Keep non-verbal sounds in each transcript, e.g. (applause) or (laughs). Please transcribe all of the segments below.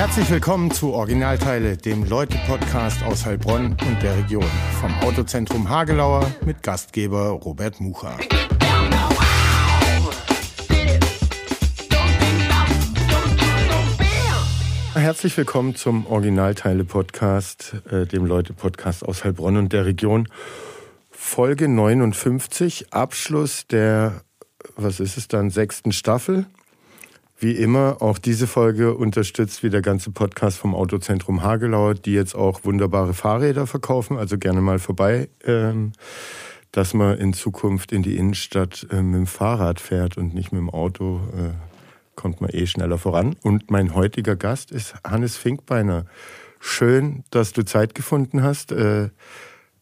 Herzlich willkommen zu Originalteile, dem Leute-Podcast aus Heilbronn und der Region. Vom Autozentrum Hagelauer mit Gastgeber Robert Mucha. Herzlich willkommen zum Originalteile-Podcast, äh, dem Leute-Podcast aus Heilbronn und der Region. Folge 59, Abschluss der, was ist es dann, sechsten Staffel. Wie immer, auch diese Folge unterstützt wie der ganze Podcast vom Autozentrum Hagelau, die jetzt auch wunderbare Fahrräder verkaufen. Also gerne mal vorbei, ähm, dass man in Zukunft in die Innenstadt äh, mit dem Fahrrad fährt und nicht mit dem Auto. Äh, kommt man eh schneller voran. Und mein heutiger Gast ist Hannes Finkbeiner. Schön, dass du Zeit gefunden hast.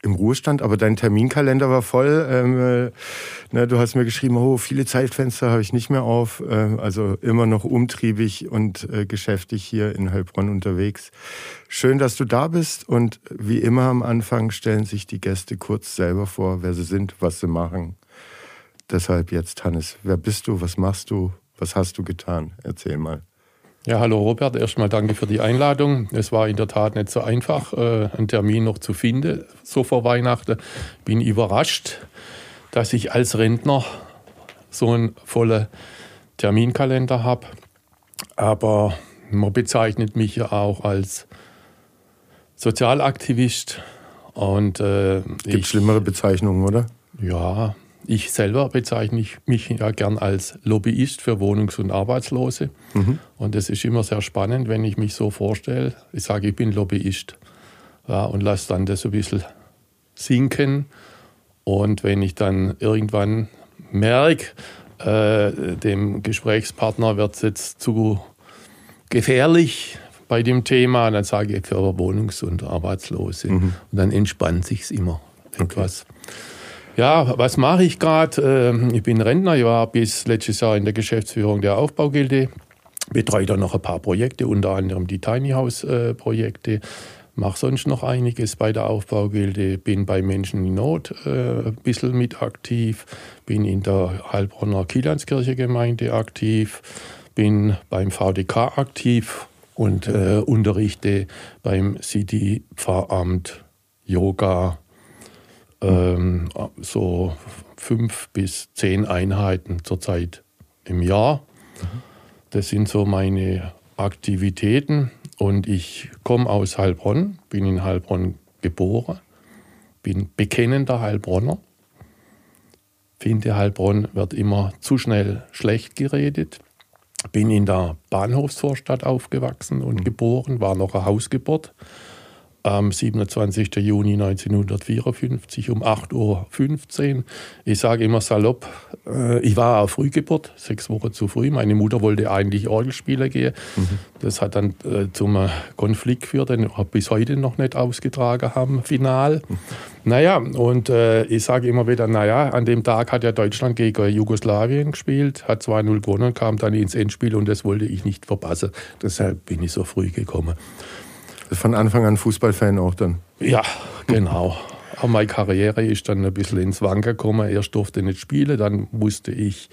Im Ruhestand, aber dein Terminkalender war voll. Ähm, äh, ne, du hast mir geschrieben, oh, viele Zeitfenster habe ich nicht mehr auf. Äh, also immer noch umtriebig und äh, geschäftig hier in Heilbronn unterwegs. Schön, dass du da bist und wie immer am Anfang stellen sich die Gäste kurz selber vor, wer sie sind, was sie machen. Deshalb jetzt, Hannes, wer bist du, was machst du, was hast du getan? Erzähl mal. Ja, hallo Robert, erstmal danke für die Einladung. Es war in der Tat nicht so einfach, äh, einen Termin noch zu finden, so vor Weihnachten. Bin überrascht, dass ich als Rentner so einen vollen Terminkalender habe. Aber man bezeichnet mich ja auch als Sozialaktivist. Und, äh, Gibt schlimmere Bezeichnungen, oder? Ja, ich selber bezeichne mich ja gern als Lobbyist für Wohnungs- und Arbeitslose. Mhm. Und das ist immer sehr spannend, wenn ich mich so vorstelle. Ich sage, ich bin Lobbyist. Ja, und lasse dann das ein bisschen sinken. Und wenn ich dann irgendwann merke, äh, dem Gesprächspartner wird es jetzt zu gefährlich bei dem Thema, dann sage ich für Wohnungs- und Arbeitslose. Mhm. Und dann entspannt sich es immer etwas. Ja, was mache ich gerade? Ähm, ich bin Rentner, ich war bis letztes Jahr in der Geschäftsführung der Aufbaugilde, betreue da noch ein paar Projekte, unter anderem die Tiny House äh, Projekte. Mache sonst noch einiges bei der Aufbaugilde, bin bei Menschen in Not äh, ein bisschen mit aktiv, bin in der Heilbronner Kielandskirche Gemeinde aktiv, bin beim VDK aktiv und äh, unterrichte beim City Pfarramt Yoga, ähm, so fünf bis zehn Einheiten zurzeit im Jahr. Das sind so meine Aktivitäten. Und ich komme aus Heilbronn, bin in Heilbronn geboren, bin bekennender Heilbronner. Finde, Heilbronn wird immer zu schnell schlecht geredet. Bin in der Bahnhofsvorstadt aufgewachsen und mhm. geboren, war noch eine Hausgeburt am 27. Juni 1954 um 8.15 Uhr. Ich sage immer salopp, äh, ich war auf Frühgeburt, sechs Wochen zu früh. Meine Mutter wollte eigentlich Orgelspieler gehen. Mhm. Das hat dann äh, zum Konflikt geführt, den wir bis heute noch nicht ausgetragen haben, final. Mhm. Naja, und äh, ich sage immer wieder, naja, an dem Tag hat ja Deutschland gegen Jugoslawien gespielt, hat 2-0 gewonnen, kam dann ins Endspiel und das wollte ich nicht verpassen. Deshalb bin ich so früh gekommen. Von Anfang an Fußballfan auch dann? Ja, genau. Aber meine Karriere ist dann ein bisschen ins Wanken gekommen. Erst durfte ich nicht spielen, dann musste ich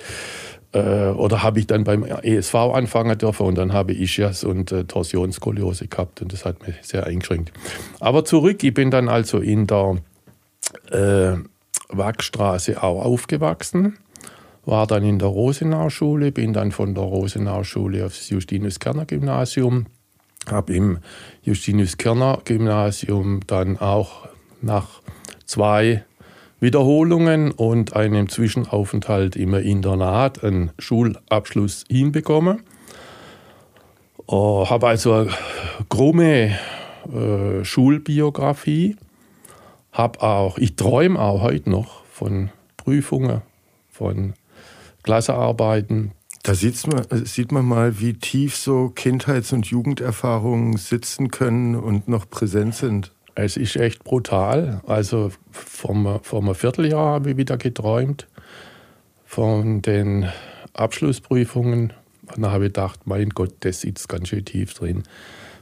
äh, oder habe ich dann beim ESV anfangen dürfen und dann habe ich Ischias und äh, Torsionsskoliose gehabt und das hat mich sehr eingeschränkt. Aber zurück, ich bin dann also in der äh, Wachstraße auch aufgewachsen, war dann in der Rosenau-Schule, bin dann von der Rosenau-Schule aufs Justinus-Kerner-Gymnasium habe im Justinus Kerner Gymnasium dann auch nach zwei Wiederholungen und einem Zwischenaufenthalt im Internat einen Schulabschluss hinbekommen. Uh, habe also eine krumme äh, Schulbiografie. Hab auch, ich träume auch heute noch von Prüfungen, von Klassearbeiten, da man, sieht man mal, wie tief so Kindheits- und Jugenderfahrungen sitzen können und noch präsent sind. Es ist echt brutal. Also vor, vor einem Vierteljahr habe ich wieder geträumt von den Abschlussprüfungen. Und dann habe ich gedacht, mein Gott, das sitzt ganz schön tief drin,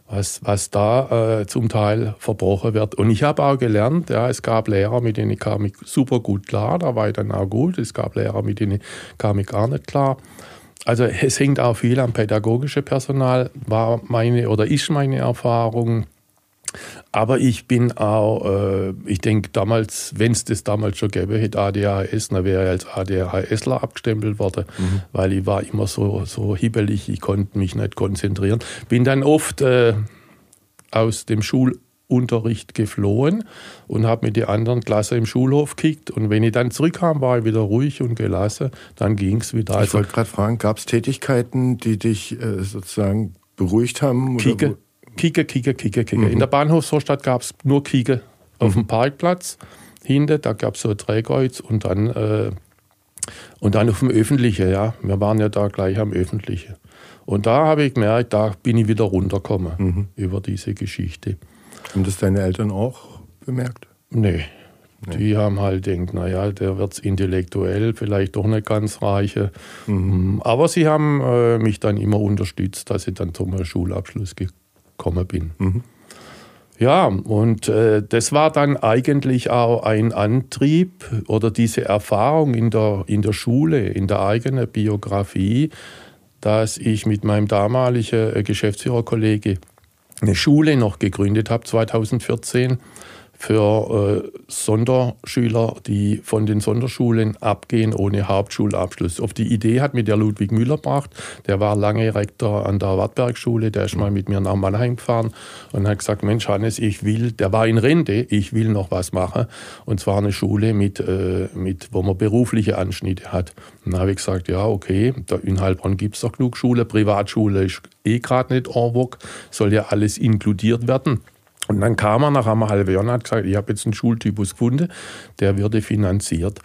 was, was da äh, zum Teil verbrochen wird. Und ich habe auch gelernt, ja, es gab Lehrer, mit denen kam ich super gut klar, da war ich dann auch gut. Es gab Lehrer, mit denen kam ich gar nicht klar. Also es hängt auch viel am pädagogischen Personal, war meine oder ist meine Erfahrung. Aber ich bin auch, äh, ich denke damals, wenn es das damals schon gäbe hätte, ADHS, dann wäre ich als ADHSler abgestempelt worden, mhm. weil ich war immer so, so hibbelig, ich konnte mich nicht konzentrieren. Bin dann oft äh, aus dem Schulunterricht geflohen und habe mit den anderen Klasse im Schulhof gekickt. Und wenn ich dann zurückkam, war ich wieder ruhig und gelassen. Dann ging es wieder. Ich wollte gerade fragen, gab es Tätigkeiten, die dich äh, sozusagen beruhigt haben? Kicke. Kicker, Kicker, Kicker, Kicker. Mhm. In der Bahnhofsvorstadt gab es nur Kicker auf dem Parkplatz. Hinten, da gab es so ein Drehkreuz und dann, äh, und dann auf dem Öffentlichen, ja. Wir waren ja da gleich am Öffentlichen. Und da habe ich gemerkt, da bin ich wieder runtergekommen mhm. über diese Geschichte. Haben das deine Eltern auch bemerkt? Nee. nee. Die haben halt gedacht, naja, der wird intellektuell vielleicht doch nicht ganz reiche. Mhm. Aber sie haben äh, mich dann immer unterstützt, dass ich dann zum Schulabschluss gekommen gekommen bin. Mhm. Ja, und äh, das war dann eigentlich auch ein Antrieb oder diese Erfahrung in der, in der Schule, in der eigenen Biografie, dass ich mit meinem damaligen äh, Geschäftsführerkollege eine Schule noch gegründet habe, 2014 für äh, Sonderschüler, die von den Sonderschulen abgehen ohne Hauptschulabschluss. Auf die Idee hat mir der Ludwig Müller gebracht. Der war lange Rektor an der Wartbergschule. Der ist mal mit mir nach Mannheim gefahren und hat gesagt: Mensch, Hannes, ich will, der war in Rente, ich will noch was machen. Und zwar eine Schule, mit, äh, mit, wo man berufliche Anschnitte hat. Dann habe ich gesagt: Ja, okay, in Heilbronn gibt es doch genug Schule. Privatschule ist eh gerade nicht en vogue, soll ja alles inkludiert werden. Und dann kam er nach einem halben Jahr und hat gesagt, ich habe jetzt einen Schultypus gefunden, der würde finanziert.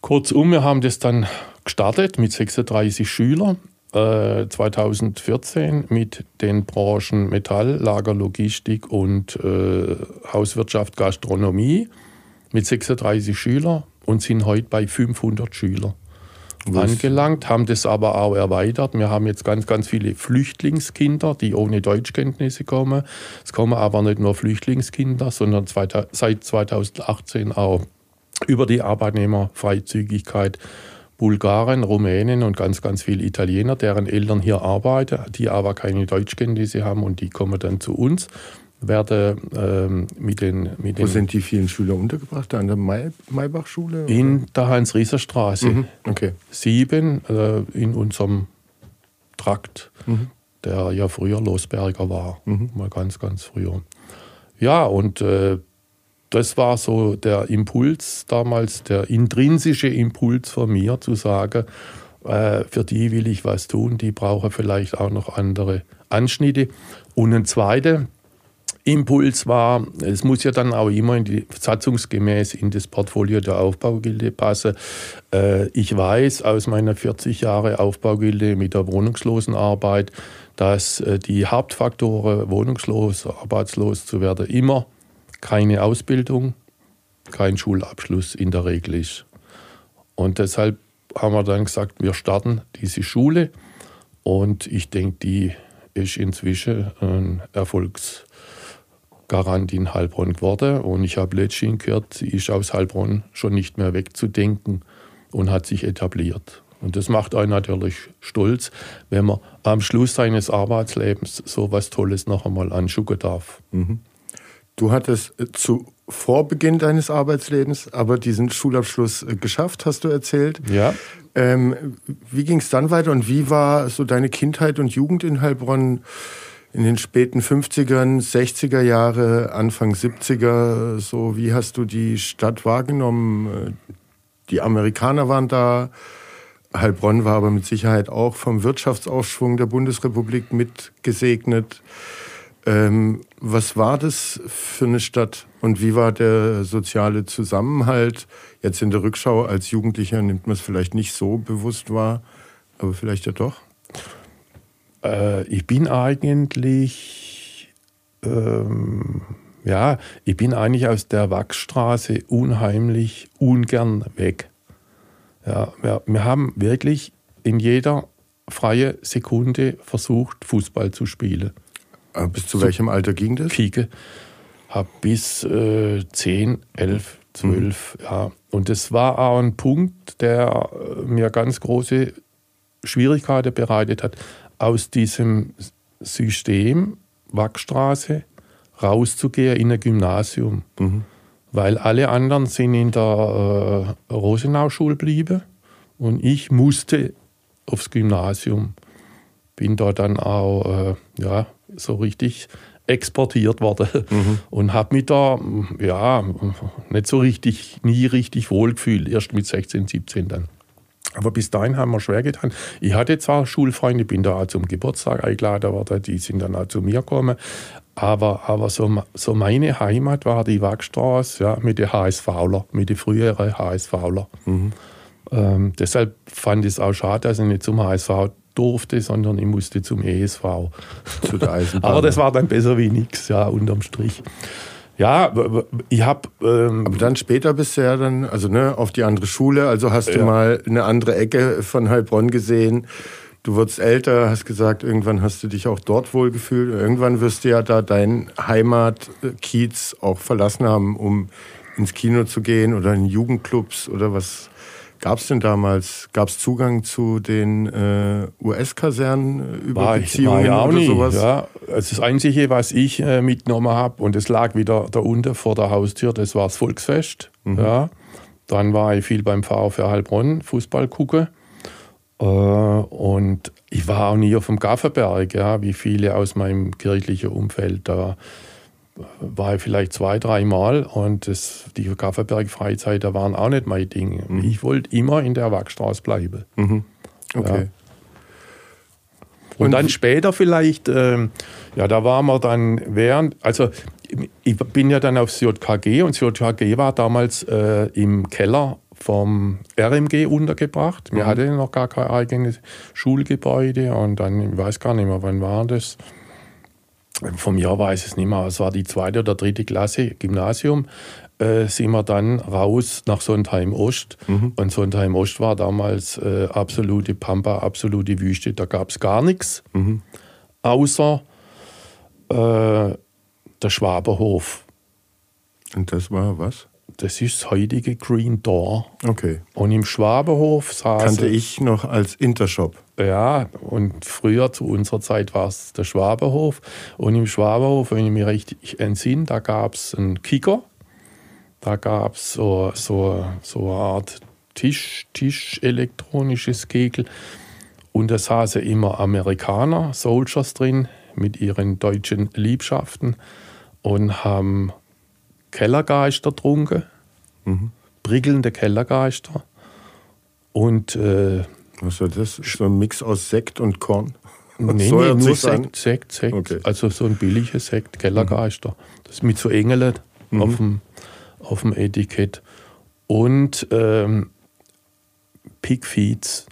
Kurzum, wir haben das dann gestartet mit 36 Schülern. 2014 äh, mit den Branchen Metall, Lager, Logistik und äh, Hauswirtschaft, Gastronomie mit 36 Schülern und sind heute bei 500 Schülern angelangt, haben das aber auch erweitert. Wir haben jetzt ganz, ganz viele Flüchtlingskinder, die ohne Deutschkenntnisse kommen. Es kommen aber nicht nur Flüchtlingskinder, sondern seit 2018 auch über die Arbeitnehmerfreizügigkeit Bulgaren, Rumänen und ganz, ganz viele Italiener, deren Eltern hier arbeiten, die aber keine Deutschkenntnisse haben und die kommen dann zu uns werde ähm, mit den, mit Wo sind die vielen Schüler untergebracht? An der May Maybach-Schule? In der Heinz-Rieser-Straße. Mhm. Okay. Sieben äh, in unserem Trakt, mhm. der ja früher Losberger war. Mhm. Mal ganz, ganz früher. Ja, und äh, das war so der Impuls damals, der intrinsische Impuls von mir, zu sagen, äh, für die will ich was tun, die brauchen vielleicht auch noch andere Anschnitte. Und ein zweiter, Impuls war, es muss ja dann auch immer in die, satzungsgemäß in das Portfolio der Aufbaugilde passen. Äh, ich weiß aus meiner 40 Jahre Aufbaugilde mit der Wohnungslosenarbeit, dass äh, die Hauptfaktoren, wohnungslos, arbeitslos zu werden, immer keine Ausbildung, kein Schulabschluss in der Regel ist. Und deshalb haben wir dann gesagt, wir starten diese Schule und ich denke, die ist inzwischen ein Erfolgs Garant in Heilbronn geworden. Und ich habe letztens gehört, sie ist aus Heilbronn schon nicht mehr wegzudenken und hat sich etabliert. Und das macht einen natürlich stolz, wenn man am Schluss seines Arbeitslebens so was Tolles noch einmal anschauen darf. Mhm. Du hattest äh, zu vor Beginn deines Arbeitslebens aber diesen Schulabschluss äh, geschafft, hast du erzählt. Ja. Ähm, wie ging es dann weiter und wie war so deine Kindheit und Jugend in Heilbronn? In den späten 50ern, 60er Jahre, Anfang 70er, so wie hast du die Stadt wahrgenommen? Die Amerikaner waren da, Heilbronn war aber mit Sicherheit auch vom Wirtschaftsaufschwung der Bundesrepublik mitgesegnet. Ähm, was war das für eine Stadt und wie war der soziale Zusammenhalt? Jetzt in der Rückschau als Jugendlicher nimmt man es vielleicht nicht so bewusst wahr, aber vielleicht ja doch. Äh, ich bin eigentlich, ähm, ja, ich bin eigentlich aus der Wachsstraße unheimlich ungern weg. Ja, wir, wir haben wirklich in jeder freie Sekunde versucht, Fußball zu spielen. Aber bis zu so, welchem Alter ging das? Kieke. Hab bis äh, 10, 11, 12, mhm. ja. Und das war auch ein Punkt, der äh, mir ganz große Schwierigkeiten bereitet hat, aus diesem System Wachstraße rauszugehen in ein Gymnasium. Mhm. Weil alle anderen sind in der äh, Rosenau-Schule geblieben und ich musste aufs Gymnasium. Bin da dann auch äh, ja, so richtig exportiert worden mhm. und habe mich da ja nicht so richtig, nie richtig wohlgefühlt, erst mit 16, 17 dann. Aber bis dahin haben wir schwer getan. Ich hatte zwar Schulfreunde, bin da auch zum Geburtstag eingeladen worden, die sind dann auch zu mir gekommen. Aber, aber so, so meine Heimat war die Wachstraße ja, mit den HSVler, mit den früheren HSVler. Mhm. Ähm, deshalb fand ich es auch schade, dass ich nicht zum HSV durfte, sondern ich musste zum ESV. Zu der Eisenbahn. (laughs) aber das war dann besser wie nichts, ja, unterm Strich. Ja, ich habe. Ähm Aber dann später bist du ja dann, also ne, auf die andere Schule. Also hast du mal eine andere Ecke von Heilbronn gesehen. Du wurdest älter, hast gesagt, irgendwann hast du dich auch dort wohlgefühlt. Irgendwann wirst du ja da dein Heimatkiez auch verlassen haben, um ins Kino zu gehen oder in Jugendclubs oder was Gab es denn damals, gab es Zugang zu den äh, US-Kasernen äh, über war Beziehungen ich, war oder nie, sowas? Ja. Also das Einzige, was ich äh, mitgenommen habe, und es lag wieder da unten vor der Haustür, das war das Volksfest. Mhm. Ja. Dann war ich viel beim VfR Heilbronn, Fußball gucken. Äh, und ich war auch nie auf dem Gaffenberg, ja, wie viele aus meinem kirchlichen Umfeld da war ich vielleicht zwei, dreimal und das, die Kaffeeberg-Freizeit, da waren auch nicht mein Ding. Mhm. Ich wollte immer in der Wachstraße bleiben. Mhm. Okay. Ja. Und, und, dann später vielleicht, äh, ja, da waren wir dann während, also ich bin ja dann aufs JKG und das JKG war damals äh, im Keller vom RMG untergebracht. Wir mhm. hatten noch gar kein eigenes Schulgebäude und dann, ich weiß gar nicht mehr, wann war das? Vom Jahr weiß ich es nicht mehr, es war die zweite oder dritte Klasse Gymnasium, äh, sind wir dann raus nach Sondheim Ost. Mhm. Und Sondheim Ost war damals äh, absolute Pampa, absolute Wüste. Da gab es gar nichts, mhm. außer äh, der Schwaberhof. Und das war was? Das ist das heutige Green Door. Okay. Und im Schwaberhof saß. Kannte ich noch als Intershop. Ja, und früher zu unserer Zeit war es der Schwaberhof. Und im Schwaberhof, wenn ich mich richtig entsinne, da gab es einen Kicker. Da gab es so, so, so eine Art Tisch, Tisch elektronisches Kegel. Und da saßen immer Amerikaner, Soldiers drin, mit ihren deutschen Liebschaften und haben Kellergeister getrunken. Mhm. Prickelnde Kellergeister. Und äh, was ist das? So ein Mix aus Sekt und Korn? Nee, nee, nur Sekt, Sekt, Sekt. Okay. Also so ein billiger Sekt, Kellergeister. Das ist mit so Engelen mhm. auf, dem, auf dem Etikett. Und ähm, Pigfeeds,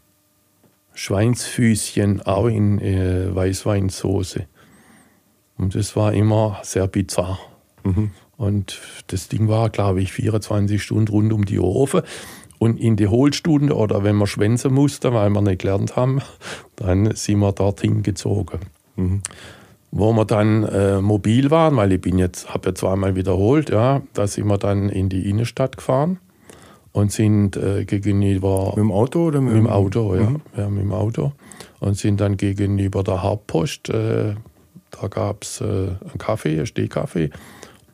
Schweinsfüßchen, auch in äh, Weißweinsoße. Und das war immer sehr bizarr. Mhm. Und das Ding war, glaube ich, 24 Stunden rund um die Ofen. Und in die Hohlstunde oder wenn wir schwänzen mussten, weil wir nicht gelernt haben, (laughs) dann sind wir dorthin gezogen. Mhm. Wo wir dann äh, mobil waren, weil ich bin jetzt, habe ja zweimal wiederholt, ja, da sind wir dann in die Innenstadt gefahren und sind äh, gegenüber. Mit dem Auto oder mit, mit dem Auto? Ja, mhm. ja, mit dem Auto. Und sind dann gegenüber der Hauptpost, äh, da gab es äh, einen Kaffee, einen Stehkaffee,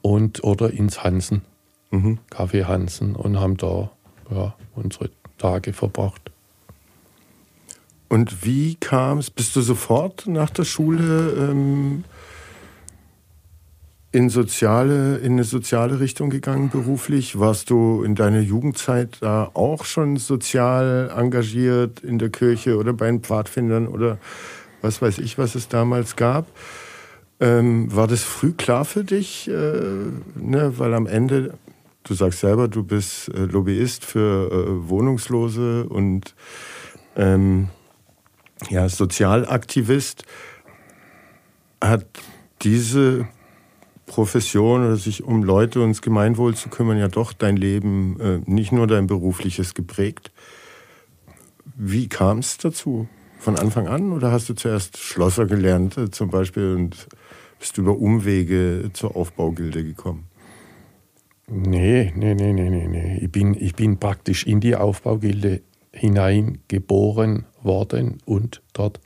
und, oder ins Hansen, mhm. Kaffee Hansen, und haben da ja, unsere Tage verbracht. Und wie kam es? Bist du sofort nach der Schule ähm, in, soziale, in eine soziale Richtung gegangen beruflich? Warst du in deiner Jugendzeit da auch schon sozial engagiert in der Kirche oder bei den Pfadfindern oder was weiß ich, was es damals gab? Ähm, war das früh klar für dich? Äh, ne? Weil am Ende Du sagst selber, du bist äh, Lobbyist für äh, Wohnungslose und ähm, ja, Sozialaktivist. Hat diese Profession oder sich um Leute und das Gemeinwohl zu kümmern ja doch dein Leben, äh, nicht nur dein berufliches geprägt? Wie kam es dazu? Von Anfang an oder hast du zuerst Schlosser gelernt äh, zum Beispiel und bist über Umwege zur Aufbaugilde gekommen? Nee, nee, nee, nee, nee, nee. Ich bin, ich bin praktisch in die Aufbaugilde hineingeboren worden und dort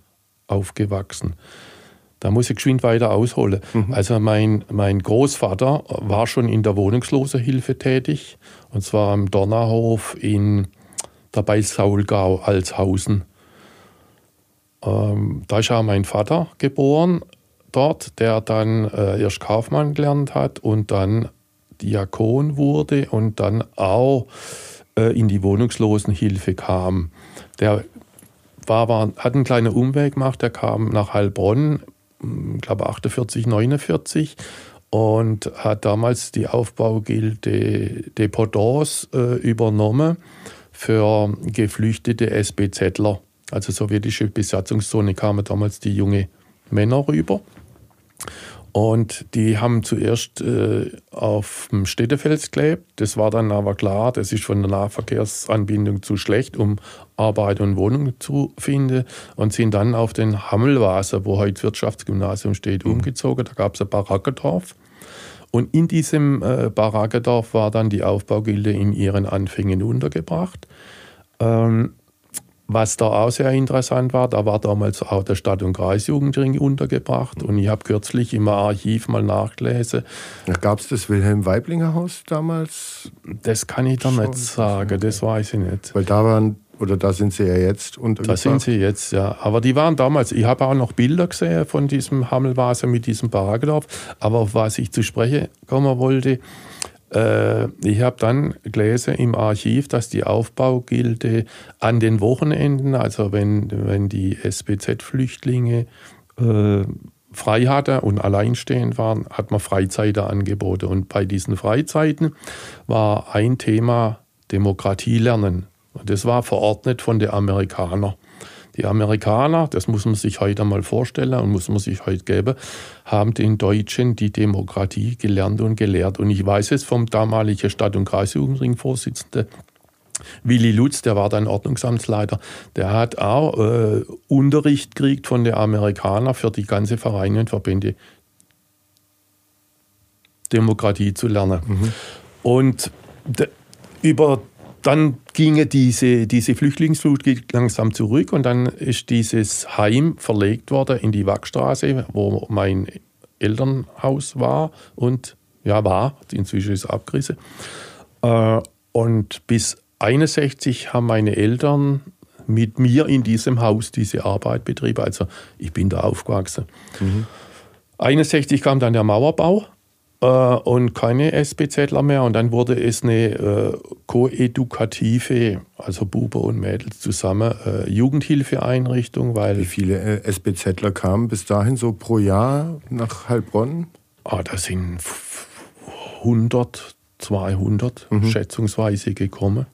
aufgewachsen. Da muss ich geschwind weiter ausholen. Mhm. Also mein, mein Großvater war schon in der Wohnungslosenhilfe tätig, und zwar am Donnerhof in der Beisaulgau Alshausen. Ähm, da ist auch mein Vater geboren dort, der dann äh, erst Kaufmann gelernt hat und dann Diakon wurde und dann auch äh, in die Wohnungslosenhilfe kam. Der war, war, hat einen kleinen Umweg gemacht, der kam nach Heilbronn ich glaube 48, 49 und hat damals die Aufbaugilde Dependance äh, übernommen für geflüchtete SBZler. Also sowjetische Besatzungszone kamen damals die junge Männer rüber. Und die haben zuerst äh, auf dem Städtefels gelebt. Das war dann aber klar, das ist von der Nahverkehrsanbindung zu schlecht, um Arbeit und Wohnung zu finden. Und sind dann auf den Hammelwasser, wo heute Wirtschaftsgymnasium steht, mhm. umgezogen. Da gab es ein Barackendorf. Und in diesem äh, Barackendorf war dann die Aufbaugilde in ihren Anfängen untergebracht. Ähm, was da auch sehr interessant war, da war damals auch der Stadt- und Kreisjugendring untergebracht und ich habe kürzlich im Archiv mal nachgelesen. Gab es das Wilhelm-Weiblinger-Haus damals? Das kann ich da nicht sagen, das weiß ich nicht. Weil da waren, oder da sind sie ja jetzt untergebracht? Da sind sie jetzt, ja. Aber die waren damals, ich habe auch noch Bilder gesehen von diesem Hammelwasser mit diesem Paragdorf, aber auf was ich zu sprechen kommen wollte, ich habe dann gelesen im Archiv, dass die Aufbaugilde an den Wochenenden, also wenn, wenn die SBZ-Flüchtlinge äh, frei hatte und alleinstehend waren, hat man Freizeiten angeboten. Und bei diesen Freizeiten war ein Thema Demokratie lernen. Und das war verordnet von den Amerikanern. Die Amerikaner, das muss man sich heute mal vorstellen und muss man sich heute geben, haben den Deutschen die Demokratie gelernt und gelehrt. Und ich weiß es vom damaligen Stadt- und Kreisjugendring-Vorsitzenden, Willi Lutz, der war dann Ordnungsamtsleiter, der hat auch äh, Unterricht gekriegt von den Amerikanern für die ganze Vereine und Verbände Demokratie zu lernen. Mhm. Und über dann ging diese, diese Flüchtlingsflut langsam zurück und dann ist dieses Heim verlegt worden in die Wachstraße, wo mein Elternhaus war und ja war, inzwischen ist es abgerissen. Äh, und bis 61 haben meine Eltern mit mir in diesem Haus diese Arbeit betrieben. Also ich bin da aufgewachsen. Mhm. 61 kam dann der Mauerbau und keine SBZler mehr. Und dann wurde es eine äh, koedukative, also Bube und Mädels zusammen, äh, Jugendhilfeeinrichtung. Weil Wie viele äh, SBZler kamen bis dahin so pro Jahr nach Heilbronn? Ah, das sind 100, 200 mhm. schätzungsweise gekommen.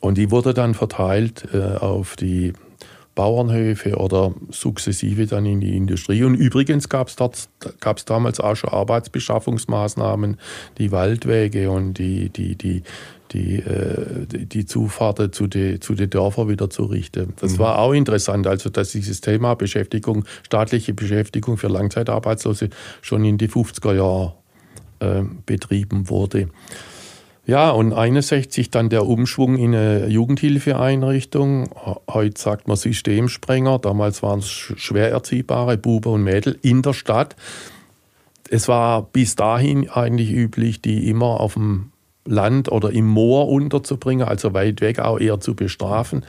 Und die wurde dann verteilt äh, auf die Bauernhöfe oder sukzessive dann in die Industrie. Und übrigens gab es gab's damals auch schon Arbeitsbeschaffungsmaßnahmen, die Waldwege und die, die, die, die, äh, die Zufahrten zu den zu die Dörfern wieder zu richten. Das mhm. war auch interessant, also dass dieses Thema Beschäftigung, staatliche Beschäftigung für Langzeitarbeitslose schon in die 50er Jahre äh, betrieben wurde. Ja, und 61 dann der Umschwung in eine Jugendhilfeeinrichtung. Heute sagt man Systemsprenger. Damals waren es schwer erziehbare Buben und Mädel in der Stadt. Es war bis dahin eigentlich üblich, die immer auf dem Land oder im Moor unterzubringen, also weit weg auch eher zu bestrafen.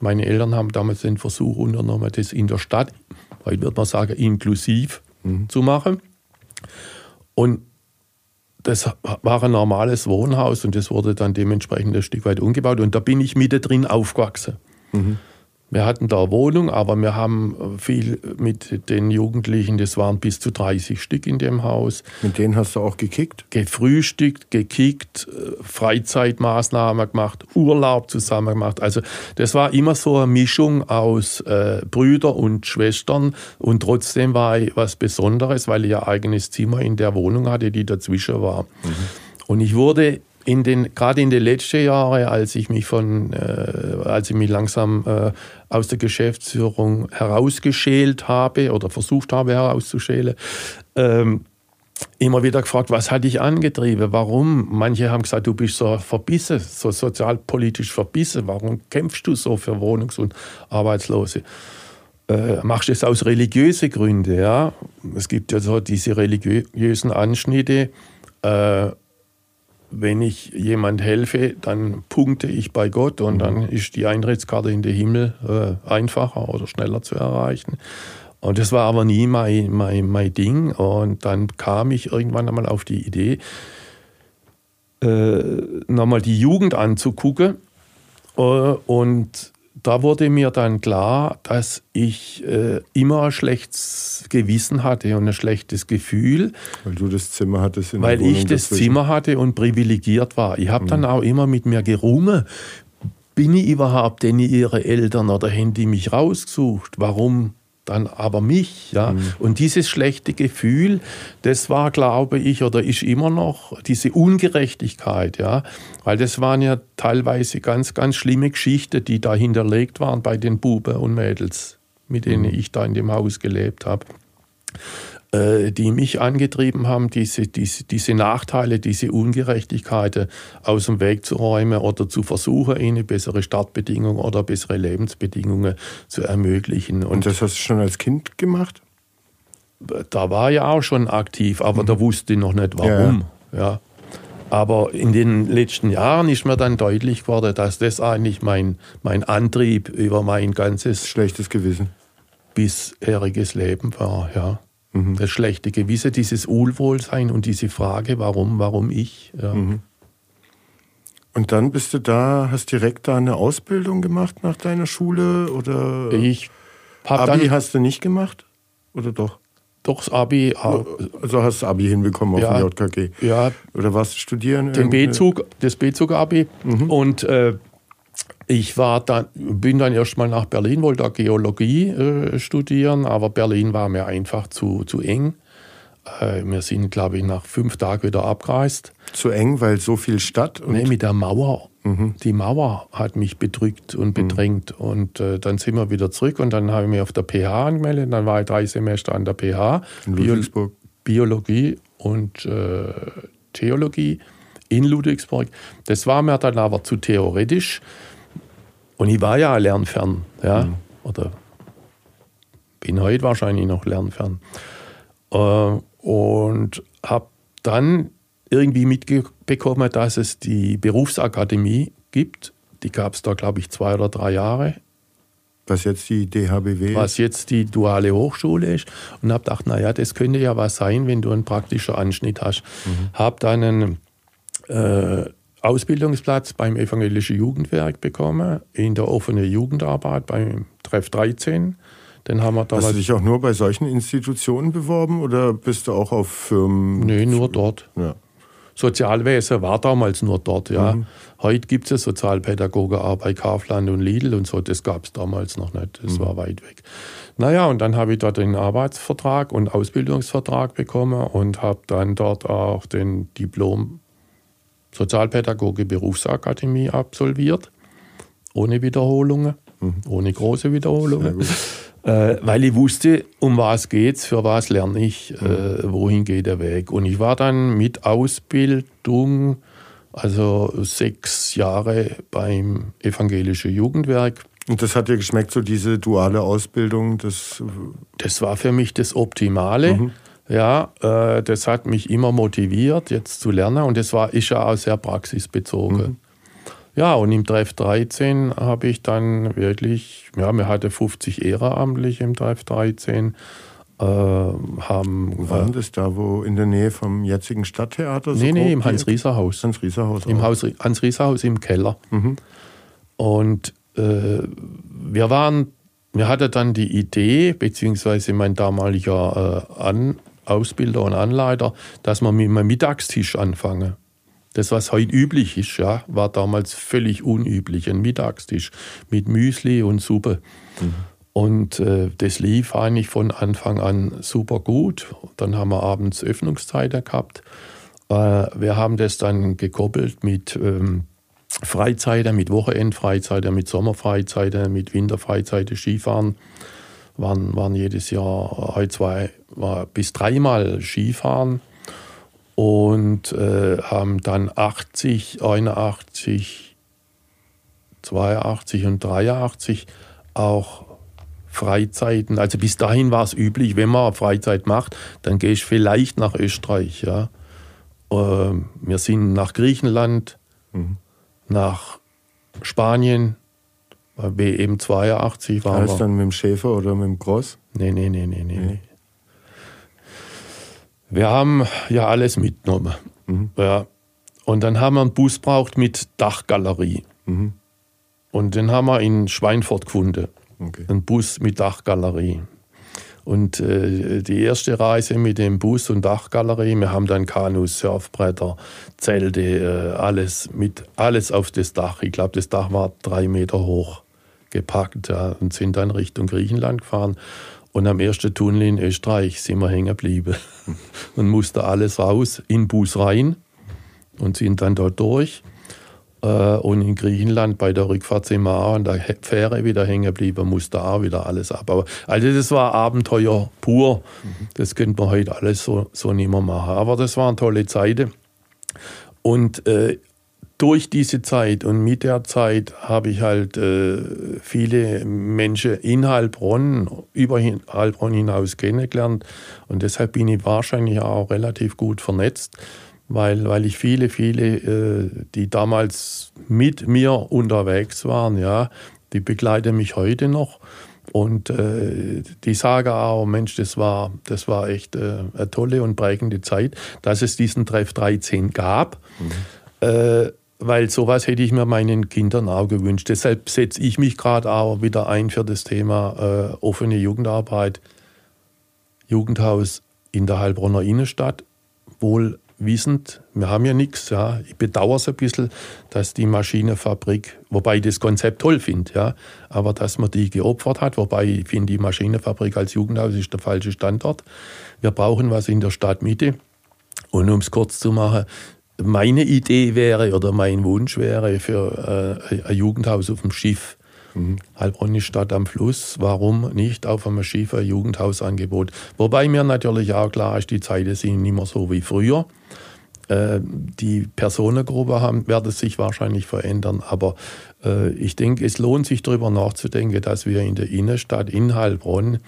Meine Eltern haben damals den Versuch unternommen, das in der Stadt, heute wird man sagen, inklusiv mhm. zu machen. Und das war ein normales Wohnhaus und das wurde dann dementsprechend ein Stück weit umgebaut und da bin ich mittendrin aufgewachsen. Mhm. Wir hatten da Wohnung, aber wir haben viel mit den Jugendlichen, das waren bis zu 30 Stück in dem Haus. Mit denen hast du auch gekickt? Gefrühstückt, gekickt, Freizeitmaßnahmen gemacht, Urlaub zusammen gemacht. Also das war immer so eine Mischung aus äh, Brüder und Schwestern und trotzdem war ich was Besonderes, weil ich ein eigenes Zimmer in der Wohnung hatte, die dazwischen war. Mhm. Und ich wurde in den, gerade in den letzten Jahren, als ich mich von, äh, als ich mich langsam äh, aus der Geschäftsführung herausgeschält habe oder versucht habe herauszuschälen, ähm, immer wieder gefragt, was hat dich angetrieben? Warum? Manche haben gesagt, du bist so verbissen, so sozialpolitisch verbissen. Warum kämpfst du so für Wohnungs- und Arbeitslose? Äh, machst du es aus religiösen Gründen? Ja? Es gibt ja so diese religiösen Anschnitte. Äh, wenn ich jemand helfe, dann punkte ich bei Gott und dann mhm. ist die Eintrittskarte in den Himmel äh, einfacher oder schneller zu erreichen. Und das war aber nie mein, mein, mein Ding. Und dann kam ich irgendwann einmal auf die Idee, äh, nochmal die Jugend anzugucken. Äh, und da wurde mir dann klar, dass ich äh, immer ein schlechtes Gewissen hatte und ein schlechtes Gefühl. Weil du das Zimmer hattest in Weil der Wohnung ich das dazwischen. Zimmer hatte und privilegiert war. Ich habe mhm. dann auch immer mit mir gerungen. Bin ich überhaupt denn ihre Eltern oder haben die mich rausgesucht? Warum dann aber mich. Ja? Mhm. Und dieses schlechte Gefühl, das war, glaube ich, oder ist immer noch diese Ungerechtigkeit, ja, weil das waren ja teilweise ganz, ganz schlimme Geschichten, die da hinterlegt waren bei den Buben und Mädels, mit denen mhm. ich da in dem Haus gelebt habe. Äh, die mich angetrieben haben, diese, diese, diese Nachteile, diese Ungerechtigkeiten aus dem Weg zu räumen oder zu versuchen, ihnen bessere Startbedingungen oder bessere Lebensbedingungen zu ermöglichen. Und, Und das hast du schon als Kind gemacht? Da war ich auch schon aktiv, aber mhm. da wusste ich noch nicht warum. Ja. ja. Aber in den letzten Jahren ist mir dann deutlich geworden, dass das eigentlich mein, mein Antrieb über mein ganzes schlechtes Gewissen bisheriges Leben war. Ja. Mhm. Das schlechte Gewissen, dieses Unwohlsein und diese Frage, warum, warum ich. Ja. Mhm. Und dann bist du da, hast direkt da eine Ausbildung gemacht nach deiner Schule oder? Ich hab Abi hast du nicht gemacht oder doch? Doch das Abi. Also hast du Abi hinbekommen auf ja, dem JKG? Ja. Oder warst du studieren? Den B-Zug, das B-Zug-Abi. Mhm. Und äh, ich war dann, bin dann erstmal nach Berlin, wollte da Geologie äh, studieren, aber Berlin war mir einfach zu, zu eng. Äh, wir sind, glaube ich, nach fünf Tagen wieder abgereist. Zu eng, weil so viel Stadt? Und nee, mit der Mauer. Mhm. Die Mauer hat mich bedrückt und mhm. bedrängt. Mhm. Und äh, dann sind wir wieder zurück und dann habe ich mich auf der PH angemeldet. Dann war ich drei Semester an der PH. In Ludwigsburg. Bio Biologie und äh, Theologie in Ludwigsburg. Das war mir dann aber zu theoretisch. Und ich war ja lernfern, ja, mhm. oder bin heute wahrscheinlich noch lernfern. Äh, und habe dann irgendwie mitbekommen, dass es die Berufsakademie gibt. Die gab es da, glaube ich, zwei oder drei Jahre. Was jetzt die DHBW Was jetzt die duale Hochschule ist. Und habe gedacht, naja, das könnte ja was sein, wenn du einen praktischen Anschnitt hast. Mhm. Habe dann einen äh, Ausbildungsplatz beim Evangelischen Jugendwerk bekommen, in der offenen Jugendarbeit beim Treff 13. Den haben wir Hast du dich auch nur bei solchen Institutionen beworben oder bist du auch auf Firmen? Nee, nur dort. Ja. Sozialwesen war damals nur dort, ja. Mhm. Heute gibt es ja Sozialpädagoge auch bei Kaufland und Lidl und so, das gab es damals noch nicht, das mhm. war weit weg. Naja, und dann habe ich dort den Arbeitsvertrag und Ausbildungsvertrag bekommen und habe dann dort auch den Diplom Sozialpädagoge Berufsakademie absolviert, ohne Wiederholungen, mhm. ohne große Wiederholungen. (laughs) Äh, weil ich wusste, um was geht's, für was lerne ich, äh, mhm. äh, wohin geht der Weg. Und ich war dann mit Ausbildung, also sechs Jahre beim Evangelischen Jugendwerk. Und das hat dir geschmeckt, so diese duale Ausbildung? Das, das war für mich das Optimale. Mhm. Ja, äh, das hat mich immer motiviert, jetzt zu lernen und das war, ist ja auch sehr praxisbezogen. Mhm. Ja, und im Treff 13 habe ich dann wirklich, ja, wir hatten 50 Ehrenamtliche im Treff 13. Äh, haben, war äh, das da, wo in der Nähe vom jetzigen Stadttheater? So nee, nee, im Hans-Rieser-Haus. Hans-Rieser-Haus. Im Hans-Rieser-Haus im Keller. Mhm. Und äh, wir waren, wir hatten dann die Idee, beziehungsweise mein damaliger äh, An, Ausbilder und Anleiter, dass man mit einem Mittagstisch anfangen. Das, was heute üblich ist, ja, war damals völlig unüblich. Ein Mittagstisch mit Müsli und Suppe. Mhm. Und äh, das lief eigentlich von Anfang an super gut. Dann haben wir abends Öffnungszeiten gehabt. Äh, wir haben das dann gekoppelt mit ähm, Freizeiten, mit Wochenendfreizeiten, mit Sommerfreizeiten, mit Winterfreizeiten, Skifahren waren, waren jedes Jahr ein, zwei, bis dreimal Skifahren. und äh, haben dann 80, 81, 82 und 83 auch Freizeiten. Also bis dahin war es üblich, wenn man Freizeit macht, dann gehe ich vielleicht nach Österreich. Ja. Äh, wir sind nach Griechenland, mhm. nach Spanien, WM 82 war Alles dann mit dem Schäfer oder mit dem Cross? Nee, nee, nee, nee, nee. nee. Wir haben ja alles mitgenommen. Mhm. Ja. Und dann haben wir einen Bus braucht mit Dachgalerie. Mhm. Und den haben wir in Schweinfurt gefunden. Okay. Ein Bus mit Dachgalerie. Und äh, die erste Reise mit dem Bus und Dachgalerie, wir haben dann Kanus, Surfbretter, Zelte, äh, alles mit alles auf das Dach. Ich glaube, das Dach war drei Meter hoch gepackt ja, und sind dann Richtung Griechenland gefahren. Und am ersten Tunnel in Österreich sind wir hängen geblieben (laughs) und mussten alles raus, in Bus rein und sind dann dort durch. Äh, und in Griechenland bei der Rückfahrt sind wir auch an der Fähre wieder hängen geblieben, musste auch wieder alles abbauen. Also das war Abenteuer pur. Das könnte man heute alles so, so nicht mehr machen. Aber das waren tolle Zeiten. Und äh, durch diese Zeit und mit der Zeit habe ich halt äh, viele Menschen in Heilbronn, über Heilbronn hinaus kennengelernt. Und deshalb bin ich wahrscheinlich auch relativ gut vernetzt, weil, weil ich viele, viele, äh, die damals mit mir unterwegs waren, ja, die begleiten mich heute noch. Und äh, die sagen auch, Mensch, das war, das war echt äh, eine tolle und prägende Zeit, dass es diesen Treff 13 gab. Mhm. Äh, weil sowas hätte ich mir meinen Kindern auch gewünscht. Deshalb setze ich mich gerade auch wieder ein für das Thema äh, offene Jugendarbeit, Jugendhaus in der Heilbronner Innenstadt. Wohl wissend, wir haben ja nichts. Ja. Ich bedauere es ein bisschen, dass die Maschinenfabrik, wobei ich das Konzept toll finde, ja, aber dass man die geopfert hat, wobei ich finde, die Maschinenfabrik als Jugendhaus ist der falsche Standort. Wir brauchen was in der Stadtmitte. Und um es kurz zu machen, meine Idee wäre oder mein Wunsch wäre für äh, ein Jugendhaus auf dem Schiff. Mhm. Heilbronn ist Stadt am Fluss. Warum nicht auf einem Schiff ein Jugendhausangebot? Wobei mir natürlich auch klar ist, die Zeiten sind nicht mehr so wie früher. Äh, die Personengruppe haben, werden sich wahrscheinlich verändern, aber äh, ich denke, es lohnt sich darüber nachzudenken, dass wir in der Innenstadt in Heilbronn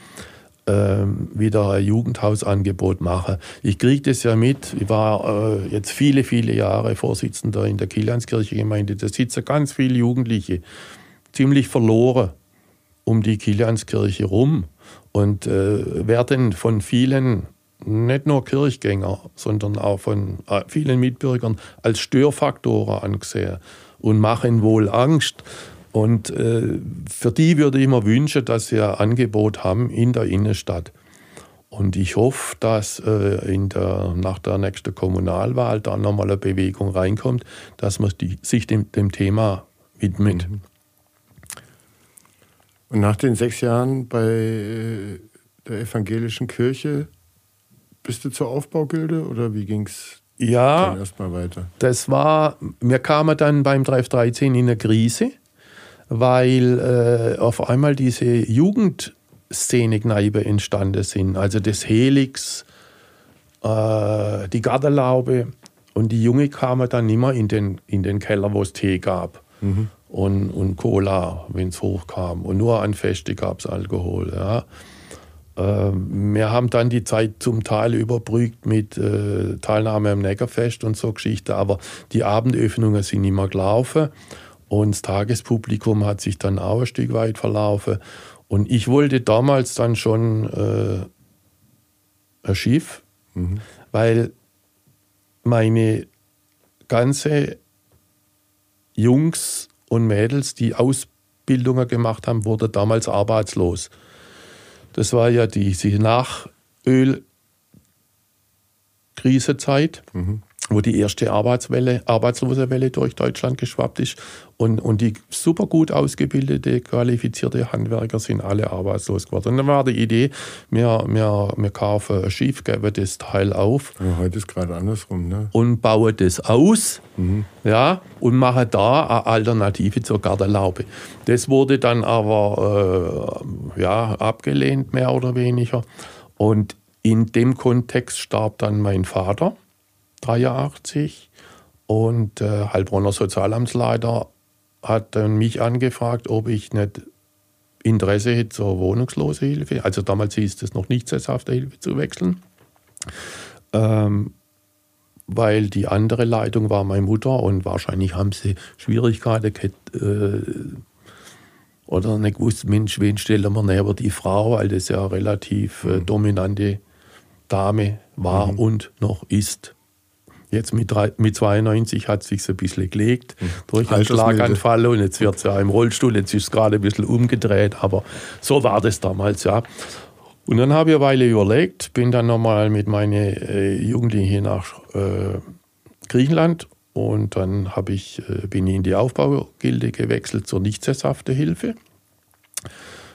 wieder ein Jugendhausangebot mache. Ich kriege das ja mit. Ich war äh, jetzt viele, viele Jahre Vorsitzender in der Kilianskirche-Gemeinde. Da sitzen ganz viele Jugendliche, ziemlich verloren um die Kilianskirche rum und äh, werden von vielen, nicht nur Kirchgänger, sondern auch von äh, vielen Mitbürgern als Störfaktoren angesehen und machen wohl Angst. Und äh, für die würde ich mir wünschen, dass sie ein Angebot haben in der Innenstadt. Und ich hoffe, dass äh, in der, nach der nächsten Kommunalwahl da nochmal eine Bewegung reinkommt, dass man die, sich dem, dem, Thema widmet. Mhm. Und nach den sechs Jahren bei äh, der evangelischen Kirche bist du zur Aufbaugilde oder wie ging es ja, erstmal weiter? Das war, wir kamen dann beim 13 in eine Krise weil äh, auf einmal diese Jugendszene-Kneipe entstanden sind. Also das Helix, äh, die Gartenlaube und die Junge kamen dann immer in den, in den Keller, wo es Tee gab. Mhm. Und, und Cola, wenn es hochkam. Und nur an Feste gab es Alkohol. Ja. Äh, wir haben dann die Zeit zum Teil überbrückt mit äh, Teilnahme am Neckarfest und so Geschichte, aber die Abendöffnungen sind immer gelaufen. Und das Tagespublikum hat sich dann auch ein Stück weit verlaufen. Und ich wollte damals dann schon äh, ein Schiff, mhm. weil meine ganze Jungs und Mädels, die Ausbildungen gemacht haben, wurden damals arbeitslos. Das war ja diese Nachöl-Krisezeit. Mhm wo die erste Arbeitswelle, Arbeitslosewelle durch Deutschland geschwappt ist. Und, und die super gut ausgebildete, qualifizierte Handwerker sind alle arbeitslos geworden. Und dann war die Idee, wir, wir, wir kaufen ein Schiff, geben das Teil auf. Ja, heute ist gerade andersrum, ne? Und bauen das aus, mhm. ja, und machen da eine Alternative zur Gartenlaube. Das wurde dann aber äh, ja, abgelehnt, mehr oder weniger. Und in dem Kontext starb dann mein Vater 83 und äh, Heilbronner Sozialamtsleiter hat dann mich angefragt, ob ich nicht Interesse hätte zur Wohnungslosenhilfe, also damals hieß es noch nicht sesshafte Hilfe zu wechseln, ähm, weil die andere Leitung war meine Mutter und wahrscheinlich haben sie Schwierigkeiten gehabt, äh, oder nicht gewusst, Mensch, wen stellen wir näher die Frau, weil das ja relativ äh, mhm. dominante Dame war mhm. und noch ist. Jetzt mit, drei, mit 92 hat es sich ein bisschen gelegt mhm. durch einen Schlaganfall und jetzt wird es ja im Rollstuhl, jetzt ist es gerade ein bisschen umgedreht, aber so war das damals, ja. Und dann habe ich eine Weile überlegt, bin dann nochmal mit meinen äh, Jugendlichen nach äh, Griechenland und dann ich, äh, bin ich in die Aufbaugilde gewechselt zur nicht sesshafte Hilfe.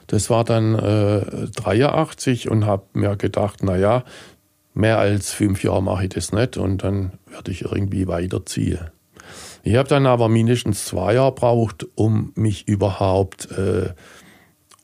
Das war dann äh, 83 und habe mir gedacht, naja, mehr als fünf Jahre mache ich das nicht und dann werde ich irgendwie weiterziehen. Ich habe dann aber mindestens zwei Jahre braucht, um mich überhaupt äh,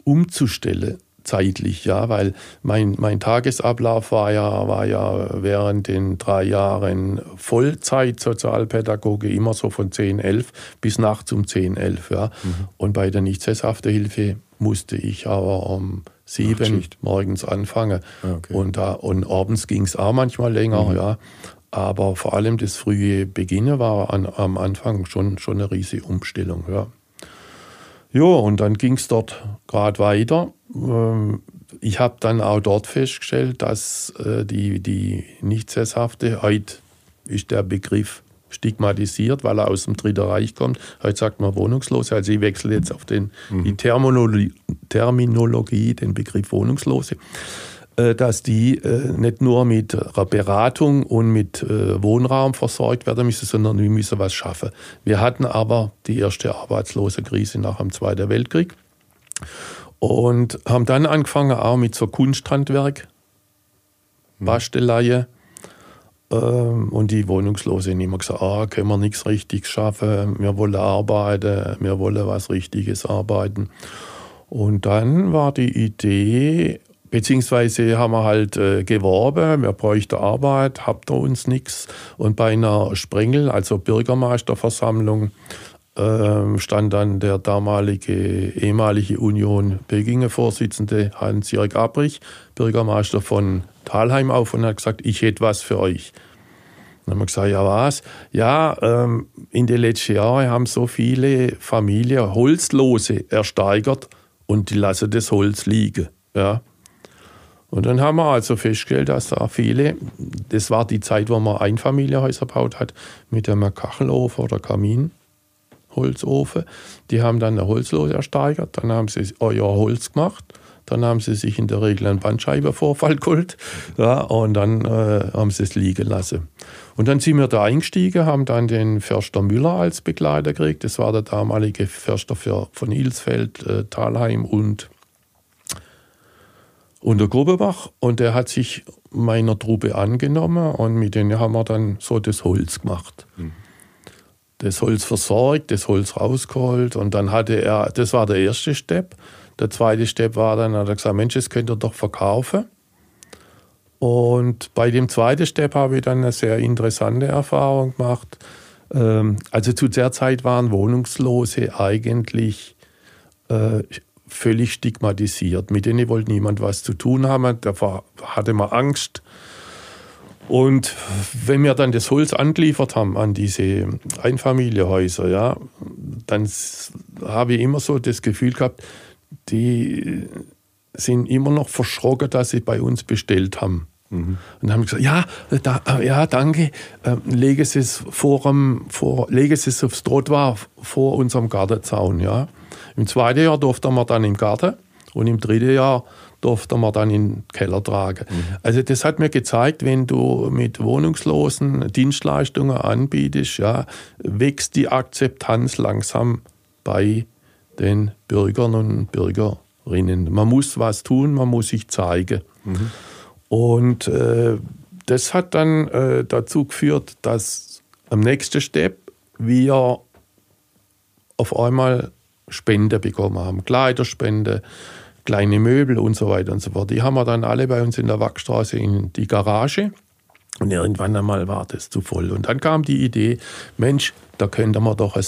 umzustellen zeitlich, ja, weil mein, mein Tagesablauf war ja, war ja während den drei Jahren Vollzeit Sozialpädagoge immer so von 10, 11 bis nachts um 10, 11, ja. Mhm. Und bei der nicht sesshafte Hilfe musste ich aber um sieben morgens anfangen. Ah, okay. Und, da, und abends ging es auch manchmal länger, mhm. ja. Aber vor allem das frühe Beginnen war an, am Anfang schon, schon eine riesige Umstellung, ja. Ja, und dann ging es dort gerade weiter. Ähm, ich habe dann auch dort festgestellt, dass äh, die, die nicht sesshafte, heute ist der Begriff stigmatisiert, weil er aus dem Dritten Reich kommt. Heute sagt man Wohnungslose. Also ich wechsle jetzt auf den, mhm. die Terminologie, Terminologie, den Begriff Wohnungslose, äh, dass die äh, nicht nur mit Beratung und mit äh, Wohnraum versorgt werden müssen, sondern wir müssen was schaffen. Wir hatten aber die erste Arbeitslosenkrise nach dem Zweiten Weltkrieg und haben dann angefangen auch mit so Kunsthandwerk, mhm. Ähm, und die Wohnungslosen haben immer gesagt, ah, können wir nichts richtig schaffen, wir wollen arbeiten, wir wollen was Richtiges arbeiten. Und dann war die Idee, beziehungsweise haben wir halt äh, geworben, wir bräuchten Arbeit, habt ihr uns nichts. Und bei einer Sprengel, also Bürgermeisterversammlung, äh, stand dann der damalige ehemalige Union Pekinger Vorsitzende Hans-Jörg Abrich, Bürgermeister von Talheim auf und hat gesagt, ich hätte was für euch. Dann haben wir gesagt, ja was? Ja, ähm, in den letzten Jahren haben so viele Familien Holzlose ersteigert und die lassen das Holz liegen. Ja. Und dann haben wir also festgestellt, dass da viele, das war die Zeit, wo man Einfamilienhäuser gebaut hat, mit einem Kachelofen oder Kaminholzofen. Die haben dann eine Holzlose ersteigert, dann haben sie euer Holz gemacht dann haben sie sich in der Regel einen Bandscheibenvorfall geholt ja, und dann äh, haben sie es liegen lassen. Und dann sind wir da eingestiegen, haben dann den Förster Müller als Begleiter gekriegt. Das war der damalige Förster für, von Ilsfeld, äh, Talheim und, und der Grubebach. Und der hat sich meiner Truppe angenommen und mit denen haben wir dann so das Holz gemacht. Mhm das Holz versorgt, das Holz rausgeholt und dann hatte er, das war der erste Step. Der zweite Step war dann, hat er gesagt, Mensch, das könnt ihr doch verkaufen. Und bei dem zweiten Step habe ich dann eine sehr interessante Erfahrung gemacht. Ähm, also zu der Zeit waren Wohnungslose eigentlich äh, völlig stigmatisiert. Mit denen wollte niemand was zu tun haben. Da hatte man Angst. Und wenn wir dann das Holz angeliefert haben an diese Einfamilienhäuser, ja, dann habe ich immer so das Gefühl gehabt, die sind immer noch verschrocken, dass sie bei uns bestellt haben. Mhm. Und haben gesagt, ja, da, ja, danke, äh, lege es vor, vor, lege es aufs Trottoir vor unserem Gartenzaun. Ja. Im zweiten Jahr durfte man dann im Garten und im dritten Jahr durfte man dann in den Keller tragen. Mhm. Also das hat mir gezeigt, wenn du mit Wohnungslosen Dienstleistungen anbietest, ja, wächst die Akzeptanz langsam bei den Bürgern und Bürgerinnen. Man muss was tun, man muss sich zeigen. Mhm. Und äh, das hat dann äh, dazu geführt, dass am nächsten Step wir auf einmal Spende bekommen haben. Kleiderspende, kleine Möbel und so weiter und so fort. Die haben wir dann alle bei uns in der Wachstraße in die Garage Und irgendwann einmal war das zu voll. Und dann kam die Idee, Mensch, da könnte man doch ein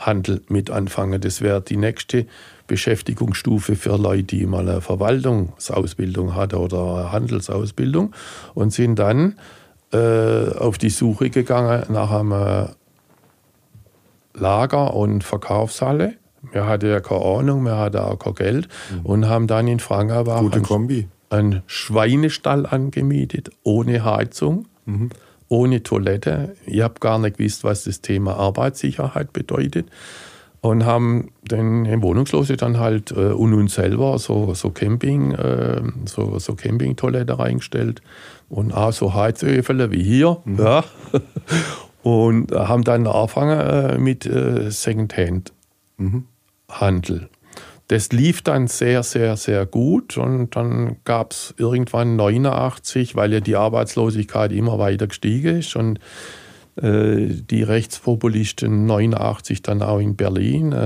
Second-Hand-Handel mit anfangen. Das wäre die nächste Beschäftigungsstufe für Leute, die mal eine Verwaltungsausbildung hatten oder eine Handelsausbildung und sind dann äh, auf die Suche gegangen nach einem Lager- und Verkaufshalle. Wir hatten ja keine Ahnung, wir hatten auch kein Geld mhm. und haben dann in Gute Kombi. einen Schweinestall angemietet, ohne Heizung, mhm. Ohne Toilette. Ich habe gar nicht gewusst, was das Thema Arbeitssicherheit bedeutet. Und haben den Wohnungslose dann halt äh, und uns selber so, so Camping, äh, so, so Campingtoilette reingestellt und auch so Heizöfen wie hier. Mhm. Ja. (laughs) Und haben dann angefangen äh, mit äh, Secondhand-Handel. Das lief dann sehr, sehr, sehr gut und dann gab es irgendwann 89, weil ja die Arbeitslosigkeit immer weiter gestiegen ist und äh, die Rechtspopulisten 89 dann auch in Berlin, äh,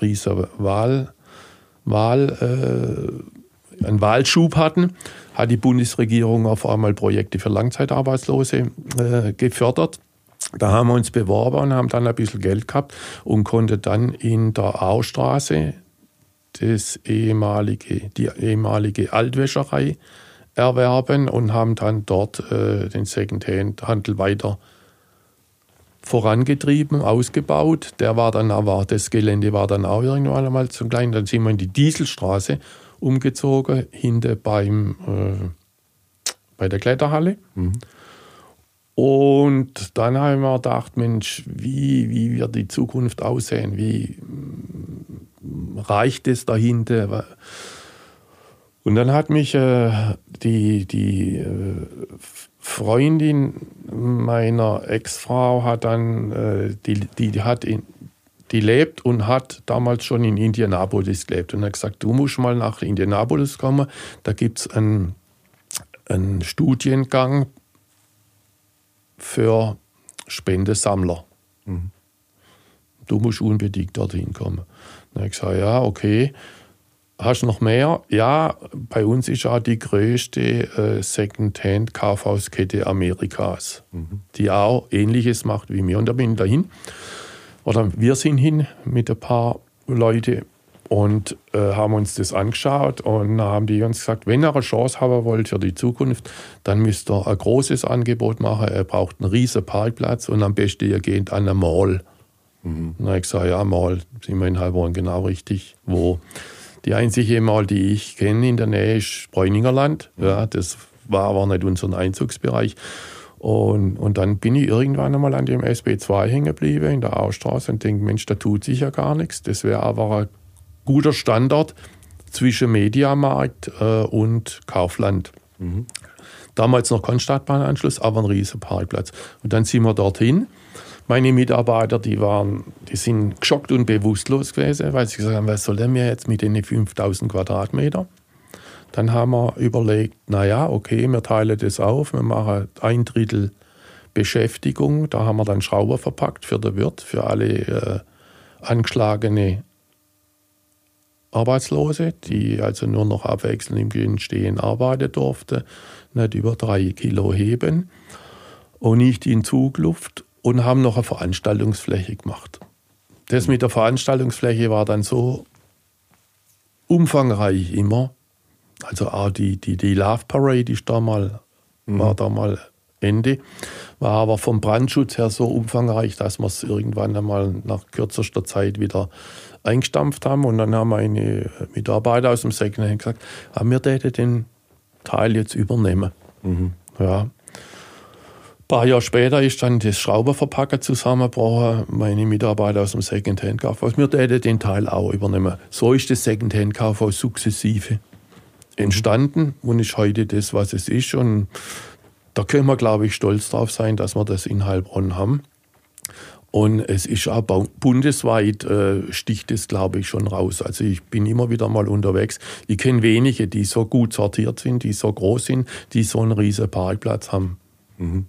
riese Wahl, Wahl, äh, einen Wahlschub hatten, hat die Bundesregierung auf einmal Projekte für Langzeitarbeitslose äh, gefördert. Da haben wir uns beworben und haben dann ein bisschen Geld gehabt und konnte dann in der Austraße das ehemalige, die ehemalige Altwäscherei erwerben und haben dann dort äh, den Secondhand-Handel weiter vorangetrieben, ausgebaut. Der war dann aber, das Gelände war dann auch irgendwann einmal zu klein. Dann sind wir in die Dieselstraße umgezogen, hinter beim, äh, bei der Kletterhalle. Mhm. Und dann haben wir gedacht, Mensch, wie, wie wird die Zukunft aussehen? Wie reicht es dahinter? Und dann hat mich äh, die, die äh, Freundin meiner Ex-Frau hat dann, äh, die, die, hat in, die lebt und hat damals schon in Indianapolis gelebt und hat gesagt, du musst mal nach Indianapolis kommen, da gibt es einen, einen Studiengang für Spendesammler. Mhm. Du musst unbedingt dorthin kommen. Dann habe ich gesagt, ja, okay. Hast du noch mehr? Ja, bei uns ist auch die größte äh, Secondhand-Kaufhauskette Amerikas, mhm. die auch Ähnliches macht wie mir. Und da bin ich dahin. Oder wir sind hin mit ein paar Leuten und äh, haben uns das angeschaut und haben die uns gesagt, wenn ihr eine Chance haben wollt für die Zukunft, dann müsst ihr ein großes Angebot machen. Er braucht einen riesen Parkplatz und am besten ihr geht an eine Mall. Mhm. Dann habe ich gesagt, ja, Mall, sind wir in Heilbronn genau richtig. Wo? Die einzige Mall, die ich kenne in der Nähe, ist Bräuningerland. Mhm. Ja, das war aber nicht unser Einzugsbereich. Und, und dann bin ich irgendwann einmal an dem SB2 hängen geblieben in der Ausstraße und denke, Mensch, da tut sich ja gar nichts. Das wäre aber ein guter Standort zwischen Mediamarkt äh, und Kaufland. Mhm. Damals noch kein Stadtbahnanschluss, aber ein riesiger Parkplatz. Und dann sind wir dorthin. Meine Mitarbeiter, die waren, die sind geschockt und bewusstlos gewesen, weil sie gesagt haben, was soll denn mir jetzt mit den 5000 Quadratmeter? Dann haben wir überlegt, naja, okay, wir teilen das auf, wir machen ein Drittel Beschäftigung. Da haben wir dann Schrauber verpackt für den Wirt, für alle äh, angeschlagene Arbeitslose, die also nur noch abwechselnd im Stehen arbeiten durften, nicht über drei Kilo heben und nicht in Zugluft und haben noch eine Veranstaltungsfläche gemacht. Das mit der Veranstaltungsfläche war dann so umfangreich immer. Also auch die, die, die Love Parade ist da mal, mhm. war da mal Ende. War aber vom Brandschutz her so umfangreich, dass wir es irgendwann einmal nach kürzester Zeit wieder eingestampft haben. Und dann haben meine Mitarbeiter aus dem Secondhand gesagt, ah, wir täten den Teil jetzt übernehmen. Mhm. Ja. Ein paar Jahre später ist dann das Schrauberverpacker zusammengebrochen. Meine Mitarbeiter aus dem Secondhand-Kaufhaus, wir täten den Teil auch übernehmen. So ist das Secondhand-Kaufhaus sukzessive entstanden und ist heute das, was es ist. Und da können wir, glaube ich, stolz drauf sein, dass wir das in Heilbronn haben. Und es ist auch bundesweit äh, sticht es, glaube ich, schon raus. Also ich bin immer wieder mal unterwegs. Ich kenne wenige, die so gut sortiert sind, die so groß sind, die so einen riesen Parkplatz haben. Mhm.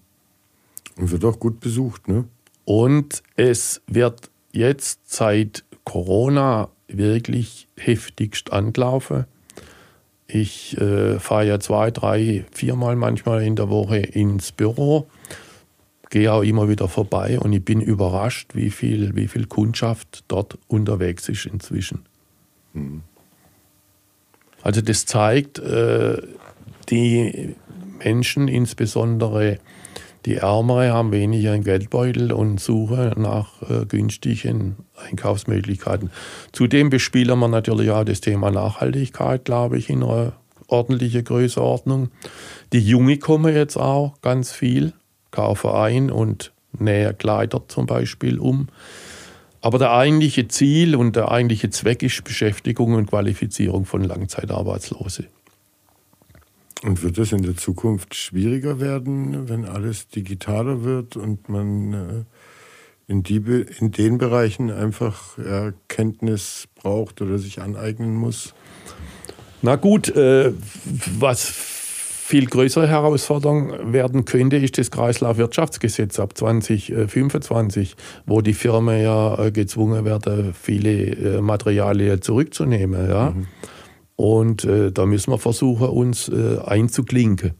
Und wird auch gut besucht, ne? Und es wird jetzt seit Corona wirklich heftigst angelaufen. Ich äh, fahre ja zwei, drei, viermal manchmal in der Woche ins Büro, gehe auch immer wieder vorbei und ich bin überrascht, wie viel, wie viel Kundschaft dort unterwegs ist inzwischen. Mhm. Also das zeigt, äh, die Menschen, insbesondere die Ärmere, haben weniger einen Geldbeutel und suchen nach äh, günstigen Einkaufsmöglichkeiten. Zudem bespielen wir natürlich auch das Thema Nachhaltigkeit, glaube ich, in einer ordentlichen Größenordnung. Die Junge kommen jetzt auch ganz viel, kaufen ein und nähen Kleider zum Beispiel um. Aber der eigentliche Ziel und der eigentliche Zweck ist Beschäftigung und Qualifizierung von Langzeitarbeitslosen. Und wird es in der Zukunft schwieriger werden, wenn alles digitaler wird und man äh, in, die, in den Bereichen einfach Erkenntnis braucht oder sich aneignen muss? Na gut, äh, was viel größere Herausforderung werden könnte, ist das Kreislaufwirtschaftsgesetz ab 2025, wo die Firmen ja äh, gezwungen werden, viele Materialien zurückzunehmen. Ja? Mhm. Und äh, da müssen wir versuchen, uns äh, einzuklinken.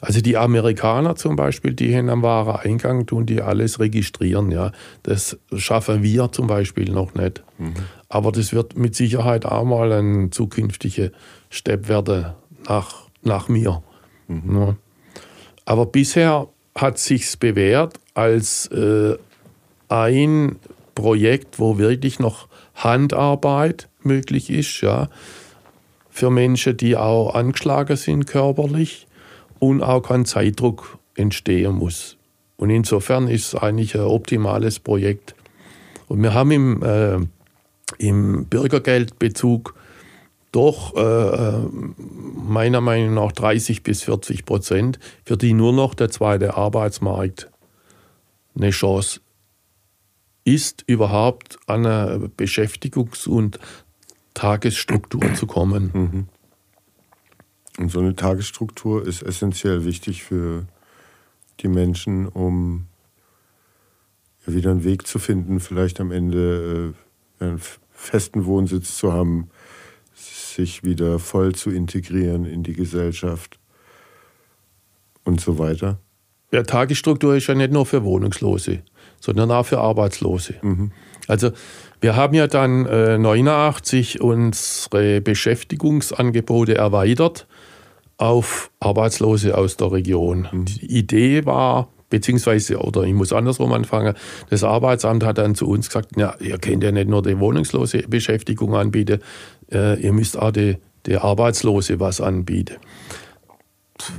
Also die Amerikaner zum Beispiel, die haben am Wareneingang, tun die alles registrieren. Ja. Das schaffen wir zum Beispiel noch nicht. Mhm. Aber das wird mit Sicherheit auch mal ein zukünftiger Step werden nach, nach mir. Mhm. Ja. Aber bisher hat sich's bewährt als äh, ein Projekt, wo wirklich noch Handarbeit möglich ist. Ja für Menschen, die auch angeschlagen sind körperlich und auch kein Zeitdruck entstehen muss. Und insofern ist es eigentlich ein optimales Projekt. Und wir haben im, äh, im Bürgergeldbezug doch äh, äh meiner Meinung nach 30 bis 40 Prozent, für die nur noch der zweite Arbeitsmarkt eine Chance ist, überhaupt an einer Beschäftigungs- und Tagesstruktur zu kommen. Mhm. Und so eine Tagesstruktur ist essentiell wichtig für die Menschen, um wieder einen Weg zu finden, vielleicht am Ende äh, einen festen Wohnsitz zu haben, sich wieder voll zu integrieren in die Gesellschaft und so weiter. Ja, Tagesstruktur ist ja nicht nur für Wohnungslose, sondern auch für Arbeitslose. Mhm. Also wir haben ja dann äh, 89 unsere Beschäftigungsangebote erweitert auf Arbeitslose aus der Region. Mhm. Die Idee war, beziehungsweise, oder ich muss andersrum anfangen, das Arbeitsamt hat dann zu uns gesagt, ja, ihr könnt ja nicht nur die wohnungslose Beschäftigung anbieten, äh, ihr müsst auch die, die Arbeitslose was anbieten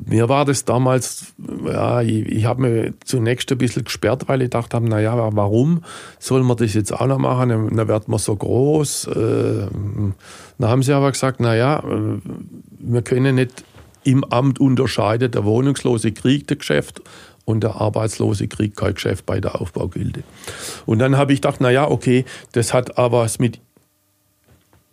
mir war das damals, ja, ich, ich habe mir zunächst ein bisschen gesperrt, weil ich dachte, naja, warum soll man das jetzt auch noch machen? Dann wird man so groß. Äh, dann haben sie aber gesagt, naja, äh, wir können nicht im Amt unterscheiden, der Wohnungslose kriegt ein Geschäft und der Arbeitslose kriegt kein Geschäft bei der Aufbaugilde. Und dann habe ich gedacht, naja, okay, das hat aber was mit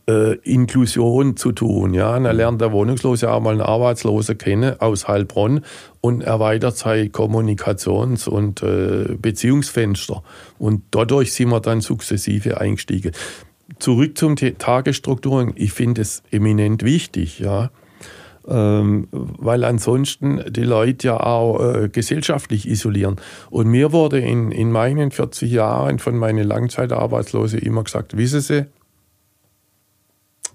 äh, Inklusion zu tun. Ja? Und er mhm. lernt der Wohnungslose auch mal einen Arbeitslosen kennen aus Heilbronn und erweitert sein Kommunikations- und äh, Beziehungsfenster. Und dadurch sind wir dann sukzessive eingestiegen. Zurück zum Tagesstrukturen. Ich finde es eminent wichtig, ja. Ähm, weil ansonsten die Leute ja auch äh, gesellschaftlich isolieren. Und mir wurde in, in meinen 40 Jahren von meinen Langzeitarbeitslosen immer gesagt, wissen Sie,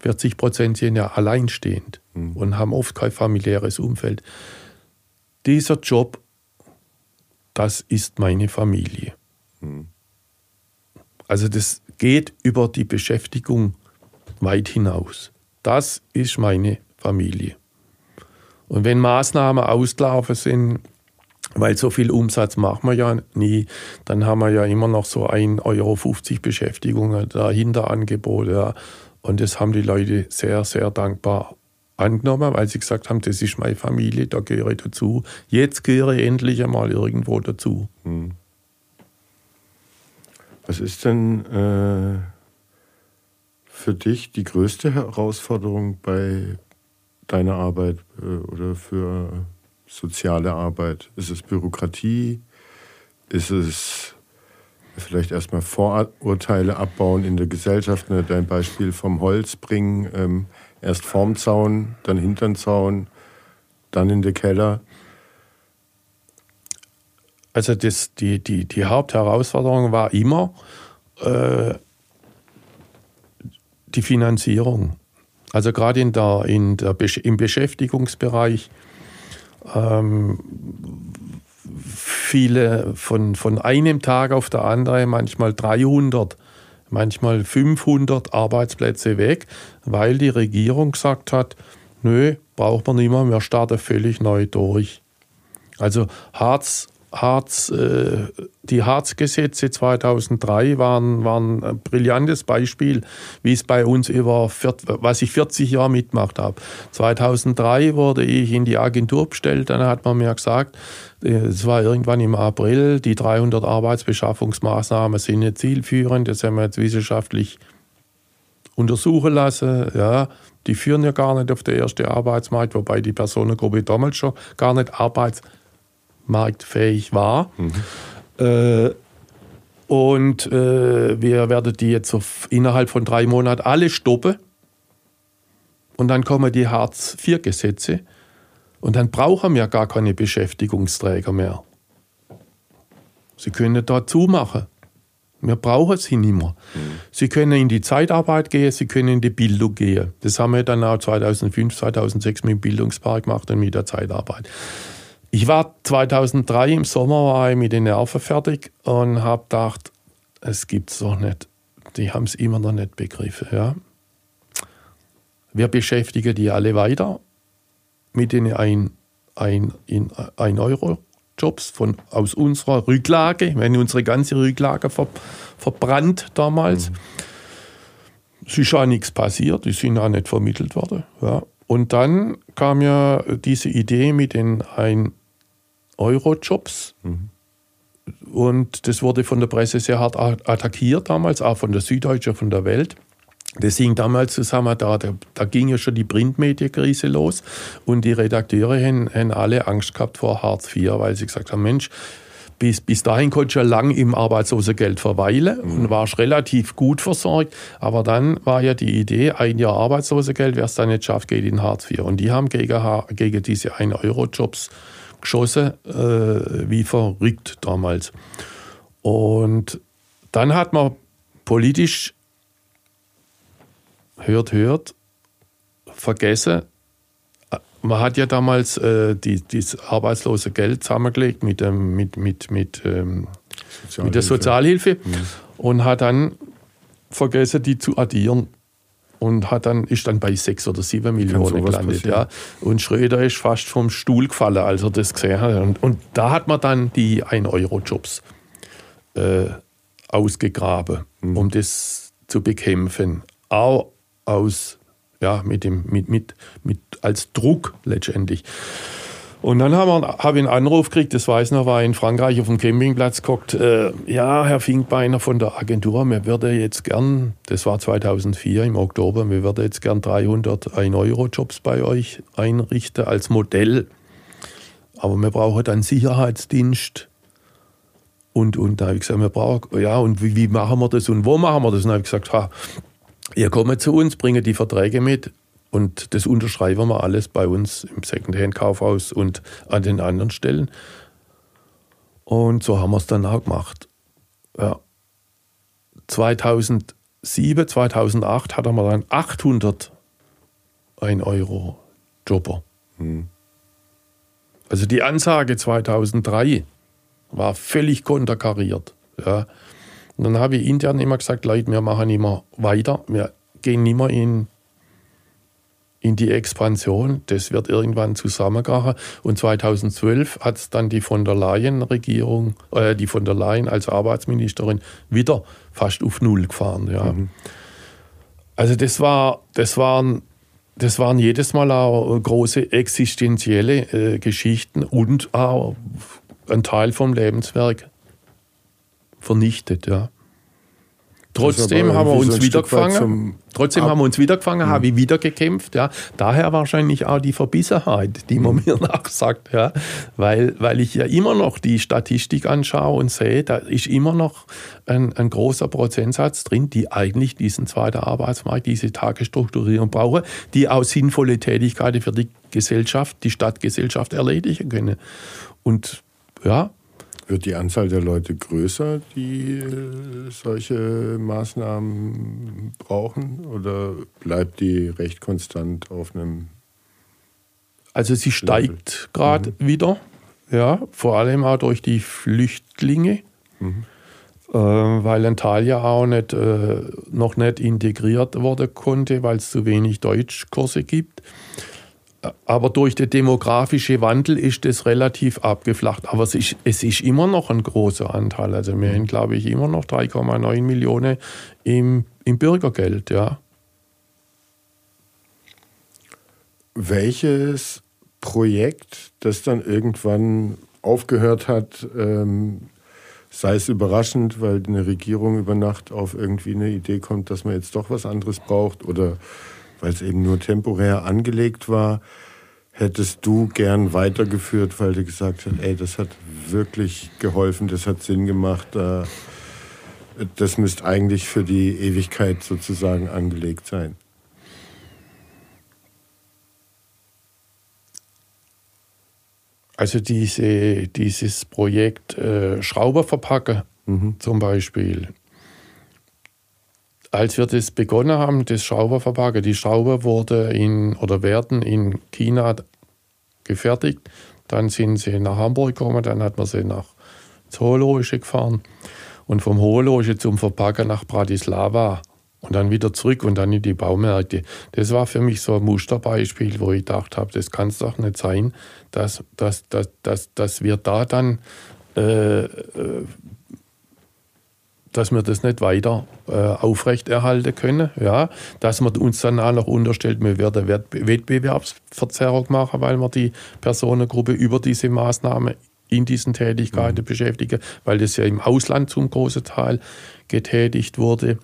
40 Prozent sind ja alleinstehend mhm. und haben oft kein familiäres Umfeld. Dieser Job, das ist meine Familie. Mhm. Also das geht über die Beschäftigung weit hinaus. Das ist meine Familie. Und wenn Maßnahmen ausgelaufen sind, weil so viel Umsatz machen wir ja nie, dann haben wir ja immer noch so 1,50 Euro Beschäftigungen dahinter angeboten. Ja. Und das haben die Leute sehr, sehr dankbar angenommen, weil sie gesagt haben, das ist meine Familie, da gehöre ich dazu. Jetzt gehöre ich endlich einmal irgendwo dazu. Hm. Was ist denn äh, für dich die größte Herausforderung bei deiner Arbeit äh, oder für soziale Arbeit? Ist es Bürokratie? Ist es vielleicht erstmal Vorurteile abbauen in der Gesellschaft, ne, dein Beispiel vom Holz bringen. Ähm, Erst vorm Zaun, dann hinter Zaun, dann in den Keller. Also das, die, die, die Hauptherausforderung war immer äh, die Finanzierung. Also gerade in der, in der, im Beschäftigungsbereich ähm, viele von, von einem Tag auf der andere, manchmal 300, manchmal 500 Arbeitsplätze weg, weil die Regierung gesagt hat, nö, braucht man nicht mehr, wir starten völlig neu durch. Also Hartz Harz, äh, die Harzgesetze 2003 waren, waren ein brillantes Beispiel, wie es bei uns über, was ich 40 Jahre mitgemacht habe. 2003 wurde ich in die Agentur bestellt, dann hat man mir gesagt, äh, es war irgendwann im April, die 300 Arbeitsbeschaffungsmaßnahmen sind nicht zielführend, das haben wir jetzt wissenschaftlich untersuchen lassen. Ja, die führen ja gar nicht auf den ersten Arbeitsmarkt, wobei die Personengruppe damals schon gar nicht arbeits marktfähig war. Mhm. Äh, und äh, wir werden die jetzt auf, innerhalb von drei Monaten alle stoppen. Und dann kommen die Hartz-IV-Gesetze. Und dann brauchen wir gar keine Beschäftigungsträger mehr. Sie können dort zumachen. Wir brauchen sie nicht mehr. Mhm. Sie können in die Zeitarbeit gehen, sie können in die Bildung gehen. Das haben wir dann auch 2005, 2006 mit dem Bildungspark gemacht und mit der Zeitarbeit. Ich war 2003 im Sommer war ich mit den Nerven fertig und habe gedacht, es gibt's doch nicht. Die haben es immer noch nicht begriffen. Ja. Wir beschäftigen die alle weiter mit den ein, ein, in, ein Euro Jobs von, aus unserer Rücklage. Wir haben unsere ganze Rücklage ver, verbrannt damals. Mhm. Es ist auch nichts passiert, die sind auch nicht vermittelt worden. Ja. Und dann kam ja diese Idee mit den ein Eurojobs. Mhm. Und das wurde von der Presse sehr hart attackiert damals, auch von der Süddeutschen, von der Welt. Das hing damals zusammen, da, da, da ging ja schon die Printmedienkrise los und die Redakteure haben, haben alle Angst gehabt vor Hartz IV, weil sie gesagt haben, Mensch, bis, bis dahin konntest du ja lang im Arbeitslosengeld verweilen mhm. und warst relativ gut versorgt. Aber dann war ja die Idee, ein Jahr Arbeitslosengeld, wer es dann nicht schafft, geht in Hartz IV. Und die haben gegen, gegen diese 1-Euro-Jobs geschossen, äh, wie verrückt damals. Und dann hat man politisch, hört, hört, vergessen, man hat ja damals äh, die, dieses arbeitslose Geld zusammengelegt mit, dem, mit, mit, mit, ähm, mit der Sozialhilfe mhm. und hat dann vergessen, die zu addieren und hat dann, ist dann bei sechs oder sieben Millionen gelandet. Ja. Und Schröder ist fast vom Stuhl gefallen, als er das gesehen hat. Und, und da hat man dann die 1-Euro-Jobs äh, ausgegraben, mhm. um das zu bekämpfen. Auch aus, ja, mit dem, mit, mit, mit, als Druck letztendlich. Und dann habe hab ich einen Anruf gekriegt, das weiß noch, war in Frankreich auf dem Campingplatz geguckt. Äh, ja, Herr Finkbeiner von der Agentur, wir würden jetzt gern, das war 2004 im Oktober, wir würden jetzt gern 300 1-Euro-Jobs bei euch einrichten als Modell. Aber wir brauchen dann Sicherheitsdienst. Und, und da habe ich gesagt, wir brauchen, ja, und wie, wie machen wir das und wo machen wir das? Und da habe ich gesagt, ha, ihr kommt zu uns, bringt die Verträge mit, und das unterschreiben wir alles bei uns im Secondhand-Kaufhaus und an den anderen Stellen. Und so haben wir es dann auch gemacht. Ja. 2007, 2008 hatten wir dann 800 1 Euro Jobber. Hm. Also die Ansage 2003 war völlig konterkariert. Ja. Und dann habe ich intern immer gesagt, Leute, wir machen immer weiter, wir gehen nicht mehr in in die Expansion. Das wird irgendwann zusammenkrachen. Und 2012 hat es dann die von der Leyen-Regierung, äh, die von der Leyen als Arbeitsministerin wieder fast auf Null gefahren. Ja. Mhm. Also das war, das waren, das waren jedes Mal auch große existenzielle äh, Geschichten und auch ein Teil vom Lebenswerk vernichtet. Ja. Trotzdem haben wir uns so wieder gefangen. Trotzdem haben wir uns wieder gefangen, mhm. habe ich wieder gekämpft. Ja. Daher wahrscheinlich auch die Verbissenheit, die man mhm. mir (laughs) nachsagt. Ja. Weil, weil ich ja immer noch die Statistik anschaue und sehe, da ist immer noch ein, ein großer Prozentsatz drin, die eigentlich diesen zweiten Arbeitsmarkt, diese Tagesstrukturierung brauchen, die auch sinnvolle Tätigkeiten für die Gesellschaft, die Stadtgesellschaft erledigen können. Und ja, wird die Anzahl der Leute größer, die äh, solche Maßnahmen brauchen? Oder bleibt die recht konstant auf einem. Also sie steigt gerade mhm. wieder, ja, vor allem auch durch die Flüchtlinge. Mhm. Äh, weil Antalya auch nicht, äh, noch nicht integriert werden konnte, weil es zu wenig Deutschkurse gibt. Aber durch den demografischen Wandel ist das relativ abgeflacht. Aber es ist, es ist immer noch ein großer Anteil. Also wir haben, glaube ich, immer noch 3,9 Millionen im, im Bürgergeld. Ja. Welches Projekt, das dann irgendwann aufgehört hat, ähm, sei es überraschend, weil eine Regierung über Nacht auf irgendwie eine Idee kommt, dass man jetzt doch was anderes braucht oder weil es eben nur temporär angelegt war, hättest du gern weitergeführt, weil du gesagt hast, ey, das hat wirklich geholfen, das hat Sinn gemacht, das müsste eigentlich für die Ewigkeit sozusagen angelegt sein. Also diese, dieses Projekt äh, Schrauber verpacken mhm. zum Beispiel, als wir das begonnen haben, das Schrauberverpacken, die Schrauber wurde in oder werden in China gefertigt. Dann sind sie nach Hamburg gekommen, dann hat man sie nach Hohloische gefahren und vom Hohloische zum Verpacken nach Bratislava und dann wieder zurück und dann in die Baumärkte. Das war für mich so ein Musterbeispiel, wo ich gedacht habe, das kann es doch nicht sein, dass, dass, dass, dass, dass wir da dann äh, äh dass wir das nicht weiter äh, aufrechterhalten können. Ja, dass man uns dann auch noch unterstellt, wir werden Wettbewerbsverzerrung machen, weil wir die Personengruppe über diese Maßnahme in diesen Tätigkeiten mhm. beschäftigen, weil das ja im Ausland zum großen Teil getätigt wurde.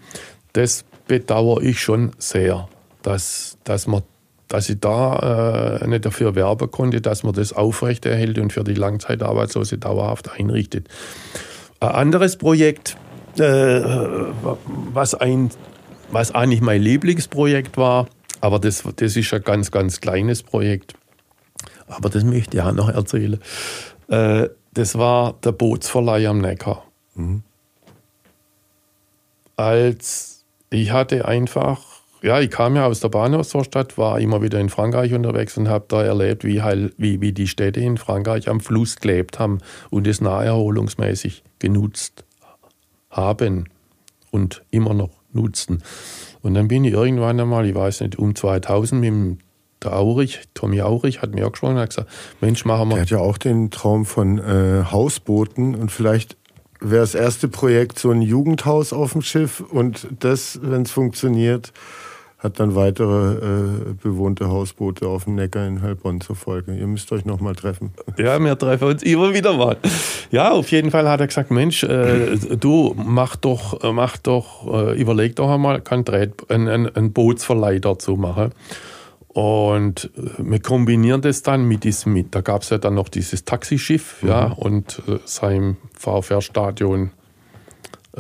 Das bedauere ich schon sehr, dass, dass, man, dass ich da äh, nicht dafür werben konnte, dass man das aufrechterhält und für die Langzeitarbeitslose dauerhaft einrichtet. Ein anderes Projekt, äh, was, ein, was eigentlich mein Lieblingsprojekt war. Aber das, das ist ein ganz, ganz kleines Projekt. Aber das möchte ich auch noch erzählen. Äh, das war der Bootsverleih am Neckar. Mhm. Als ich hatte einfach, ja, ich kam ja aus der Bahnhofsvorstadt, war immer wieder in Frankreich unterwegs und habe da erlebt, wie, halt, wie, wie die Städte in Frankreich am Fluss gelebt haben und es naherholungsmäßig genutzt haben und immer noch nutzen. Und dann bin ich irgendwann einmal, ich weiß nicht, um 2000 mit dem der Aurich, Tommy Aurich, hat mir auch gesprochen hat gesagt, Mensch, machen wir... Der hat ja auch den Traum von äh, Hausbooten und vielleicht wäre das erste Projekt so ein Jugendhaus auf dem Schiff und das, wenn es funktioniert, hat dann weitere äh, bewohnte Hausboote auf dem Neckar in Heilbronn zur Folge. Ihr müsst euch noch mal treffen. (laughs) Ja, wir treffen uns immer wieder mal. Ja, auf jeden Fall hat er gesagt, Mensch, äh, du mach doch, mach doch, äh, überleg doch einmal, kann ein, ein, ein Bootsverleih dazu machen. Und äh, wir kombinieren das dann mit diesem, mit, da gab es ja dann noch dieses Taxischiff, mhm. ja, und äh, seinem VfR-Stadion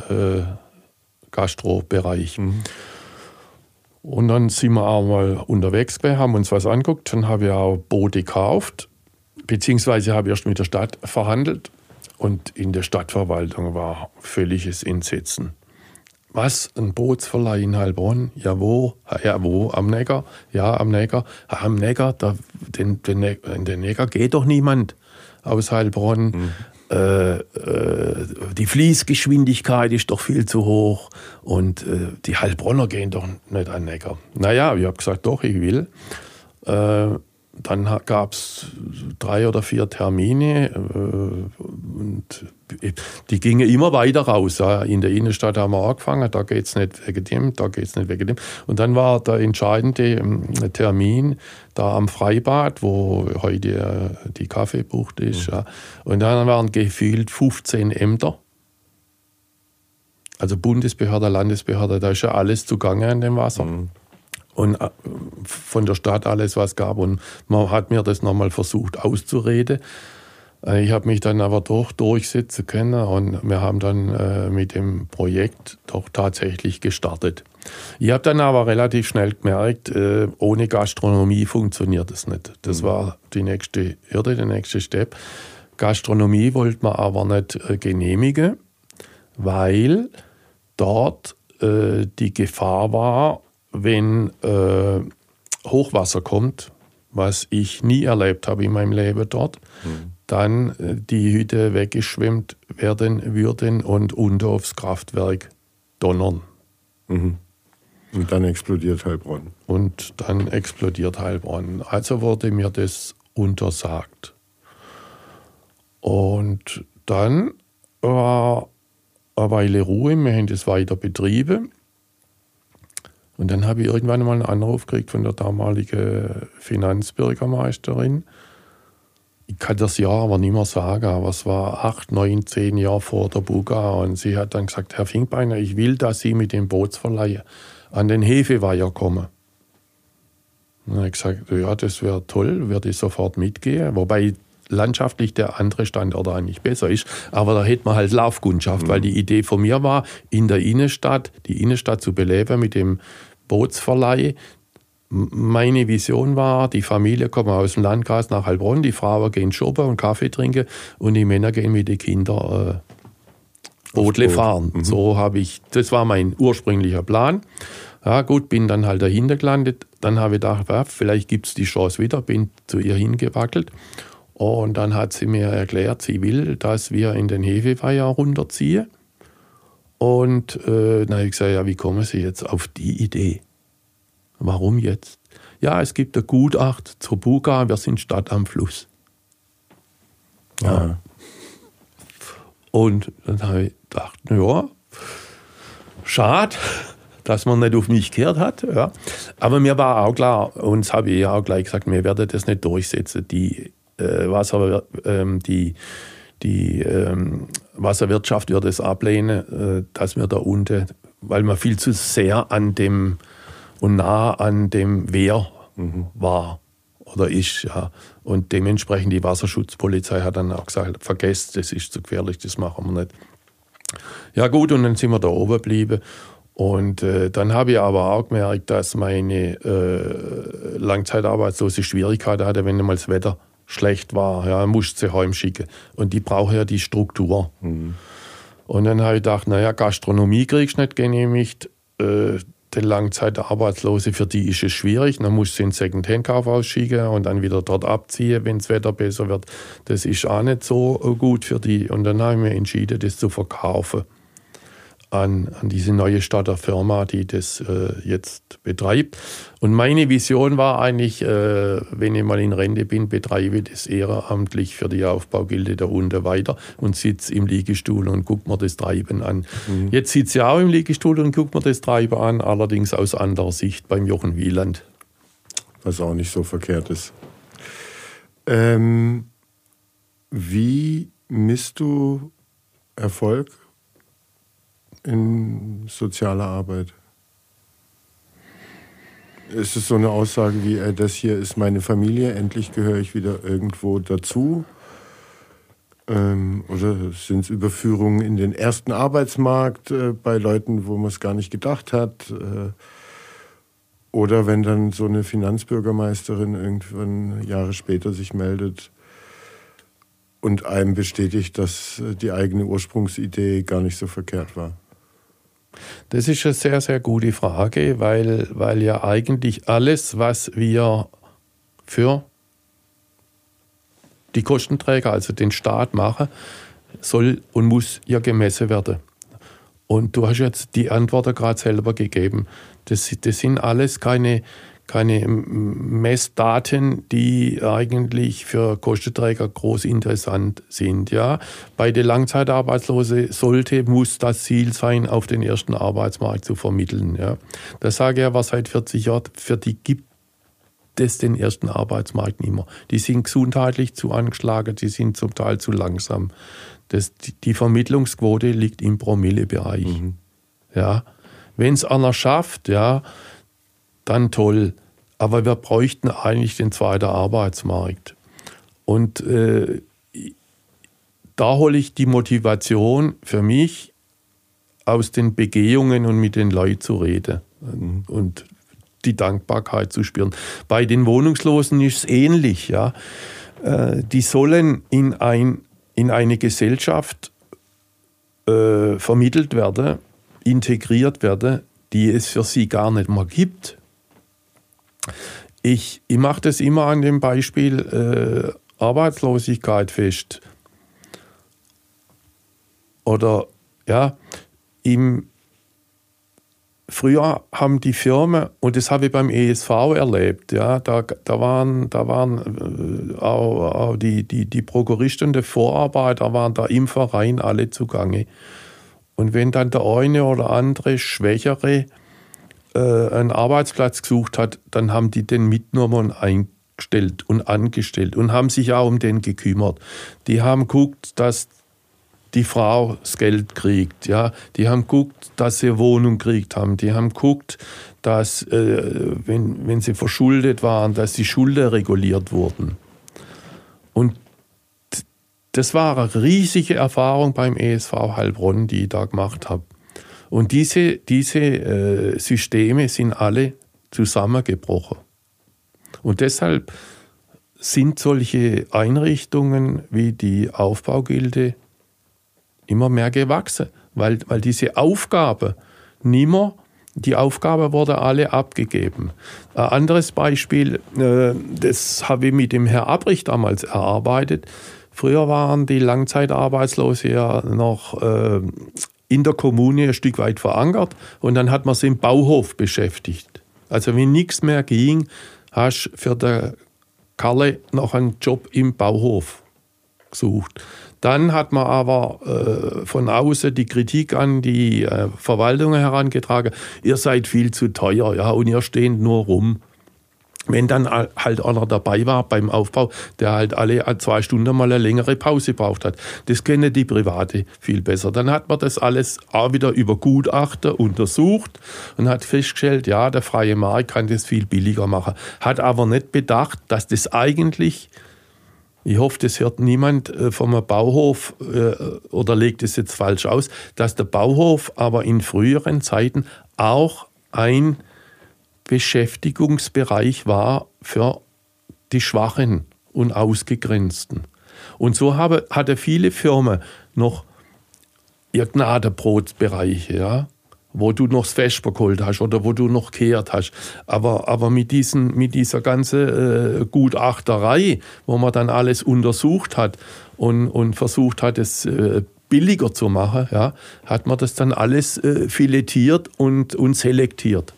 äh, Gastrobereich. Mhm. Und dann sind wir auch mal unterwegs gewesen, haben uns was angeguckt. Dann habe ich auch Boote gekauft, beziehungsweise habe ich erst mit der Stadt verhandelt. Und in der Stadtverwaltung war völliges Entsetzen. Was? Ein Bootsverleih in Heilbronn? Ja, wo? Ja, wo? Am Neckar? Ja, am Neckar. Am Neckar, da, den, den, in den Neckar geht doch niemand aus Heilbronn. Mhm äh, äh, die Fließgeschwindigkeit ist doch viel zu hoch und äh, die Heilbronner gehen doch nicht an Neckar. Naja, ich habe gesagt, doch, ich will. Äh, dann gab es drei oder vier Termine äh, und die gingen immer weiter raus. In der Innenstadt haben wir angefangen, da geht es nicht wegen dem, da geht es nicht wegen dem. Und dann war der entscheidende ähm, Termin da am Freibad, wo heute äh, die Kaffeebucht ist. Mhm. Und dann waren gefühlt 15 Ämter also Bundesbehörde, Landesbehörde, da ist ja alles zugange an dem Wasser. Mhm. Und äh, von der Stadt alles, was gab. Und man hat mir das nochmal versucht auszureden. Äh, ich habe mich dann aber doch durchsetzen können und wir haben dann äh, mit dem Projekt doch tatsächlich gestartet. Ich habe dann aber relativ schnell gemerkt, ohne Gastronomie funktioniert das nicht. Das mhm. war die nächste Hürde, der nächste Step. Gastronomie wollte man aber nicht genehmigen, weil dort die Gefahr war, wenn äh, Hochwasser kommt, was ich nie erlebt habe in meinem Leben dort, mhm. dann äh, die Hütte weggeschwemmt werden würden und unter aufs Kraftwerk donnern. Mhm. Und dann explodiert Heilbronn. Und dann explodiert Heilbronn. Also wurde mir das untersagt. Und dann war eine Weile Ruhe, wir haben das weiter betrieben. Und dann habe ich irgendwann mal einen Anruf gekriegt von der damaligen Finanzbürgermeisterin. Ich kann das Jahr aber nicht mehr sagen, aber es war acht, neun, zehn Jahre vor der Buga. Und sie hat dann gesagt, Herr Finkbeiner, ich will, dass Sie mit dem Bootsverleih an den Hefeweiher kommen. Und dann habe ich gesagt, ja, das wäre toll, würde ich sofort mitgehen. Wobei landschaftlich der andere Standort eigentlich besser ist. Aber da hätte man halt Laufkundschaft, mhm. weil die Idee von mir war, in der Innenstadt, die Innenstadt zu beleben mit dem Bootsverleih. Meine Vision war, die Familie kommt aus dem Landkreis nach Heilbronn, die Frauen gehen shoppen und Kaffee trinken und die Männer gehen mit den Kindern äh, Bootle fahren. Mhm. So habe ich, das war mein ursprünglicher Plan. Ja, gut, bin dann halt dahinter gelandet. Dann habe ich gedacht, ja, vielleicht gibt es die Chance wieder, bin zu ihr hingewackelt. Und dann hat sie mir erklärt, sie will, dass wir in den Hefeweiher runterziehen. Und äh, dann habe ich gesagt, ja, wie kommen Sie jetzt auf die Idee? Warum jetzt? Ja, es gibt ein Gutacht zur Buga, wir sind Stadt am Fluss. Ja. Und dann habe ich gedacht, ja, schade, (laughs) dass man nicht auf mich gehört hat. Ja. Aber mir war auch klar, uns habe ich ja auch gleich gesagt, wir werden das nicht durchsetzen. Die äh, Wasser, ähm, die die ähm, Wasserwirtschaft wird es ablehnen, äh, dass wir da unten, weil man viel zu sehr an dem und nah an dem Wehr mhm. war oder ist. Ja. Und dementsprechend die Wasserschutzpolizei hat dann auch gesagt, vergesst, das ist zu gefährlich, das machen wir nicht. Ja gut, und dann sind wir da oben geblieben. Und äh, dann habe ich aber auch gemerkt, dass meine äh, Langzeitarbeitslose Schwierigkeiten hatte, wenn mal das Wetter schlecht war. Ja, musste sie heimschicken. Und die brauchen ja die Struktur. Mhm. Und dann habe ich gedacht, naja, Gastronomie kriegst du nicht genehmigt. Äh, die Langzeitarbeitslose, für die ist es schwierig. Dann musst du in Secondhand-Kauf ausschicken und dann wieder dort abziehen, wenn das Wetter besser wird. Das ist auch nicht so gut für die. Und dann habe ich mir entschieden, das zu verkaufen an, an diese neue Stadter Firma, die das äh, jetzt betreibt. Und meine Vision war eigentlich, äh, wenn ich mal in Rente bin, betreibe ich das ehrenamtlich für die Aufbaugilde der Hunde weiter und sitze im Liegestuhl und gucke mir das Treiben an. Mhm. Jetzt sitze ich auch im Liegestuhl und gucke mir das Treiben an, allerdings aus anderer Sicht beim Jochen Wieland. Was auch nicht so verkehrt ist. Ähm, wie misst du Erfolg in sozialer Arbeit? Ist es so eine Aussage wie, äh, das hier ist meine Familie, endlich gehöre ich wieder irgendwo dazu? Ähm, oder sind es Überführungen in den ersten Arbeitsmarkt äh, bei Leuten, wo man es gar nicht gedacht hat? Äh, oder wenn dann so eine Finanzbürgermeisterin irgendwann Jahre später sich meldet und einem bestätigt, dass äh, die eigene Ursprungsidee gar nicht so verkehrt war? Das ist eine sehr, sehr gute Frage, weil, weil ja eigentlich alles, was wir für die Kostenträger, also den Staat machen, soll und muss ja gemessen werden. Und du hast jetzt die Antwort gerade selber gegeben. Das, das sind alles keine keine Messdaten, die eigentlich für Kostenträger groß interessant sind. Ja. Bei den Langzeitarbeitslosen sollte, muss das Ziel sein, auf den ersten Arbeitsmarkt zu vermitteln. Ja. Das sage ich aber seit 40 Jahren, für die gibt es den ersten Arbeitsmarkt nicht mehr. Die sind gesundheitlich zu angeschlagen, die sind zum Teil zu langsam. Das, die Vermittlungsquote liegt im Promillebereich. Mhm. Ja. Wenn es einer schafft, ja, dann toll. Aber wir bräuchten eigentlich den zweiten Arbeitsmarkt. Und äh, da hole ich die Motivation für mich aus den Begehungen und mit den Leuten zu reden und die Dankbarkeit zu spüren. Bei den Wohnungslosen ist es ähnlich. Ja. Äh, die sollen in, ein, in eine Gesellschaft äh, vermittelt werden, integriert werden, die es für sie gar nicht mehr gibt. Ich, ich mache das immer an dem Beispiel äh, Arbeitslosigkeit fest. Oder ja, im, früher haben die Firmen, und das habe ich beim ESV erlebt, ja, da, da waren, da waren äh, auch, auch, die, die, die Prokuristen die Vorarbeiter waren da im Verein alle zugange. Und wenn dann der eine oder andere Schwächere einen Arbeitsplatz gesucht hat, dann haben die den mitgenommen und eingestellt und angestellt und haben sich auch um den gekümmert. Die haben geguckt, dass die Frau das Geld kriegt. Ja? Die haben geguckt, dass sie Wohnung gekriegt haben. Die haben geguckt, dass, äh, wenn, wenn sie verschuldet waren, dass die Schulden reguliert wurden. Und das war eine riesige Erfahrung beim ESV Heilbronn, die ich da gemacht habe. Und diese, diese äh, Systeme sind alle zusammengebrochen. Und deshalb sind solche Einrichtungen wie die Aufbaugilde immer mehr gewachsen, weil, weil diese Aufgabe nimmer, die Aufgabe wurde alle abgegeben. Ein anderes Beispiel, äh, das habe ich mit dem Herr Abrich damals erarbeitet. Früher waren die Langzeitarbeitslose ja noch äh, in der Kommune ein Stück weit verankert und dann hat man sie im Bauhof beschäftigt. Also wenn nichts mehr ging, hast du für den Kalle noch einen Job im Bauhof gesucht. Dann hat man aber äh, von außen die Kritik an die äh, Verwaltung herangetragen, ihr seid viel zu teuer, ja, und ihr steht nur rum. Wenn dann halt einer dabei war beim Aufbau, der halt alle zwei Stunden mal eine längere Pause braucht hat. Das kennen die Private viel besser. Dann hat man das alles auch wieder über Gutachter untersucht und hat festgestellt, ja, der freie Markt kann das viel billiger machen. Hat aber nicht bedacht, dass das eigentlich ich hoffe, das hört niemand äh, vom Bauhof äh, oder legt es jetzt falsch aus, dass der Bauhof aber in früheren Zeiten auch ein Beschäftigungsbereich war für die Schwachen und Ausgegrenzten. Und so habe, hatte viele Firmen noch ihr Gnadenbrotbereiche, ja wo du noch das Vesper geholt hast oder wo du noch kehrt hast. Aber, aber mit, diesen, mit dieser ganzen äh, Gutachterei, wo man dann alles untersucht hat und, und versucht hat, es äh, billiger zu machen, ja, hat man das dann alles äh, filetiert und, und selektiert.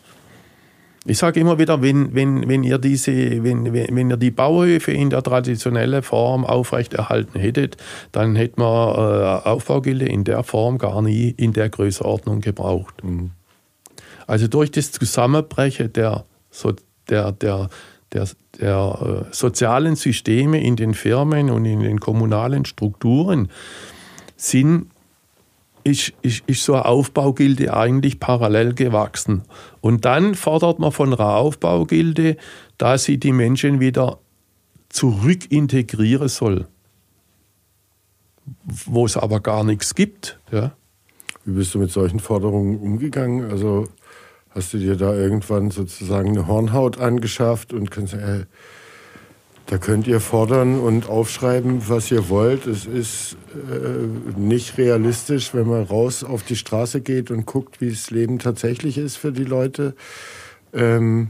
Ich sage immer wieder, wenn, wenn, wenn, ihr diese, wenn, wenn ihr die Bauhöfe in der traditionellen Form aufrechterhalten hättet, dann hätte man äh, Aufbaugilde in der Form gar nie in der Größenordnung gebraucht. Mhm. Also durch das Zusammenbrechen der, der, der, der, der äh, sozialen Systeme in den Firmen und in den kommunalen Strukturen sind ist, ist, ist so eine Aufbaugilde eigentlich parallel gewachsen. Und dann fordert man von einer Aufbaugilde, dass sie die Menschen wieder zurück integrieren soll. Wo es aber gar nichts gibt. Ja. Wie bist du mit solchen Forderungen umgegangen? Also hast du dir da irgendwann sozusagen eine Hornhaut angeschafft und kannst, äh, da könnt ihr fordern und aufschreiben, was ihr wollt. Es ist äh, nicht realistisch, wenn man raus auf die Straße geht und guckt, wie das Leben tatsächlich ist für die Leute. Ähm,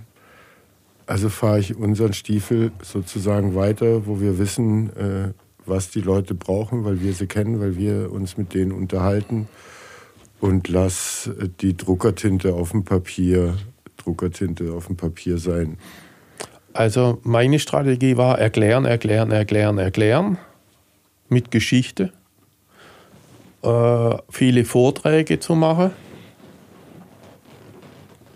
also fahre ich unseren Stiefel sozusagen weiter, wo wir wissen, äh, was die Leute brauchen, weil wir sie kennen, weil wir uns mit denen unterhalten. Und lass die Druckertinte auf dem Papier, Druckertinte auf dem Papier sein. Also meine Strategie war erklären, erklären, erklären, erklären mit Geschichte, äh, viele Vorträge zu machen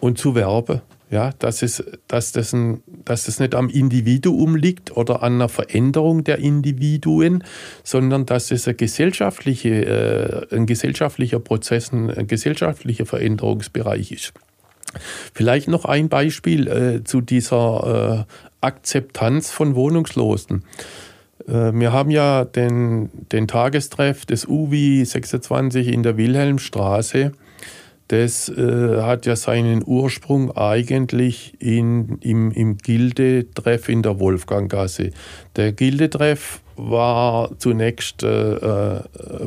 und zu werben. Ja, dass, es, dass, das ein, dass das nicht am Individuum liegt oder an einer Veränderung der Individuen, sondern dass es ein, gesellschaftliche, äh, ein gesellschaftlicher Prozess, ein gesellschaftlicher Veränderungsbereich ist. Vielleicht noch ein Beispiel äh, zu dieser äh, Akzeptanz von Wohnungslosen. Äh, wir haben ja den, den Tagestreff des UWI 26 in der Wilhelmstraße das äh, hat ja seinen Ursprung eigentlich in, im, im Gildetreff in der Wolfganggasse. Der Gildetreff war zunächst äh, äh,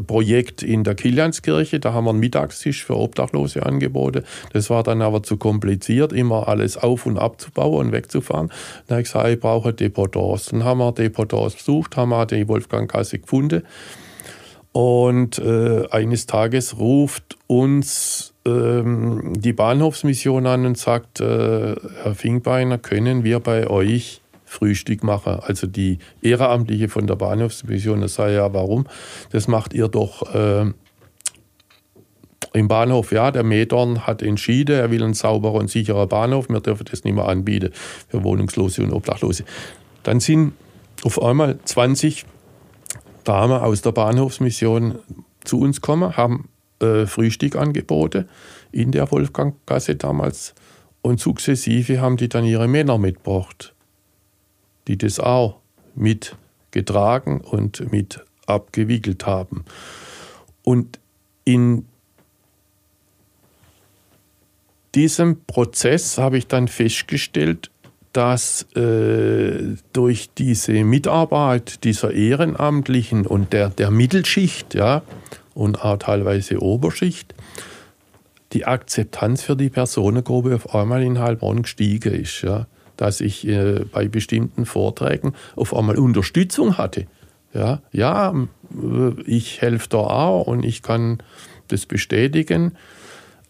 Projekt in der Kilianskirche. Da haben wir einen Mittagstisch für Obdachlose angeboten. Das war dann aber zu kompliziert, immer alles auf- und abzubauen und wegzufahren. Dann habe ich gesagt, ich brauche Depotors. Dann haben wir Depotors besucht, haben wir die Wolfganggasse gefunden. Und äh, eines Tages ruft uns ähm, die Bahnhofsmission an und sagt, äh, Herr Finkbeiner, können wir bei euch Frühstück machen? Also die Ehrenamtliche von der Bahnhofsmission, das sei ja, warum? Das macht ihr doch äh, im Bahnhof, ja, der Medorn hat entschieden, er will einen sauberen und sicheren Bahnhof, wir dürfen das nicht mehr anbieten für Wohnungslose und Obdachlose. Dann sind auf einmal 20 Damen aus der Bahnhofsmission zu uns gekommen, haben äh, Frühstück angeboten in der Wolfganggasse damals. Und sukzessive haben die dann ihre Männer mitgebracht, die das auch mitgetragen und mit abgewickelt haben. Und in diesem Prozess habe ich dann festgestellt, dass äh, durch diese Mitarbeit dieser Ehrenamtlichen und der, der Mittelschicht, ja, und auch teilweise Oberschicht, die Akzeptanz für die Personengruppe auf einmal in Heilbronn gestiegen ist. Ja. Dass ich äh, bei bestimmten Vorträgen auf einmal Unterstützung hatte. Ja, ja äh, ich helfe da auch und ich kann das bestätigen.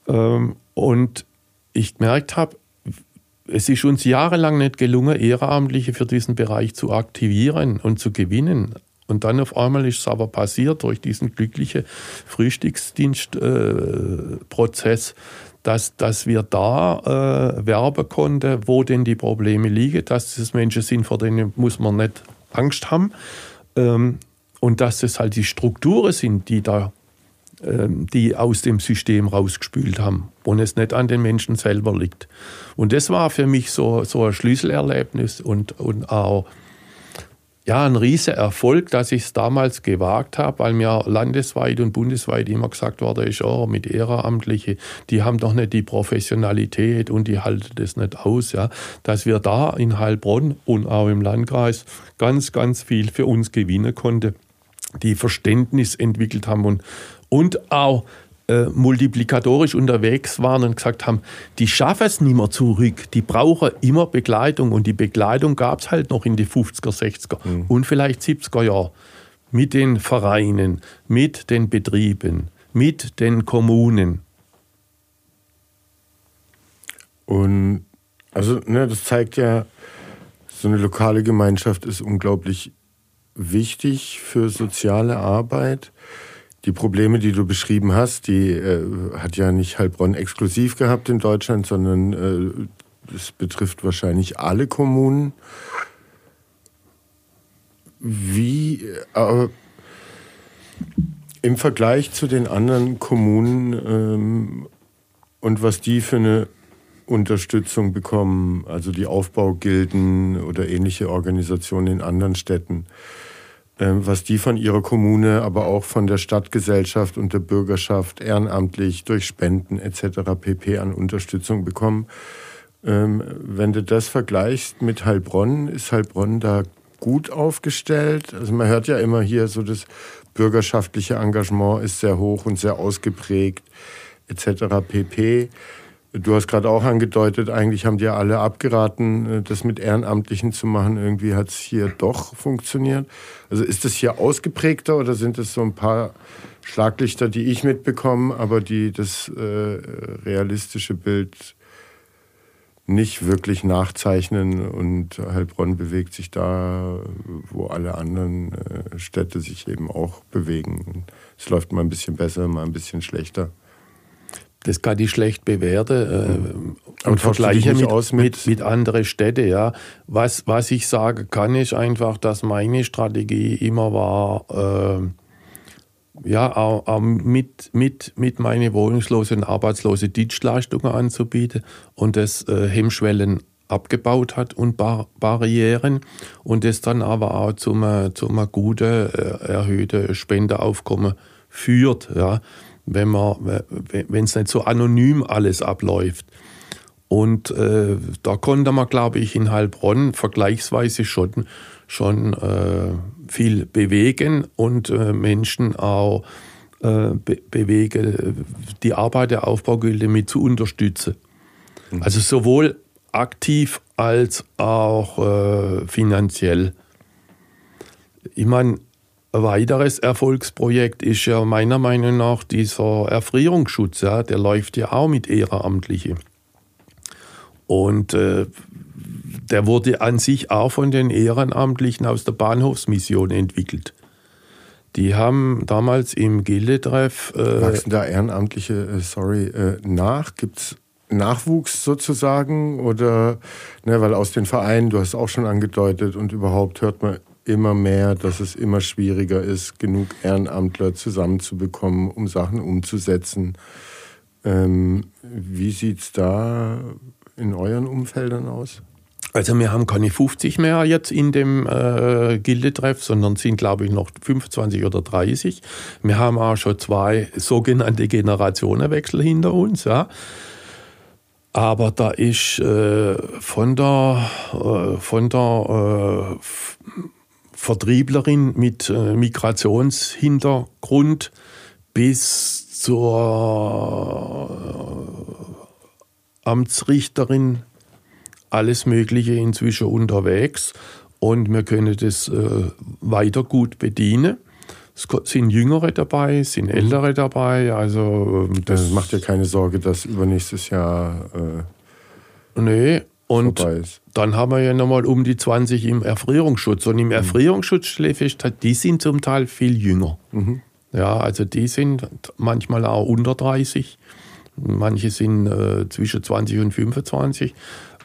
Ähm, und ich gemerkt habe, es ist uns jahrelang nicht gelungen, Ehrenamtliche für diesen Bereich zu aktivieren und zu gewinnen. Und dann auf einmal ist es aber passiert durch diesen glücklichen Frühstücksdienstprozess, äh, dass, dass wir da äh, werben konnten, wo denn die Probleme liegen, dass das Menschen sind, vor denen muss man nicht Angst haben. Ähm, und dass es halt die Strukturen sind, die da ähm, die aus dem System rausgespült haben und es nicht an den Menschen selber liegt. Und das war für mich so, so ein Schlüsselerlebnis und, und auch ja, ein riesiger Erfolg, dass ich es damals gewagt habe, weil mir landesweit und bundesweit immer gesagt wurde, ist, oh, mit Ehrenamtliche, die haben doch nicht die Professionalität und die halten das nicht aus, ja, dass wir da in Heilbronn und auch im Landkreis ganz, ganz viel für uns gewinnen konnten, die Verständnis entwickelt haben und, und auch äh, multiplikatorisch unterwegs waren und gesagt haben, die schaffen es nicht mehr zurück, die brauchen immer Begleitung und die Begleitung gab es halt noch in die 50er, 60er mhm. und vielleicht 70er Jahre mit den Vereinen, mit den Betrieben, mit den Kommunen. Und also ne, das zeigt ja, so eine lokale Gemeinschaft ist unglaublich wichtig für soziale Arbeit die Probleme, die du beschrieben hast, die äh, hat ja nicht Heilbronn exklusiv gehabt in Deutschland, sondern äh, es betrifft wahrscheinlich alle Kommunen. Wie äh, im Vergleich zu den anderen Kommunen ähm, und was die für eine Unterstützung bekommen, also die Aufbaugilden oder ähnliche Organisationen in anderen Städten, was die von ihrer Kommune, aber auch von der Stadtgesellschaft und der Bürgerschaft ehrenamtlich durch Spenden etc. pp. an Unterstützung bekommen. Ähm, wenn du das vergleichst mit Heilbronn, ist Heilbronn da gut aufgestellt? Also man hört ja immer hier so, das bürgerschaftliche Engagement ist sehr hoch und sehr ausgeprägt etc. pp. Du hast gerade auch angedeutet, eigentlich haben die alle abgeraten, äh, das mit Ehrenamtlichen zu machen. Irgendwie hat es hier doch funktioniert. Also ist das hier ausgeprägter oder sind es so ein paar Schlaglichter, die ich mitbekomme, aber die das äh, realistische Bild nicht wirklich nachzeichnen und Heilbronn bewegt sich da, wo alle anderen äh, Städte sich eben auch bewegen. Es läuft mal ein bisschen besser, mal ein bisschen schlechter das kann ich schlecht bewerten. Äh, und vergleiche mit, aus mit, mit, mit anderen Städten. Ja. Was, was ich sagen kann, ist einfach, dass meine Strategie immer war, äh, ja, auch, auch, mit, mit, mit meine wohnungslose und arbeitslose Dienstleistungen anzubieten und das äh, Hemmschwellen abgebaut hat und Bar Barrieren und das dann aber auch zum, zum guten, äh, erhöhten Spendeaufkommen führt. Ja wenn man, wenn es nicht so anonym alles abläuft. Und äh, da konnte man, glaube ich, in Heilbronn vergleichsweise schon, schon äh, viel bewegen und äh, Menschen auch äh, be bewegen, die Arbeit der Aufbaugilde mit zu unterstützen. Mhm. Also sowohl aktiv als auch äh, finanziell. Ich meine, ein weiteres Erfolgsprojekt ist ja meiner Meinung nach dieser Erfrierungsschutz. Ja, der läuft ja auch mit Ehrenamtlichen. Und äh, der wurde an sich auch von den Ehrenamtlichen aus der Bahnhofsmission entwickelt. Die haben damals im Gildetreff. Äh, Wachsen da Ehrenamtliche, äh, sorry, äh, nach? Gibt es Nachwuchs sozusagen? Oder, ne, weil aus den Vereinen, du hast auch schon angedeutet, und überhaupt hört man immer mehr, dass es immer schwieriger ist, genug Ehrenamtler zusammenzubekommen, um Sachen umzusetzen. Ähm, wie sieht es da in euren Umfeldern aus? Also wir haben keine 50 mehr jetzt in dem äh, Gildetreff, sondern sind, glaube ich, noch 25 oder 30. Wir haben auch schon zwei sogenannte Generationenwechsel hinter uns. Ja. Aber da ist äh, von der, äh, von der äh, Vertrieblerin mit äh, Migrationshintergrund bis zur äh, Amtsrichterin alles Mögliche inzwischen unterwegs und wir können das äh, weiter gut bedienen. Es sind Jüngere dabei, sind mhm. Ältere dabei. Also ähm, das, das macht dir keine Sorge, dass übernächstes Jahr. Äh, nee, und dann haben wir ja nochmal um die 20 im Erfrierungsschutz. Und im mhm. Erfrierungsschutz ich die sind zum Teil viel jünger. Mhm. Ja, also die sind manchmal auch unter 30. Manche sind äh, zwischen 20 und 25.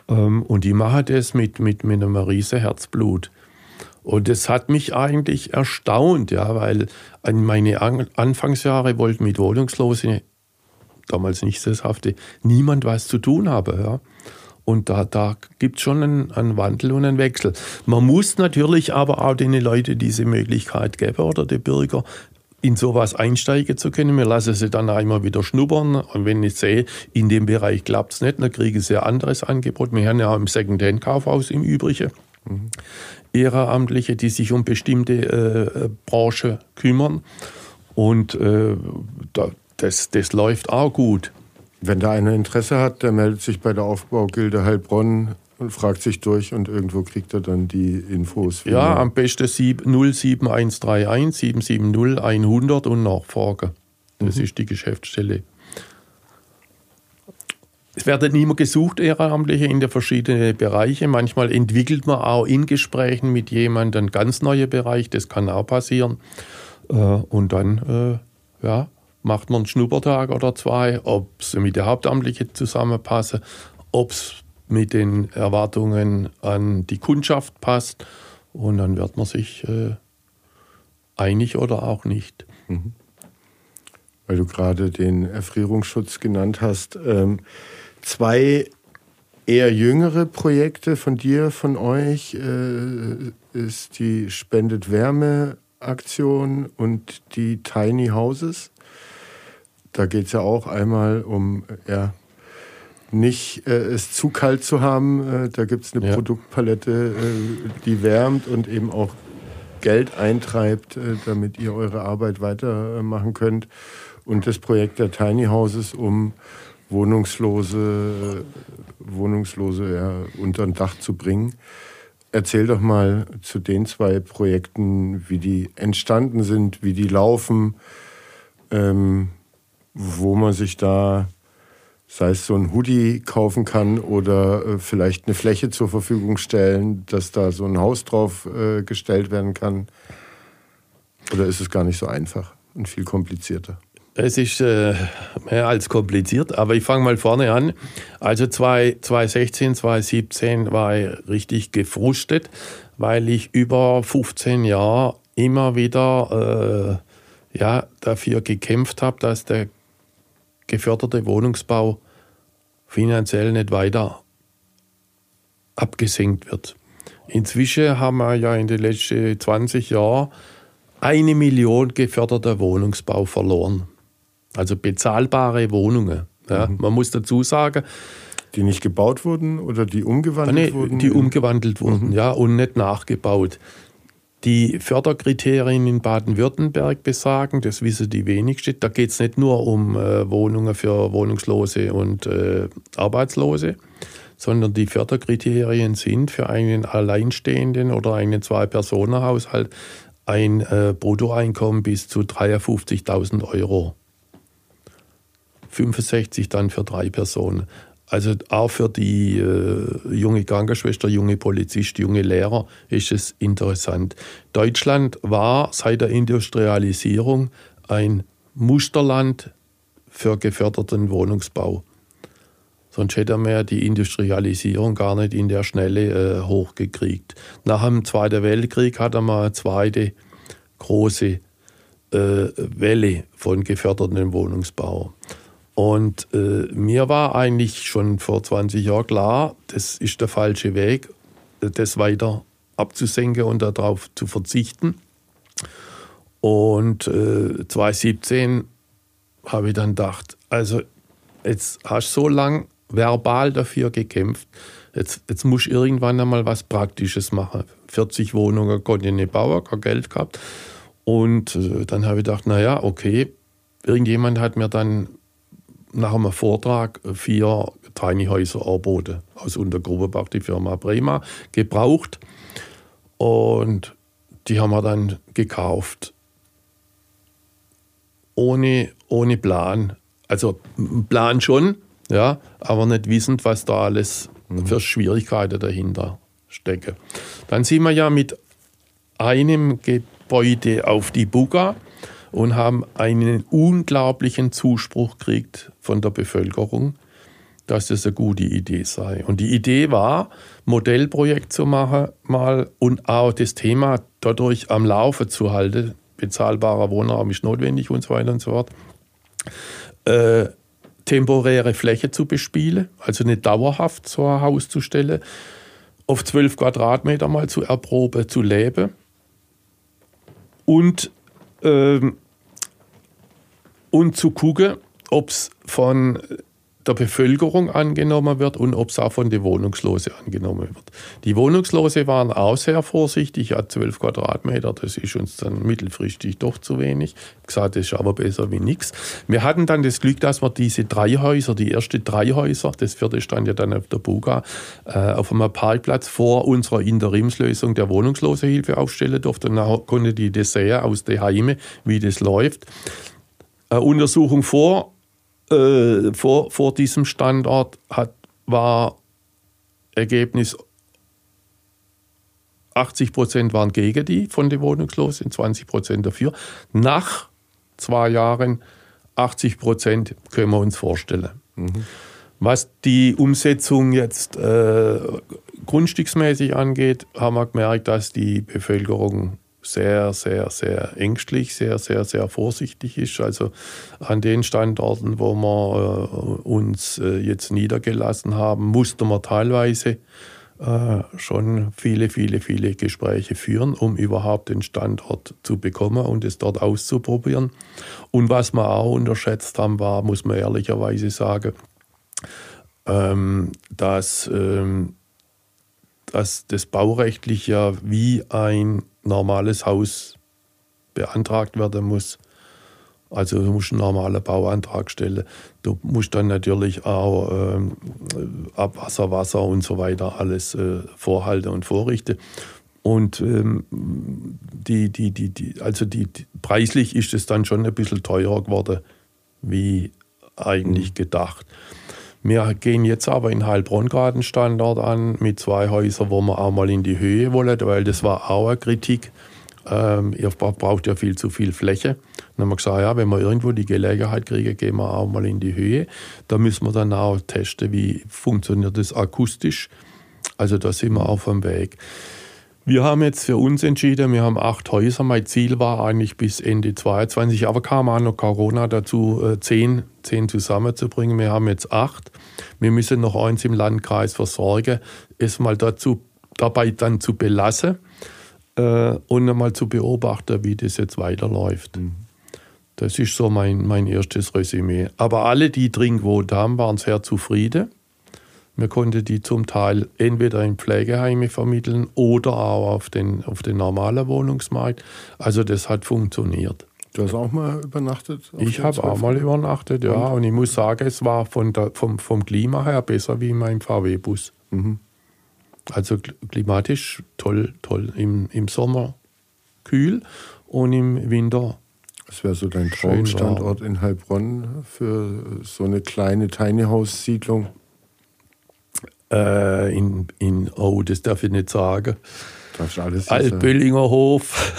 Ähm, und die machen das mit, mit, mit einem riesen Herzblut. Und das hat mich eigentlich erstaunt, ja, weil an meine Anfangsjahre wollten mit Wohnungslosen, damals nicht sesshafte, niemand was zu tun haben. Ja. Und da, da gibt es schon einen, einen, Wandel und einen Wechsel. Man muss natürlich aber auch den Leuten diese Möglichkeit geben oder den Bürger, in sowas einsteigen zu können. Wir lassen sie dann einmal wieder schnuppern. Und wenn ich sehe, in dem Bereich klappt es nicht, dann kriege ich ein anderes Angebot. Wir haben ja im Secondhand-Kaufhaus im Übrigen mhm. Ehrenamtliche, die sich um bestimmte äh, Branchen kümmern. Und äh, das, das läuft auch gut. Wenn da einer Interesse hat, der meldet sich bei der Aufbaugilde Heilbronn und fragt sich durch und irgendwo kriegt er dann die Infos. Ja, am besten 07131 770 100 und Nachfrage. Das mhm. ist die Geschäftsstelle. Es werden immer gesucht, Ehrenamtliche in den verschiedenen Bereichen. Manchmal entwickelt man auch in Gesprächen mit jemandem einen ganz neuen Bereich. Das kann auch passieren. Äh, und dann, äh, ja, macht man einen Schnuppertag oder zwei, ob sie mit der Hauptamtlichen zusammenpassen, ob es mit den Erwartungen an die Kundschaft passt und dann wird man sich äh, einig oder auch nicht. Mhm. Weil du gerade den Erfrierungsschutz genannt hast. Ähm, zwei eher jüngere Projekte von dir, von euch, äh, ist die Spendet Wärme Aktion und die Tiny Houses. Da geht es ja auch einmal um, ja, nicht äh, es zu kalt zu haben. Äh, da gibt es eine ja. Produktpalette, äh, die wärmt und eben auch Geld eintreibt, äh, damit ihr eure Arbeit weitermachen könnt. Und das Projekt der Tiny Houses, um Wohnungslose, Wohnungslose ja, unter ein Dach zu bringen. Erzähl doch mal zu den zwei Projekten, wie die entstanden sind, wie die laufen. Ähm, wo man sich da, sei es so ein Hoodie kaufen kann oder äh, vielleicht eine Fläche zur Verfügung stellen, dass da so ein Haus drauf äh, gestellt werden kann? Oder ist es gar nicht so einfach und viel komplizierter? Es ist äh, mehr als kompliziert, aber ich fange mal vorne an. Also 2016, 2017 war ich richtig gefrustet, weil ich über 15 Jahre immer wieder äh, ja, dafür gekämpft habe, dass der geförderte Wohnungsbau finanziell nicht weiter abgesenkt wird. Inzwischen haben wir ja in den letzten 20 Jahren eine Million geförderter Wohnungsbau verloren. Also bezahlbare Wohnungen. Ja, mhm. Man muss dazu sagen, die nicht gebaut wurden oder die umgewandelt nee, wurden? Die umgewandelt wurden, mhm. ja, und nicht nachgebaut. Die Förderkriterien in Baden-Württemberg besagen, das wissen die wenigsten, da geht es nicht nur um äh, Wohnungen für Wohnungslose und äh, Arbeitslose, sondern die Förderkriterien sind für einen Alleinstehenden oder einen Zwei-Personen-Haushalt ein äh, Bruttoeinkommen bis zu 53.000 Euro. 65 dann für drei Personen. Also auch für die äh, junge Krankenschwester, junge Polizist, junge Lehrer ist es interessant. Deutschland war seit der Industrialisierung ein Musterland für geförderten Wohnungsbau. Sonst hätte man die Industrialisierung gar nicht in der Schnelle äh, hochgekriegt. Nach dem Zweiten Weltkrieg hat man eine zweite große äh, Welle von gefördertem Wohnungsbau. Und äh, mir war eigentlich schon vor 20 Jahren klar, das ist der falsche Weg, das weiter abzusenken und darauf zu verzichten. Und äh, 2017 habe ich dann gedacht, also jetzt hast du so lange verbal dafür gekämpft, jetzt, jetzt musst du irgendwann einmal was Praktisches machen. 40 Wohnungen konnte ich nicht bauen, kein Geld gehabt. Und äh, dann habe ich gedacht, naja, okay, irgendjemand hat mir dann nach einem Vortrag vier Tiny Häuser angeboten aus Untergrubebach, die Firma Prima, gebraucht. Und die haben wir dann gekauft. Ohne, ohne Plan. Also Plan schon, ja, aber nicht wissend, was da alles mhm. für Schwierigkeiten dahinter stecken. Dann sind wir ja mit einem Gebäude auf die Buga und haben einen unglaublichen Zuspruch gekriegt von der Bevölkerung, dass das eine gute Idee sei. Und die Idee war, Modellprojekt zu machen mal und auch das Thema dadurch am Laufe zu halten. Bezahlbarer Wohnraum ist notwendig und so weiter und so fort. Äh, temporäre Fläche zu bespielen, also nicht dauerhaft so ein Haus zu stellen, auf 12 Quadratmeter mal zu erproben, zu leben und ähm, und zu gucken, ob es von der Bevölkerung angenommen wird und ob es auch von den Wohnungslosen angenommen wird. Die Wohnungslose waren auch sehr vorsichtig, ja 12 Quadratmeter, das ist uns dann mittelfristig doch zu wenig. Ich gesagt, das ist aber besser wie nichts. Wir hatten dann das Glück, dass wir diese drei Häuser, die ersten drei Häuser, das vierte stand ja dann auf der Buga, äh, auf einem Parkplatz vor unserer Interimslösung der Wohnungslosehilfe aufstellen durften. Und dann konnte die das sehen aus den Heimen, wie das läuft. Eine Untersuchung vor äh, vor, vor diesem Standort hat, war Ergebnis 80 Prozent waren gegen die von den Wohnungslosen, 20 Prozent dafür. Nach zwei Jahren 80 Prozent können wir uns vorstellen. Mhm. Was die Umsetzung jetzt äh, grundstücksmäßig angeht, haben wir gemerkt, dass die Bevölkerung sehr, sehr, sehr ängstlich, sehr, sehr, sehr vorsichtig ist. Also an den Standorten, wo wir äh, uns äh, jetzt niedergelassen haben, mussten wir teilweise äh, schon viele, viele, viele Gespräche führen, um überhaupt den Standort zu bekommen und es dort auszuprobieren. Und was wir auch unterschätzt haben, war, muss man ehrlicherweise sagen, ähm, dass, ähm, dass das baurechtlich ja wie ein normales Haus beantragt werden muss. Also du musst einen normalen Bauantrag stellen. Du musst dann natürlich auch ähm, Abwasser, Wasser und so weiter alles äh, vorhalten und vorrichten. Und ähm, die, die, die, die, also die, die, preislich ist es dann schon ein bisschen teurer geworden, wie eigentlich mhm. gedacht. Wir gehen jetzt aber in Heilbronn gerade einen Standort an mit zwei Häusern, wo wir auch mal in die Höhe wollen, weil das war auch eine Kritik Ähm, ihr braucht ja viel zu viel Fläche. Dann haben wir gesagt, ja, wenn wir irgendwo die Gelegenheit kriegen, gehen wir auch mal in die Höhe. Da müssen wir dann auch testen, wie funktioniert das akustisch. Also da sind wir auf dem Weg. Wir haben jetzt für uns entschieden, wir haben acht Häuser. Mein Ziel war eigentlich bis Ende 2022, aber kam auch noch Corona dazu, äh, zehn, zehn zusammenzubringen. Wir haben jetzt acht. Wir müssen noch eins im Landkreis versorgen, es mal dazu, dabei dann zu belassen äh, und einmal zu beobachten, wie das jetzt weiterläuft. Mhm. Das ist so mein, mein erstes Resümee. Aber alle, die gewohnt haben, waren sehr zufrieden. Wir konnten die zum Teil entweder in Pflegeheime vermitteln oder auch auf den, auf den normalen Wohnungsmarkt. Also das hat funktioniert. Du hast auch mal übernachtet? Ich habe auch mal übernachtet, ja. Und? und? ich muss sagen, es war von der, vom, vom Klima her besser wie in meinem VW-Bus. Mhm. Also klimatisch toll, toll. Im, Im Sommer kühl und im Winter. Das wäre so dein Traumstandort in Heilbronn für so eine kleine Tiny House-Siedlung? Äh, in, in, oh, das darf ich nicht sagen. Darfst alles Altböllinger Hof.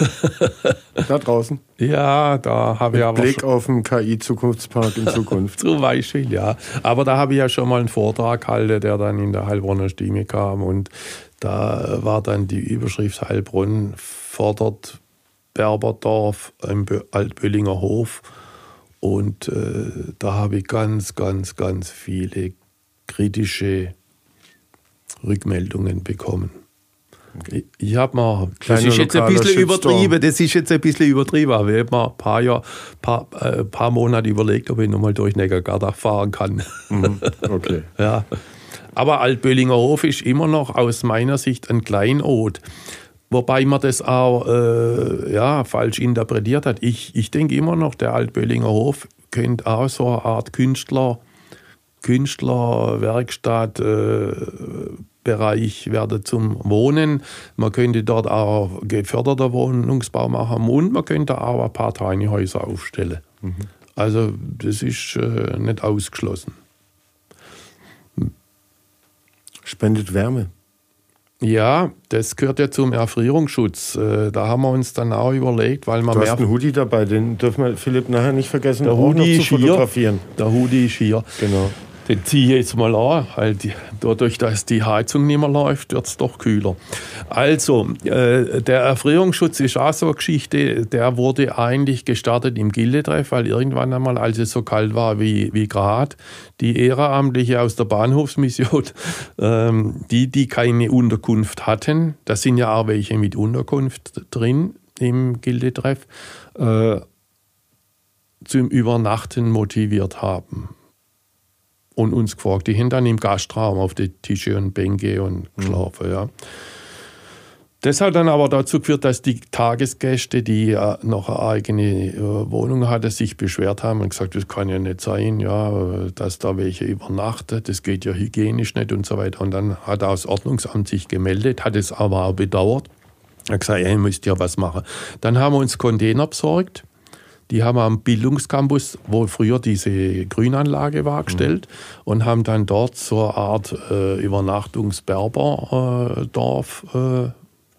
(laughs) da draußen? Ja, da habe ich aber. Blick auf den KI-Zukunftspark in Zukunft. (laughs) Zum Beispiel, ja. Aber da habe ich ja schon mal einen Vortrag gehalten, der dann in der Heilbronner Stimme kam. Und da war dann die Überschrift Heilbronn fordert Berberdorf im Altböllinger Hof. Und äh, da habe ich ganz, ganz, ganz viele kritische Rückmeldungen bekommen. Okay. Ich habe mal, das ist jetzt ein bisschen übertrieben, das ist jetzt ein bisschen übertrieben, aber ich habe mal ein paar, Jahr, paar, äh, paar Monate überlegt, ob ich nochmal durch Neckargardach fahren kann. Mhm. (laughs) Okay. ja. Aber Altböllinger Hof ist immer noch aus meiner Sicht ein Kleinod. Wobei man das auch äh, ja, falsch interpretiert hat. Ich, ich denke immer noch, der Altböllinger Hof könnte auch so eine Art Künstler, Künstlerwerkstatt, äh, Bereich werde zum Wohnen. Man könnte dort auch geförderter Wohnungsbau machen und man könnte auch ein paar Tiny Häuser aufstellen. Mhm. Also das ist äh, nicht ausgeschlossen. Spendet Wärme. Ja, das gehört ja zum Erfrierungsschutz. Äh, da haben wir uns dann auch überlegt, weil man du hast einen Hoodie dabei, den dürfen wir Philipp nachher nicht vergessen, der Hoodie zu fotografieren. Hier. Der Hoodie ist hier. Genau. Den ziehe ich jetzt mal an, weil die, dadurch, dass die Heizung nicht mehr läuft, wird es doch kühler. Also, äh, der Erfrierungsschutz ist auch so eine Geschichte, der wurde eigentlich gestartet im Gildetreff, weil irgendwann einmal, als es so kalt war wie, wie gerade, die Ehrenamtliche aus der Bahnhofsmission, (laughs) ähm, die, die keine Unterkunft hatten, da sind ja auch welche mit Unterkunft drin im Gildetreff, äh, zum Übernachten motiviert haben und uns gefragt. Die dann im Gastraum auf die Tische und Bänke und mhm. geschlafen. Mhm. Ja. Das hat dann aber dazu geführt, dass die Tagesgäste, die äh, noch eine eigene äh, Wohnung hatten, sich beschwert haben und gesagt, das kann ja nicht sein, ja, dass da welche übernachten, das geht ja hygienisch nicht und so weiter. Und dann hat das Ordnungsamt sich gemeldet, hat es aber auch bedauert. Er hat gesagt, ihr müsst ja was machen. Dann haben wir uns Container besorgt die haben am Bildungscampus, wo früher diese Grünanlage war, gestellt mhm. und haben dann dort so eine Art äh, Übernachtungsberberdorf äh,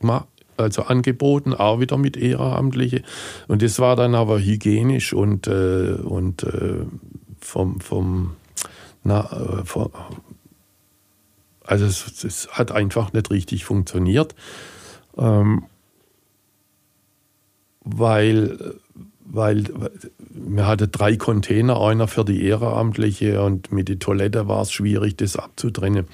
gemacht also angeboten, auch wieder mit Ehrenamtliche. Und das war dann aber hygienisch und, äh, und äh, vom, vom, na, äh, vom also es, es, hat einfach nicht richtig funktioniert, ähm, weil weil wir hatten drei Container, einer für die Ehrenamtliche und mit der Toilette war es schwierig, das abzutrennen.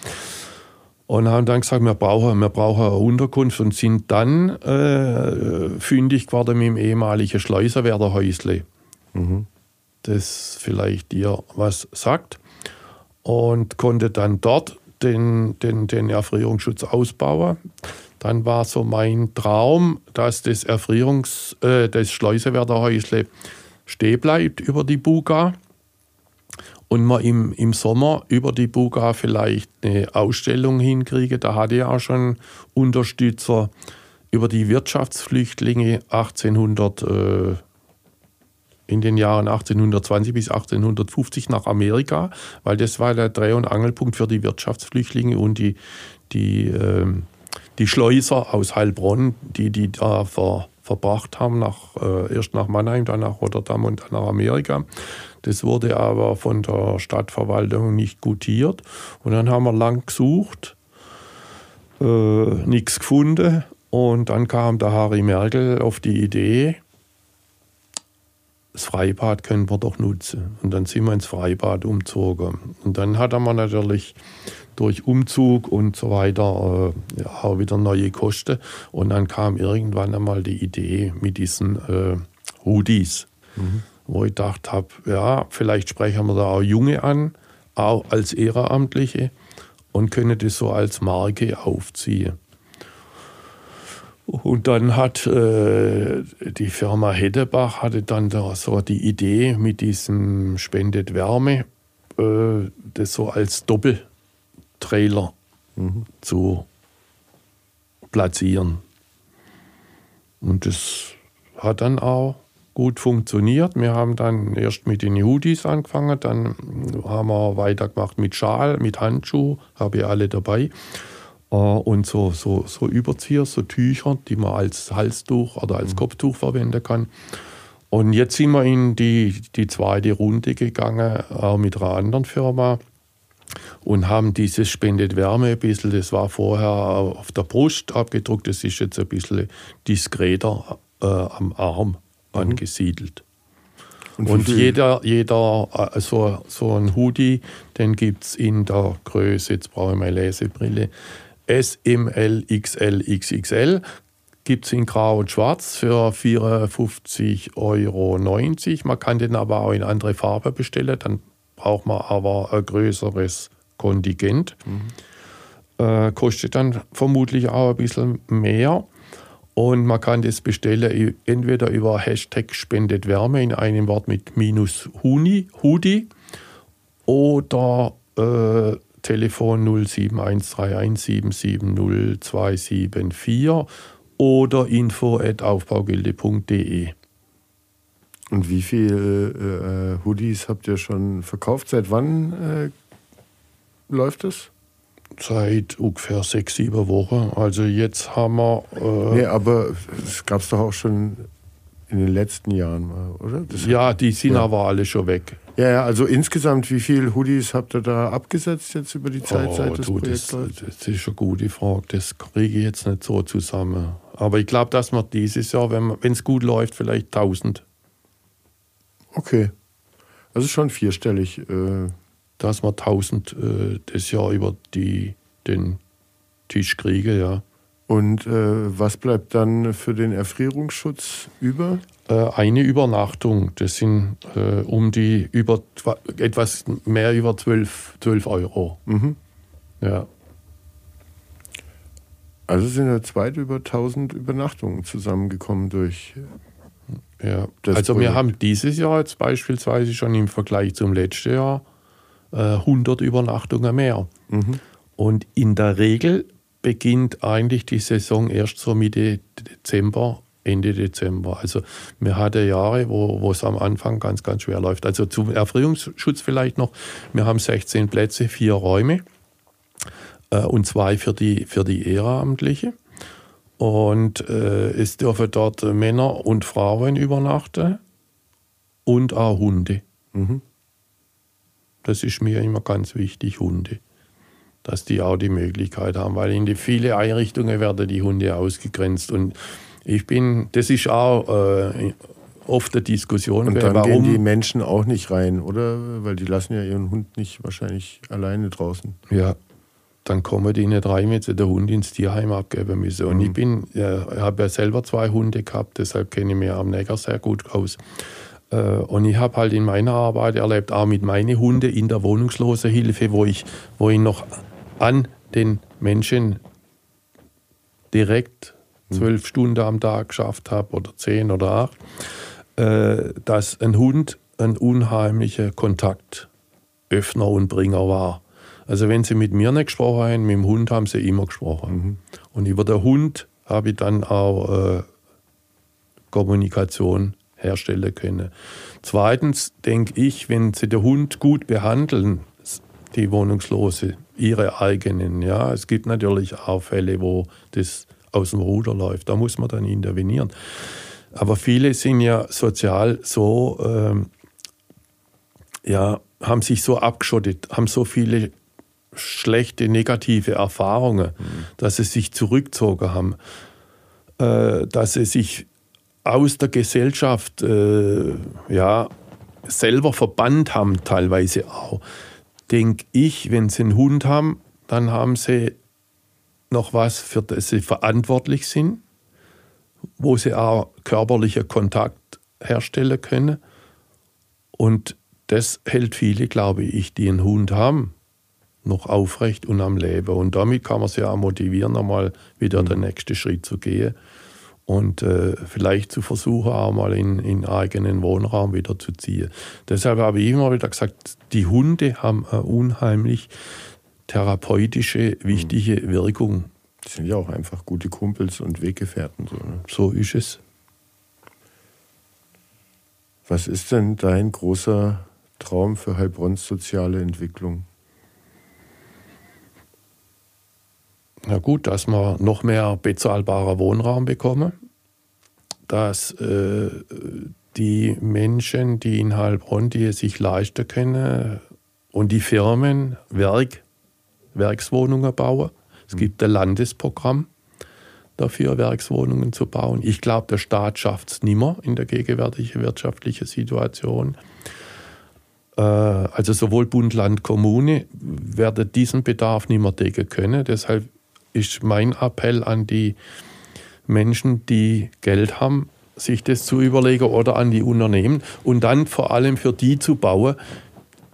Und haben dann gesagt, wir brauchen, wir brauchen eine Unterkunft und sind dann äh, fündig geworden mit dem ehemaligen Schleuserwerderhäusle. Mhm. Das vielleicht dir was sagt. Und konnte dann dort den, den, den Erfrierungsschutz ausbauen. Dann war so mein Traum, dass das Erfrierungs-, äh, das Schleusewerderhäusle stehen bleibt über die Buga und man im, im Sommer über die Buga vielleicht eine Ausstellung hinkriege. Da hatte ich auch schon Unterstützer über die Wirtschaftsflüchtlinge 1800 äh, in den Jahren 1820 bis 1850 nach Amerika, weil das war der Dreh- und Angelpunkt für die Wirtschaftsflüchtlinge und die, die äh, die Schleuser aus Heilbronn, die die da ver, verbracht haben, nach, äh, erst nach Mannheim, dann nach Rotterdam und dann nach Amerika. Das wurde aber von der Stadtverwaltung nicht gutiert. Und dann haben wir lang gesucht, äh, nichts gefunden. Und dann kam der Harry Merkel auf die Idee, das Freibad können wir doch nutzen. Und dann sind wir ins Freibad umzogen. Und dann hat man natürlich durch Umzug und so weiter äh, ja, auch wieder neue Kosten. Und dann kam irgendwann einmal die Idee mit diesen äh, Hoodies, mhm. wo ich gedacht habe, ja, vielleicht sprechen wir da auch Junge an, auch als Ehrenamtliche und können das so als Marke aufziehen. Und dann hat äh, die Firma Heddebach hatte dann da so die Idee mit diesem Spendet Wärme, äh, das so als Doppeltrailer mhm. zu platzieren. Und das hat dann auch gut funktioniert. Wir haben dann erst mit den Hoodies angefangen, dann haben wir weitergemacht mit Schal, mit Handschuh, habe ich alle dabei. Äh, und so, so, so Überzieher, so Tücher, die man als Halstuch oder als mhm. Kopftuch verwenden kann. Und jetzt sind wir in die, die zweite Runde gegangen, auch mit einer anderen Firma und haben dieses Spendet Wärme ein bisschen, das war vorher auf der Brust abgedruckt, das ist jetzt ein bisschen diskreter äh, am Arm mhm. angesiedelt. Und, und jeder, jeder äh, so, so ein Hoodie, den gibt es in der Größe, jetzt brauche ich meine Lesebrille, S, M, L, XL, XXL. Gibt es in Grau und Schwarz für 54,90 Euro. Man kann den aber auch in andere Farbe bestellen, dann braucht man aber ein größeres Kontingent. Mhm. Äh, kostet dann vermutlich auch ein bisschen mehr. Und man kann das bestellen entweder über Hashtag spendet Wärme in einem Wort mit minus Huni, Hudi oder äh, Telefon 07131770274 oder info.aufbaugilde.de. Und wie viele äh, Hoodies habt ihr schon verkauft? Seit wann äh, läuft es? Seit ungefähr sechs, sieben Wochen. Also jetzt haben wir. Äh nee, aber es gab es doch auch schon in den letzten Jahren, oder? Das ja, die sind ja. aber alle schon weg. Ja, ja, also insgesamt, wie viele Hoodies habt ihr da abgesetzt jetzt über die Zeit, oh, seit das du, Projekt das, das ist eine gute Frage. Das kriege ich jetzt nicht so zusammen. Aber ich glaube, dass man dieses Jahr, wenn es gut läuft, vielleicht 1000. Okay. Also schon vierstellig. Äh dass man 1000 äh, das Jahr über die, den Tisch kriege, ja. Und äh, was bleibt dann für den Erfrierungsschutz über? Äh, eine Übernachtung. Das sind äh, um die über etwas mehr über 12, 12 Euro. Mhm. Ja. Also sind ja weit über 1000 Übernachtungen zusammengekommen durch. Ja, also Projekt. wir haben dieses Jahr jetzt beispielsweise schon im Vergleich zum letzten Jahr 100 äh, Übernachtungen mehr. Mhm. Und in der Regel beginnt eigentlich die Saison erst so Mitte Dezember, Ende Dezember. Also wir hatten Jahre, wo, wo es am Anfang ganz, ganz schwer läuft. Also zum Erfrierungsschutz vielleicht noch. Wir haben 16 Plätze, vier Räume äh, und zwei für die, für die Ehrenamtliche. Und äh, es dürfen dort Männer und Frauen übernachten und auch Hunde. Mhm. Das ist mir immer ganz wichtig, Hunde. Dass die auch die Möglichkeit haben, weil in die viele Einrichtungen werden die Hunde ausgegrenzt. Und ich bin, das ist auch äh, oft eine Diskussion. Und dann warum gehen die Menschen auch nicht rein, oder? Weil die lassen ja ihren Hund nicht wahrscheinlich alleine draußen. Ja, dann kommen die nicht rein, wenn sie den Hund ins Tierheim abgeben müssen. Und mhm. ich bin, ja, habe ja selber zwei Hunde gehabt, deshalb kenne ich mich am Neger sehr gut aus. Äh, und ich habe halt in meiner Arbeit erlebt, auch mit meinen Hunden in der Wohnungslosenhilfe, wo ich, wo ich noch an den Menschen direkt hm. zwölf Stunden am Tag geschafft habe oder zehn oder acht, äh, dass ein Hund ein unheimlicher Kontaktöffner und Bringer war. Also wenn sie mit mir nicht gesprochen haben, mit dem Hund haben sie immer gesprochen. Mhm. Und über den Hund habe ich dann auch äh, Kommunikation herstellen können. Zweitens denke ich, wenn Sie den Hund gut behandeln, die Wohnungslose, ihre eigenen, ja, es gibt natürlich auch Fälle, wo das aus dem Ruder läuft. Da muss man dann intervenieren. Aber viele sind ja sozial so, ähm, ja, haben sich so abgeschottet, haben so viele schlechte, negative Erfahrungen, mhm. dass sie sich zurückgezogen haben, äh, dass sie sich aus der Gesellschaft äh, ja, selber verbannt haben, teilweise auch. Denke ich, wenn sie einen Hund haben, dann haben sie noch was, für das sie verantwortlich sind, wo sie auch körperlichen Kontakt herstellen können. Und das hält viele, glaube ich, die einen Hund haben, noch aufrecht und am Leben. Und damit kann man sie auch motivieren, einmal wieder den nächsten Schritt zu gehen und äh, vielleicht zu versuchen, auch mal in, in eigenen Wohnraum wieder zu ziehen. Deshalb habe ich immer wieder gesagt, die Hunde haben eine unheimlich therapeutische, wichtige Wirkung. Die sind ja auch einfach gute Kumpels und Weggefährten. So, ne? so ist es. Was ist denn dein großer Traum für Heilbronns soziale Entwicklung? Na gut, dass wir noch mehr bezahlbarer Wohnraum bekommen, dass äh, die Menschen, die in Heilbronn, die es sich leisten können, und die Firmen Werk, Werkswohnungen bauen. Es gibt ein Landesprogramm dafür, Werkswohnungen zu bauen. Ich glaube, der Staat schafft es nimmer in der gegenwärtigen wirtschaftlichen Situation. Äh, also sowohl Bund, Land, Kommune werden diesen Bedarf nicht mehr decken können. Deshalb ist mein Appell an die Menschen, die Geld haben, sich das zu überlegen oder an die Unternehmen und dann vor allem für die zu bauen,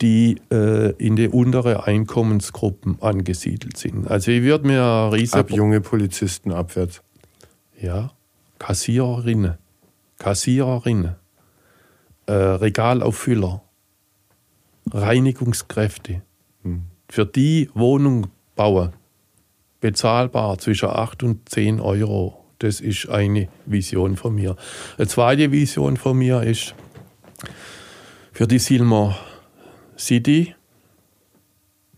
die äh, in den unteren Einkommensgruppen angesiedelt sind. Also ich würde mir riesig... Ab junge Polizisten abwärts. Ja, Kassiererinnen, Kassiererinnen, äh, Regalauffüller, Reinigungskräfte. Hm. Für die Wohnung bauen, bezahlbar zwischen 8 und 10 Euro. Das ist eine Vision von mir. Eine zweite Vision von mir ist für die Silmer City.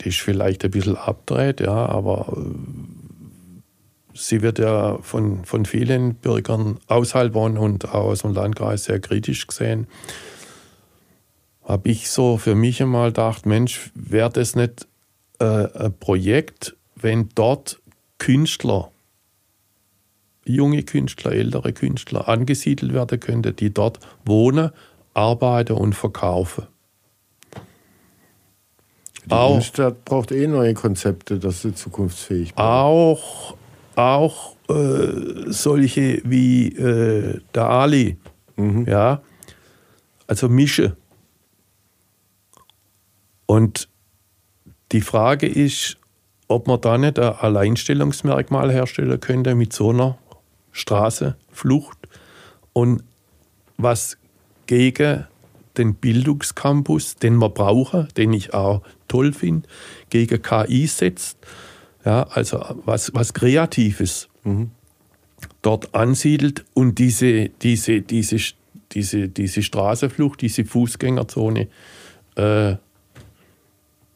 Die ist vielleicht ein bisschen abgedreht, ja, aber äh, sie wird ja von, von vielen Bürgern außerhalb und auch aus dem Landkreis sehr kritisch gesehen. Habe ich so für mich einmal gedacht, Mensch, wäre das nicht äh, ein Projekt, wenn dort Künstler, junge Künstler, ältere Künstler angesiedelt werden könnten, die dort wohnen, arbeiten und verkaufen. Die auch, Innenstadt braucht eh neue Konzepte, dass sie zukunftsfähig bleibt. Auch, auch äh, solche wie äh, der Ali, mhm. ja, also Mische. Und die Frage ist, ob man da nicht ein Alleinstellungsmerkmal herstellen könnte mit so einer Straßenflucht und was gegen den Bildungscampus, den wir brauchen, den ich auch toll finde, gegen KI setzt. Ja, also was, was Kreatives mhm. dort ansiedelt und diese, diese, diese, diese, diese Straßenflucht, diese Fußgängerzone äh,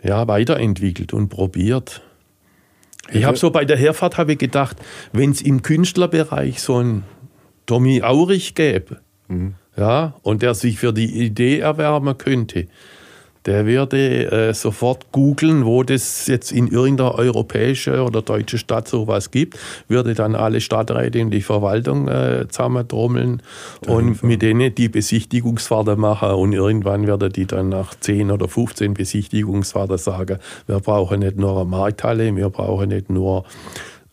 ja, weiterentwickelt und probiert. Ich habe so bei der Herfahrt habe ich gedacht, wenn es im Künstlerbereich so einen Tommy Aurich gäbe, mhm. ja, und der sich für die Idee erwärmen könnte, der würde äh, sofort googeln, wo das jetzt in irgendeiner europäischen oder deutschen Stadt sowas gibt, würde dann alle Stadträte in die Verwaltung äh, zusammentrommeln und mit denen die Besichtigungsfahrten machen und irgendwann werden die dann nach 10 oder 15 Besichtigungsfahrten sagen, wir brauchen nicht nur eine Markthalle, wir brauchen nicht nur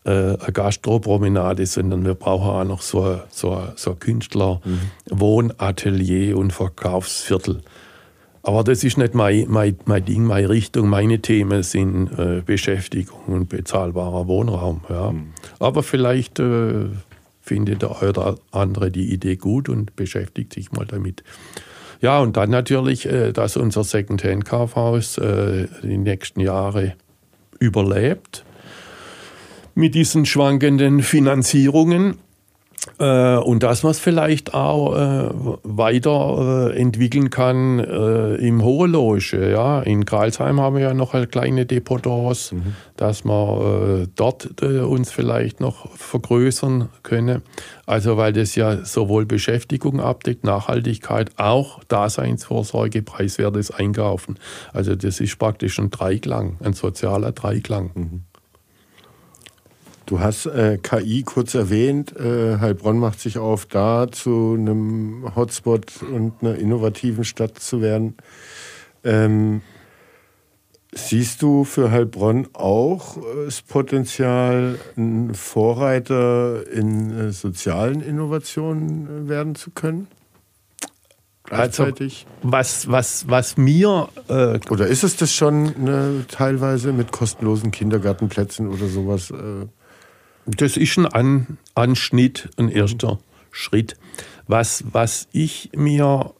äh, eine Gastropromenade, sondern wir brauchen auch noch so, so, so Künstler, mhm. Wohnatelier und Verkaufsviertel. Aber das ist nicht mein, mein, mein Ding, meine Richtung. Meine Themen sind äh, Beschäftigung und bezahlbarer Wohnraum. Ja. Mhm. Aber vielleicht äh, findet der oder andere die Idee gut und beschäftigt sich mal damit. Ja, und dann natürlich, äh, dass unser Secondhand-Kaufhaus äh, die nächsten Jahre überlebt mit diesen schwankenden Finanzierungen und dass man es vielleicht auch äh, weiter äh, entwickeln kann äh, im Hohenloge. Ja? In Kreilsheim haben wir ja noch eine kleine Dependance, mhm. dass wir äh, dort äh, uns vielleicht noch vergrößern können. Also weil das ja sowohl Beschäftigung abdeckt, Nachhaltigkeit, auch Daseinsvorsorge, preiswertes Einkaufen. Also das ist praktisch ein Dreiklang, ein sozialer Dreiklang. Mhm. Du hast äh, KI kurz erwähnt. Äh, Heilbronn macht sich auf, da zu einem Hotspot und einer innovativen Stadt zu werden. Ähm, siehst du für Heilbronn auch äh, das Potenzial, ein Vorreiter in äh, sozialen Innovationen äh, werden zu können? Also, Gleichzeitig? Also, was, was, was mir. Äh, oder ist es das schon ne, teilweise mit kostenlosen Kindergartenplätzen oder sowas? Äh, das ist ein An Anschnitt, ein erster. Schritt. Was, was ich mir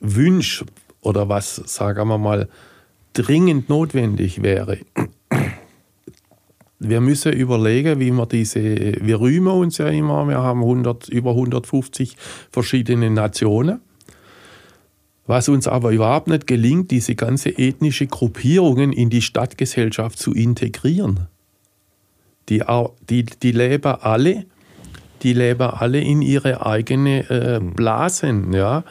wünsche oder was, sagen wir mal, dringend notwendig wäre, (clears throat) wir müssen überlegen, wie wir diese, wir rühmen uns ja immer, wir haben 100, über 150 verschiedene Nationen. Was uns aber überhaupt nicht gelingt, diese ganze ethnische Gruppierungen in die Stadtgesellschaft zu integrieren. Die, die, die leben alle, die leben alle in ihre eigene äh, mhm. Blasen, ja.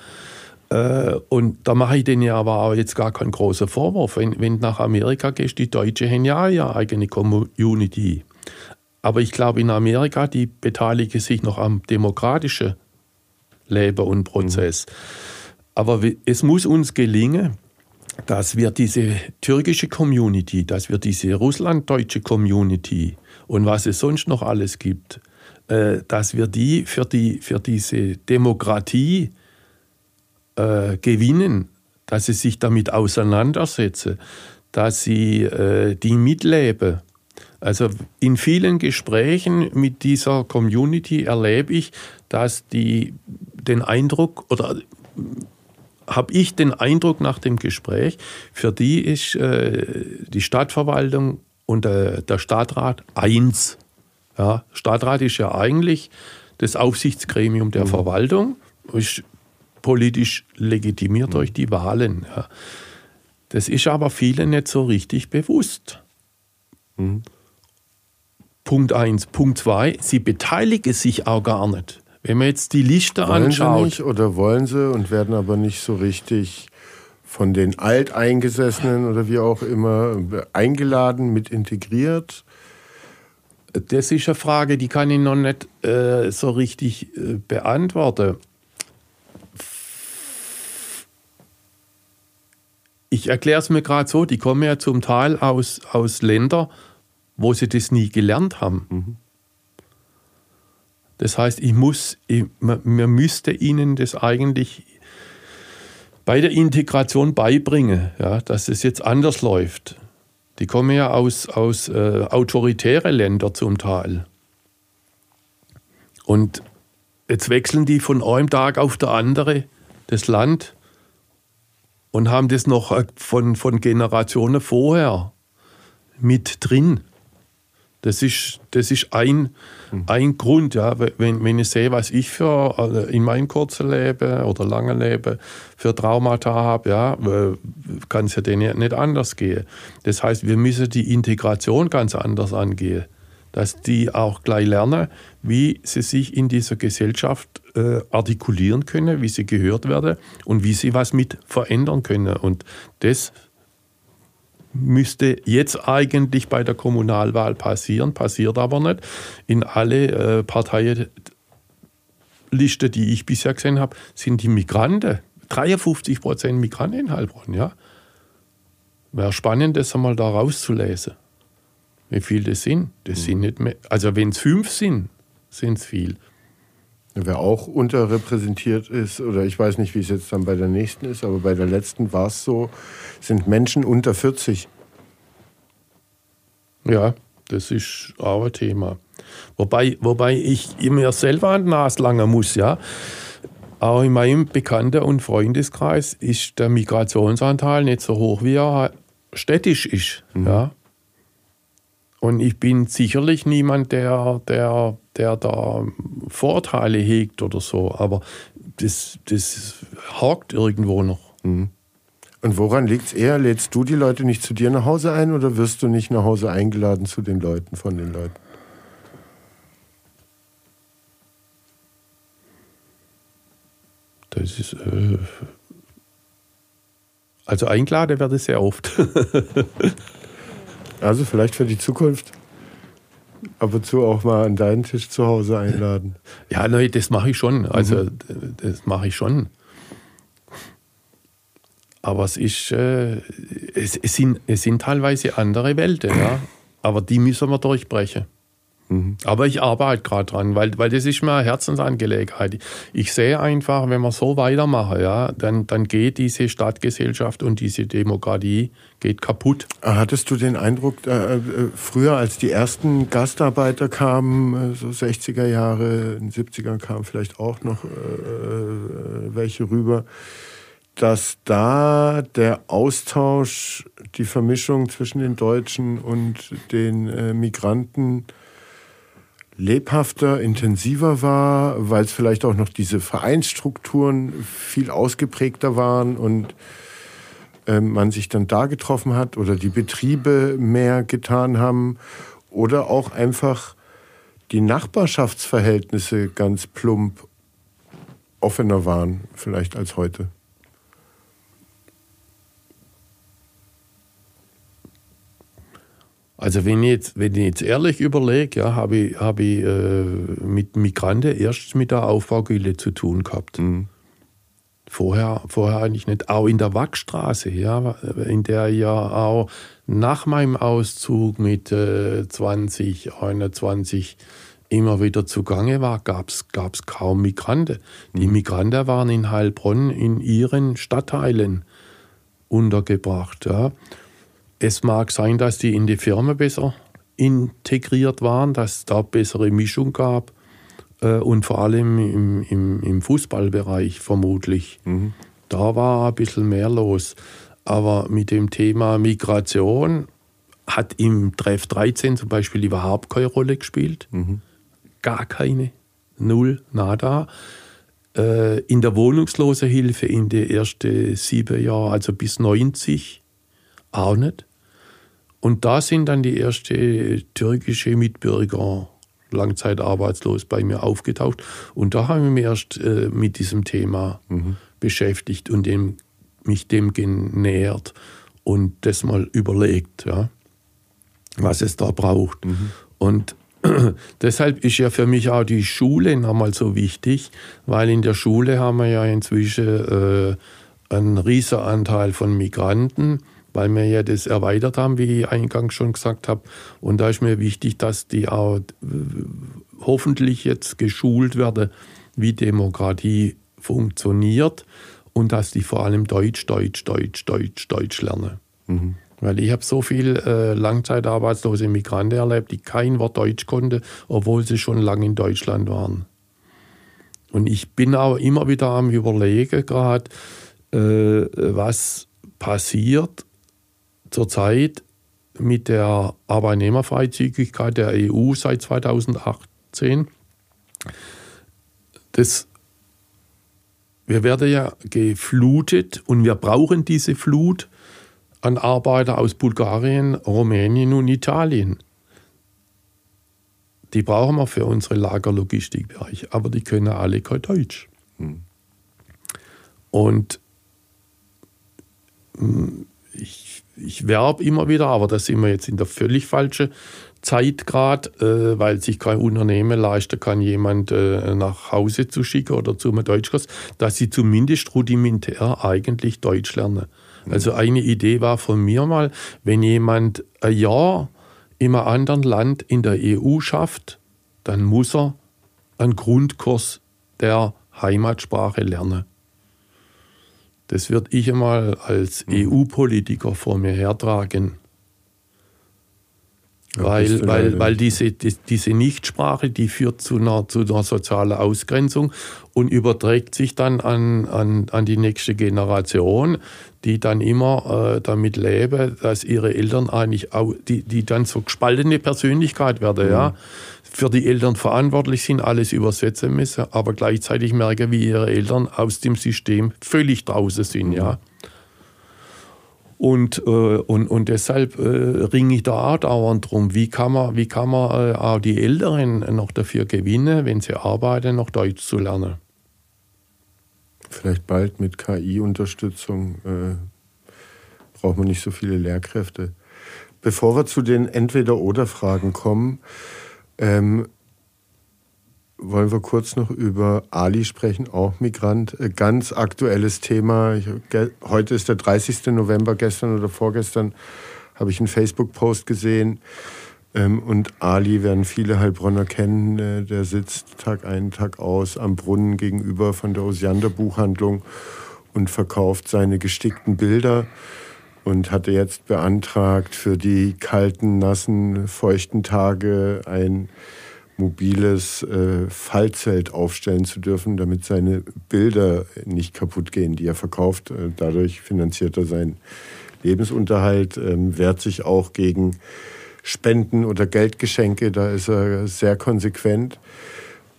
Äh, und da mache ich denen ja aber auch jetzt gar keinen großen Vorwurf. Wenn, wenn du nach Amerika gehst, die Deutschen haben ja ihre eigene Community. Aber ich glaube, in Amerika, die beteiligen sich noch am demokratischen Leben und Prozess. Mhm. Aber es muss uns gelingen, dass wir diese türkische Community, dass wir diese russlanddeutsche Community, und was es sonst noch alles gibt, äh, dass wir die für, die für diese Demokratie äh, gewinnen, dass sie sich damit auseinandersetzen, dass sie äh, die mitleben. Also in vielen Gesprächen mit dieser Community erlebe ich, dass die den Eindruck oder habe ich den Eindruck nach dem Gespräch, für die ist äh, die Stadtverwaltung und äh, der Stadtrat eins. Ja, Stadtrat ist ja eigentlich das Aufsichtsgremium der mhm. Verwaltung, ist politisch legitimiert mhm. durch die Wahlen. Ja. Das ist aber vielen nicht so richtig bewusst. Mhm. Punkt eins. Punkt zwei, sie beteiligen sich auch gar nicht. Wenn man jetzt die Liste wollen anschaut. Sie nicht oder wollen sie und werden aber nicht so richtig von den Alteingesessenen oder wie auch immer eingeladen, mit integriert? Das ist eine Frage, die kann ich noch nicht äh, so richtig äh, beantworten. Ich erkläre es mir gerade so, die kommen ja zum Teil aus, aus Ländern, wo sie das nie gelernt haben. Mhm. Das heißt, ich muss, ich, man, man müsste ihnen das eigentlich bei der Integration beibringen, ja, dass es jetzt anders läuft. Die kommen ja aus, aus äh, autoritären Ländern zum Teil. Und jetzt wechseln die von einem Tag auf der andere das Land und haben das noch äh, von, von Generationen vorher mit drin. Das ist, das ist ein, mhm. ein Grund, ja. wenn, wenn ich sehe, was ich für also in meinem kurzen Leben oder langen Leben für Traumata habe, ja, kann es ja denen nicht anders gehen. Das heißt, wir müssen die Integration ganz anders angehen. Dass die auch gleich lernen, wie sie sich in dieser Gesellschaft äh, artikulieren können, wie sie gehört werden und wie sie was mit verändern können. Und das müsste jetzt eigentlich bei der Kommunalwahl passieren, passiert aber nicht. In alle äh, Parteien die ich bisher gesehen habe, sind die Migranten. 53 Prozent Migranten in Heilbronn, ja. Wäre spannend, das einmal da rauszulesen. Wie viel das sind. Das mhm. sind nicht mehr. Also wenn es fünf sind, sind es viel. Wer auch unterrepräsentiert ist, oder ich weiß nicht, wie es jetzt dann bei der nächsten ist, aber bei der letzten war es so, sind Menschen unter 40. Ja, das ist auch ein Thema. Wobei, wobei ich mir selber an Nase langen muss, ja. Auch in meinem Bekannten- und Freundeskreis ist der Migrationsanteil nicht so hoch, wie er städtisch ist. Mhm. Ja. Und ich bin sicherlich niemand, der, der, der da Vorteile hegt oder so, aber das, das hakt irgendwo noch. Mhm. Und woran liegt es eher? Lädst du die Leute nicht zu dir nach Hause ein oder wirst du nicht nach Hause eingeladen zu den Leuten, von den Leuten? Das ist. Äh also eingeladen werde ich sehr oft. (laughs) also vielleicht für die Zukunft ab und zu auch mal an deinen Tisch zu Hause einladen. Ja, nein, das mache ich schon. Also mhm. das mache ich schon. Aber es ist, äh, es, es, sind, es sind teilweise andere Welten, ja. Aber die müssen wir durchbrechen. Aber ich arbeite gerade dran, weil, weil das ist mir eine Herzensangelegenheit. Ich sehe einfach, wenn wir so weitermachen, ja, dann, dann geht diese Stadtgesellschaft und diese Demokratie geht kaputt. Hattest du den Eindruck, äh, äh früher als die ersten Gastarbeiter kamen, äh, so 60er Jahre, in den 70ern kamen vielleicht auch noch äh, äh, welche rüber, dass da der Austausch, die Vermischung zwischen den Deutschen und den äh, Migranten lebhafter, intensiver war, weil es vielleicht auch noch diese Vereinsstrukturen viel ausgeprägter waren und äh, man sich dann da getroffen hat oder die Betriebe mehr getan haben oder auch einfach die Nachbarschaftsverhältnisse ganz plump offener waren, vielleicht als heute. Also wenn ich jetzt, wenn ich jetzt ehrlich überlege, ja, habe ich, hab ich äh, mit Migranten erst mit der Aufbaugülle zu tun gehabt. Mhm. Vorher, vorher eigentlich nicht. Auch in der Wachstraße, ja, in der ja auch nach meinem Auszug mit äh, 20, 21 immer wieder zugange war, gab es kaum Migranten. Die mhm. Migranten waren in Heilbronn in ihren Stadtteilen untergebracht. Ja. Es mag sein, dass die in die Firma besser integriert waren, dass es da bessere Mischung gab äh, und vor allem im, im, im Fußballbereich vermutlich. Mhm. Da war ein bisschen mehr los. Aber mit dem Thema Migration hat im Treff 13 zum Beispiel überhaupt keine Rolle gespielt. Mhm. Gar keine. Null, nada. Äh, in der Wohnungslosenhilfe in den ersten sieben Jahren, also bis 90, auch nicht. Und da sind dann die ersten türkische Mitbürger langzeitarbeitslos bei mir aufgetaucht. Und da habe ich mich erst äh, mit diesem Thema mhm. beschäftigt und dem, mich dem genähert und das mal überlegt, ja, was es da braucht. Mhm. Und (clears throat) deshalb ist ja für mich auch die Schule nochmal so wichtig, weil in der Schule haben wir ja inzwischen äh, einen riesen Anteil von Migranten weil wir ja das erweitert haben, wie ich eingangs schon gesagt habe. Und da ist mir wichtig, dass die auch äh, hoffentlich jetzt geschult werden, wie Demokratie funktioniert und dass die vor allem Deutsch, Deutsch, Deutsch, Deutsch, Deutsch lernen. Mhm. Weil ich habe so viele äh, langzeitarbeitslose Migranten erlebt, die kein Wort Deutsch konnten, obwohl sie schon lange in Deutschland waren. Und ich bin auch immer wieder am Überlegen gerade, äh, was passiert, zurzeit mit der Arbeitnehmerfreizügigkeit der EU seit 2018. Das, wir werden ja geflutet und wir brauchen diese Flut an Arbeiter aus Bulgarien, Rumänien und Italien. Die brauchen wir für unsere Lagerlogistikbereiche, aber die können alle kein Deutsch. Hm. Und hm, ich ich werbe immer wieder, aber da sind wir jetzt in der völlig falschen Zeit gerade, äh, weil sich kein Unternehmen leisten kann, jemand äh, nach Hause zu schicken oder zum Deutschkurs, dass sie zumindest rudimentär eigentlich Deutsch lernen. Mhm. Also eine Idee war von mir mal, wenn jemand ein Jahr in einem anderen Land in der EU schafft, dann muss er einen Grundkurs der Heimatsprache lernen. Das würde ich einmal als mhm. EU-Politiker vor mir hertragen. weil, weil, weil diese, diese Nichtsprache, die führt zu einer, zu einer sozialen Ausgrenzung und überträgt sich dann an, an, an die nächste Generation, die dann immer äh, damit leben, dass ihre Eltern eigentlich, auch, die, die dann so gespaltene Persönlichkeit werden, mhm. ja, für die Eltern verantwortlich sind, alles übersetzen müssen, aber gleichzeitig merken, wie ihre Eltern aus dem System völlig draußen sind, ja. Und, äh, und, und deshalb äh, ringe ich da auch dauernd drum, wie kann man, wie kann man äh, auch die Älteren noch dafür gewinnen, wenn sie arbeiten, noch Deutsch zu lernen. Vielleicht bald mit KI-Unterstützung äh, braucht man nicht so viele Lehrkräfte. Bevor wir zu den Entweder-Oder-Fragen kommen, ähm, wollen wir kurz noch über Ali sprechen, auch Migrant. Äh, ganz aktuelles Thema. Heute ist der 30. November, gestern oder vorgestern habe ich einen Facebook-Post gesehen. Ähm, und Ali werden viele Heilbronner kennen. Äh, der sitzt Tag ein, Tag aus am Brunnen gegenüber von der Osiander Buchhandlung und verkauft seine gestickten Bilder und hatte jetzt beantragt, für die kalten, nassen, feuchten Tage ein mobiles äh, Fallzelt aufstellen zu dürfen, damit seine Bilder nicht kaputt gehen, die er verkauft. Äh, dadurch finanziert er seinen Lebensunterhalt, ähm, wehrt sich auch gegen Spenden oder Geldgeschenke. Da ist er sehr konsequent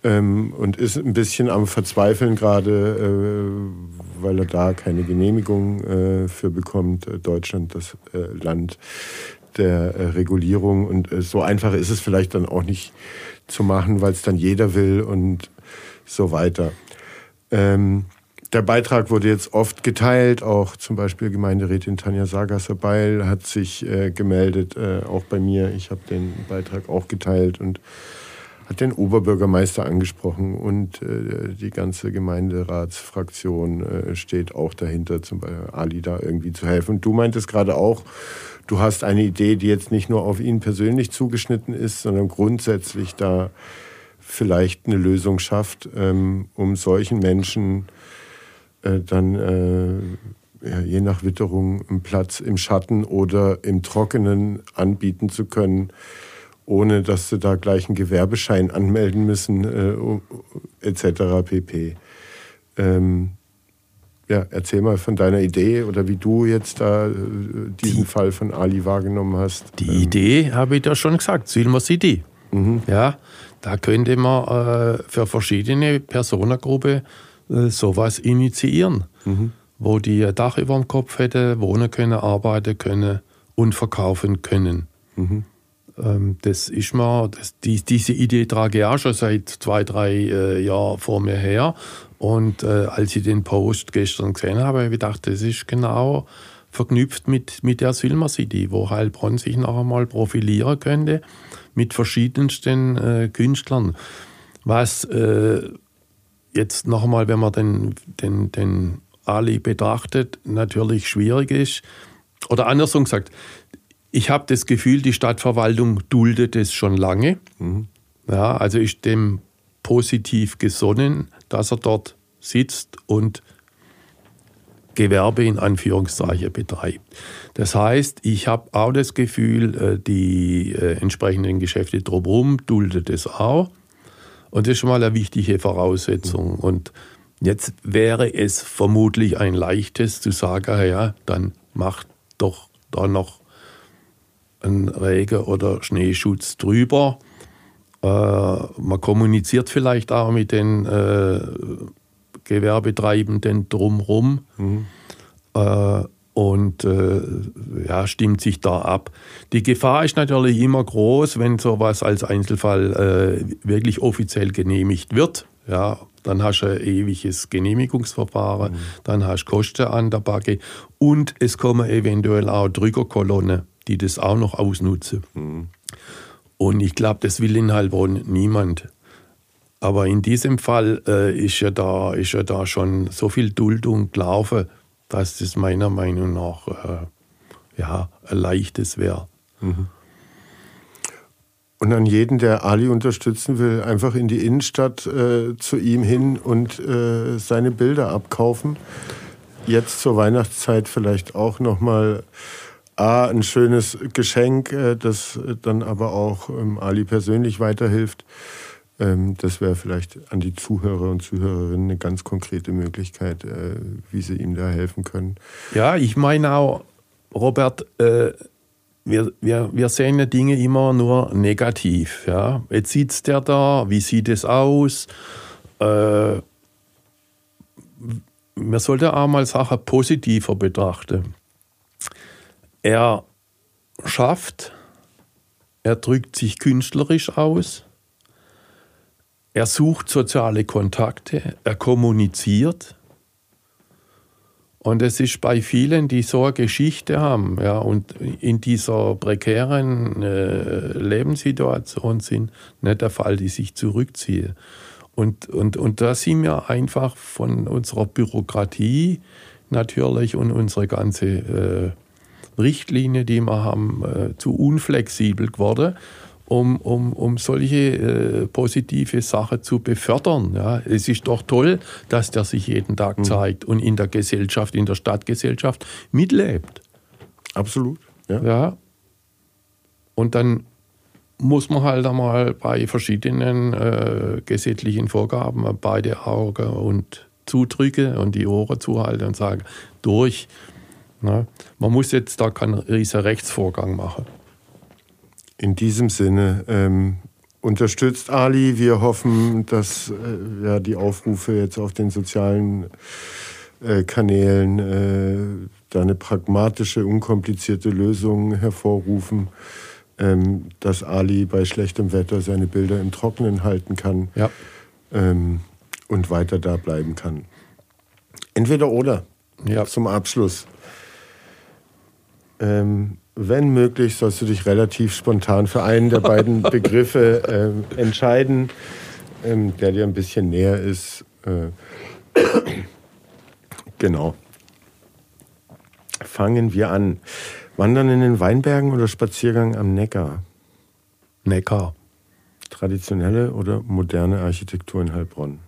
ähm, und ist ein bisschen am Verzweifeln gerade, äh, weil er da keine Genehmigung äh, für bekommt. Äh, Deutschland, das äh, Land der äh, Regulierung. Und äh, so einfach ist es vielleicht dann auch nicht zu machen, weil es dann jeder will und so weiter. Ähm, der Beitrag wurde jetzt oft geteilt, auch zum Beispiel Gemeinderätin Tanja Sagasser-Beil hat sich äh, gemeldet, äh, auch bei mir. Ich habe den Beitrag auch geteilt und hat den Oberbürgermeister angesprochen und äh, die ganze Gemeinderatsfraktion äh, steht auch dahinter, zum Beispiel Ali da irgendwie zu helfen. Und du meintest gerade auch, du hast eine Idee, die jetzt nicht nur auf ihn persönlich zugeschnitten ist, sondern grundsätzlich da vielleicht eine Lösung schafft, ähm, um solchen Menschen äh, dann äh, ja, je nach Witterung einen Platz im Schatten oder im Trockenen anbieten zu können, ohne dass sie da gleich einen Gewerbeschein anmelden müssen, äh, etc. pp. Ähm, ja, erzähl mal von deiner Idee oder wie du jetzt da äh, diesen die, Fall von Ali wahrgenommen hast. Die ähm. Idee habe ich da schon gesagt, Silmer City. Mhm. Ja, da könnte man äh, für verschiedene Personengruppen äh, sowas initiieren, mhm. wo die ein Dach über dem Kopf hätte, wohnen können, arbeiten können und verkaufen können. Mhm. Ähm, das ist mir, das, die, diese Idee trage ich auch schon seit zwei, drei äh, Jahren vor mir her. Und äh, als ich den Post gestern gesehen habe, habe ich gedacht, das ist genau verknüpft mit, mit der Silmer City, wo Heilbronn sich noch einmal profilieren könnte mit verschiedensten äh, Künstlern. Was äh, jetzt noch einmal, wenn man den, den, den Ali betrachtet, natürlich schwierig ist. Oder andersrum gesagt, ich habe das Gefühl, die Stadtverwaltung duldet es schon lange. Mhm. Ja, also ist dem positiv gesonnen, dass er dort sitzt und Gewerbe in Anführungszeichen betreibt. Das heißt, ich habe auch das Gefühl, äh, die äh, entsprechenden Geschäfte drumherum duldet es auch. Und das ist schon mal eine wichtige Voraussetzung. Und jetzt wäre es vermutlich ein leichtes zu sagen, ja, dann macht doch da noch ein Regen- oder Schneeschutz drüber. Äh, man kommuniziert vielleicht auch mit den äh, Gewerbetreibenden drumherum mhm. äh, und äh, ja, stimmt sich da ab. Die Gefahr ist natürlich immer groß, wenn sowas als Einzelfall äh, wirklich offiziell genehmigt wird. Ja, dann hast du ein ewiges Genehmigungsverfahren, mhm. dann hast du Kosten an der Backe und es kommen eventuell auch Drückerkolonnen die das auch noch ausnutzen. Mhm. Und ich glaube, das will in Heilbronn niemand. Aber in diesem Fall äh, ist, ja da, ist ja da schon so viel Duldung gelaufen, dass das meiner Meinung nach äh, ja, ein leichtes wäre. Mhm. Und an jeden, der Ali unterstützen will, einfach in die Innenstadt äh, zu ihm hin und äh, seine Bilder abkaufen. Jetzt zur Weihnachtszeit vielleicht auch nochmal A, ein schönes Geschenk, äh, das dann aber auch ähm, Ali persönlich weiterhilft. Ähm, das wäre vielleicht an die Zuhörer und Zuhörerinnen eine ganz konkrete Möglichkeit, äh, wie sie ihm da helfen können. Ja, ich meine auch, Robert, äh, wir, wir, wir sehen ja Dinge immer nur negativ. Ja? Jetzt sitzt der da, wie sieht es aus? Man sollte auch mal Sachen positiver betrachten. Er schafft, er drückt sich künstlerisch aus, er sucht soziale Kontakte, er kommuniziert. Und es ist bei vielen, die so eine Geschichte haben ja, und in dieser prekären äh, Lebenssituation sind, nicht der Fall, die sich zurückziehen. Und, und, und da sind wir einfach von unserer Bürokratie natürlich und unsere ganze äh, Richtlinie, die wir haben, äh, zu unflexibel geworden, um, um, um solche äh, positive Sachen zu befördern. Ja. Es ist doch toll, dass der sich jeden Tag mhm. zeigt und in der Gesellschaft, in der Stadtgesellschaft mitlebt. Absolut. Ja. ja. Und dann muss man halt einmal bei verschiedenen äh, gesetzlichen Vorgaben beide Augen und zudrücken und die Ohren zuhalten und sagen, durch. Ne? Man muss jetzt da keinen riesen Rechtsvorgang machen. In diesem Sinne ähm, unterstützt Ali. Wir hoffen, dass äh, ja, die Aufrufe jetzt auf den sozialen äh, Kanälen äh, da eine pragmatische, unkomplizierte Lösung hervorrufen ähm, dass Ali bei schlechtem Wetter seine Bilder im Trockenen halten kann ja. ähm, und weiter da bleiben kann. Entweder oder ja. zum Abschluss. Ähm, wenn möglich, sollst du dich relativ spontan für einen der beiden (laughs) Begriffe ähm, entscheiden, ähm, der dir ein bisschen näher ist. Äh, genau. Fangen wir an. Wandern in den Weinbergen oder Spaziergang am Neckar? Neckar. Traditionelle oder moderne Architektur in Heilbronn?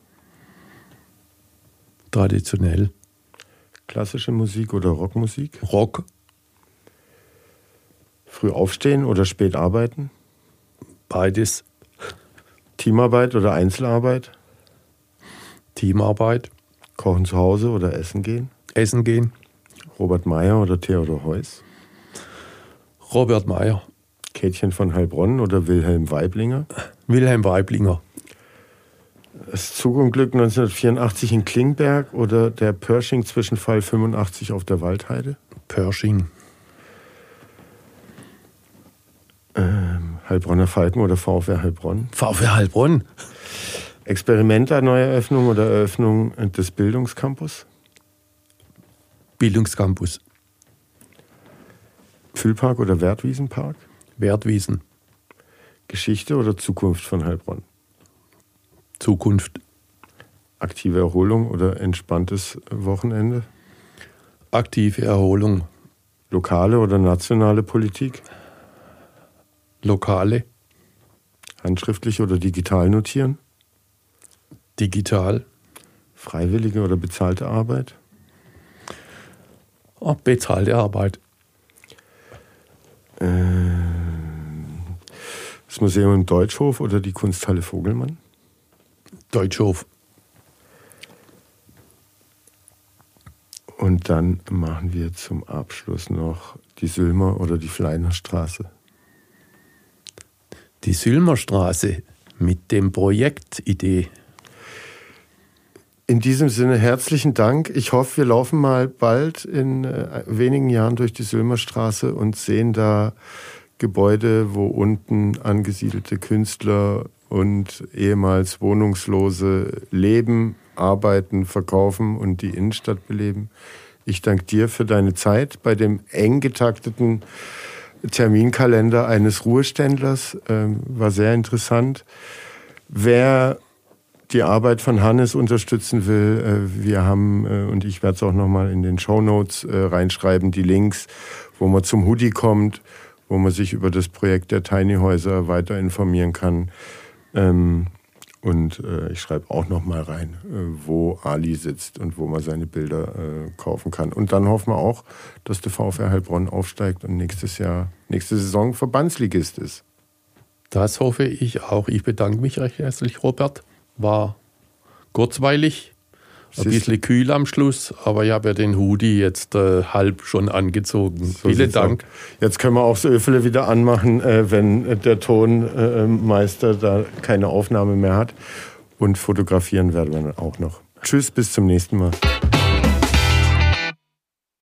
Traditionell. Klassische Musik oder Rockmusik? Rock. Früh aufstehen oder spät arbeiten? Beides. Teamarbeit oder Einzelarbeit? Teamarbeit. Kochen zu Hause oder essen gehen? Essen gehen. Robert Meyer oder Theodor Heuss? Robert Meyer. Kätchen von Heilbronn oder Wilhelm Weiblinger? Wilhelm Weiblinger. Das Zugunglück 1984 in Klingberg oder der Pershing-Zwischenfall 85 auf der Waldheide? Pershing. Ähm, Heilbronner Falken oder VfR Heilbronn? VfR Heilbronn. Experimenter, Neueröffnung oder Eröffnung des Bildungscampus? Bildungscampus. Füllpark oder Wertwiesenpark? Wertwiesen. Geschichte oder Zukunft von Heilbronn? Zukunft. Aktive Erholung oder entspanntes Wochenende? Aktive Erholung. Lokale oder nationale Politik? Lokale. Handschriftlich oder digital notieren? Digital. Freiwillige oder bezahlte Arbeit? Oh, bezahlte Arbeit. Äh, das Museum im Deutschhof oder die Kunsthalle Vogelmann? Deutschhof. Und dann machen wir zum Abschluss noch die Sülmer oder die Fleinerstraße. Die Sülmerstraße mit dem Projekt Idee. In diesem Sinne herzlichen Dank. Ich hoffe, wir laufen mal bald in äh, wenigen Jahren durch die Sülmerstraße und sehen da Gebäude, wo unten angesiedelte Künstler und ehemals Wohnungslose leben, arbeiten, verkaufen und die Innenstadt beleben. Ich danke dir für deine Zeit bei dem eng getakteten Terminkalender eines Ruheständlers. Ähm, war sehr interessant. Wer die Arbeit von Hannes unterstützen will, äh, wir haben, äh, und ich werde es auch nochmal in den Show Notes äh, reinschreiben, die Links, wo man zum Hoodie kommt, wo man sich über das Projekt der Tiny Häuser weiter informieren kann. Ähm, Und äh, ich schreibe auch noch mal rein, äh, wo Ali sitzt und wo man seine Bilder äh, kaufen kann. Und dann hoffen wir auch, dass der VfR Heilbronn aufsteigt und nächstes Jahr, nächste Saison Verbandsligist ist. Das hoffe ich auch. Ich bedanke mich recht herzlich, Robert. War kurzweilig, ein bisschen kühl am Schluss, aber ich habe ja den Hoodie jetzt äh, halb schon angezogen. So Vielen Dank. Auch. Jetzt können wir auch das Öfele wieder anmachen, äh, wenn der Tonmeister da keine Aufnahme mehr hat. Und fotografieren werden wir dann auch noch. Tschüss, bis zum nächsten Mal.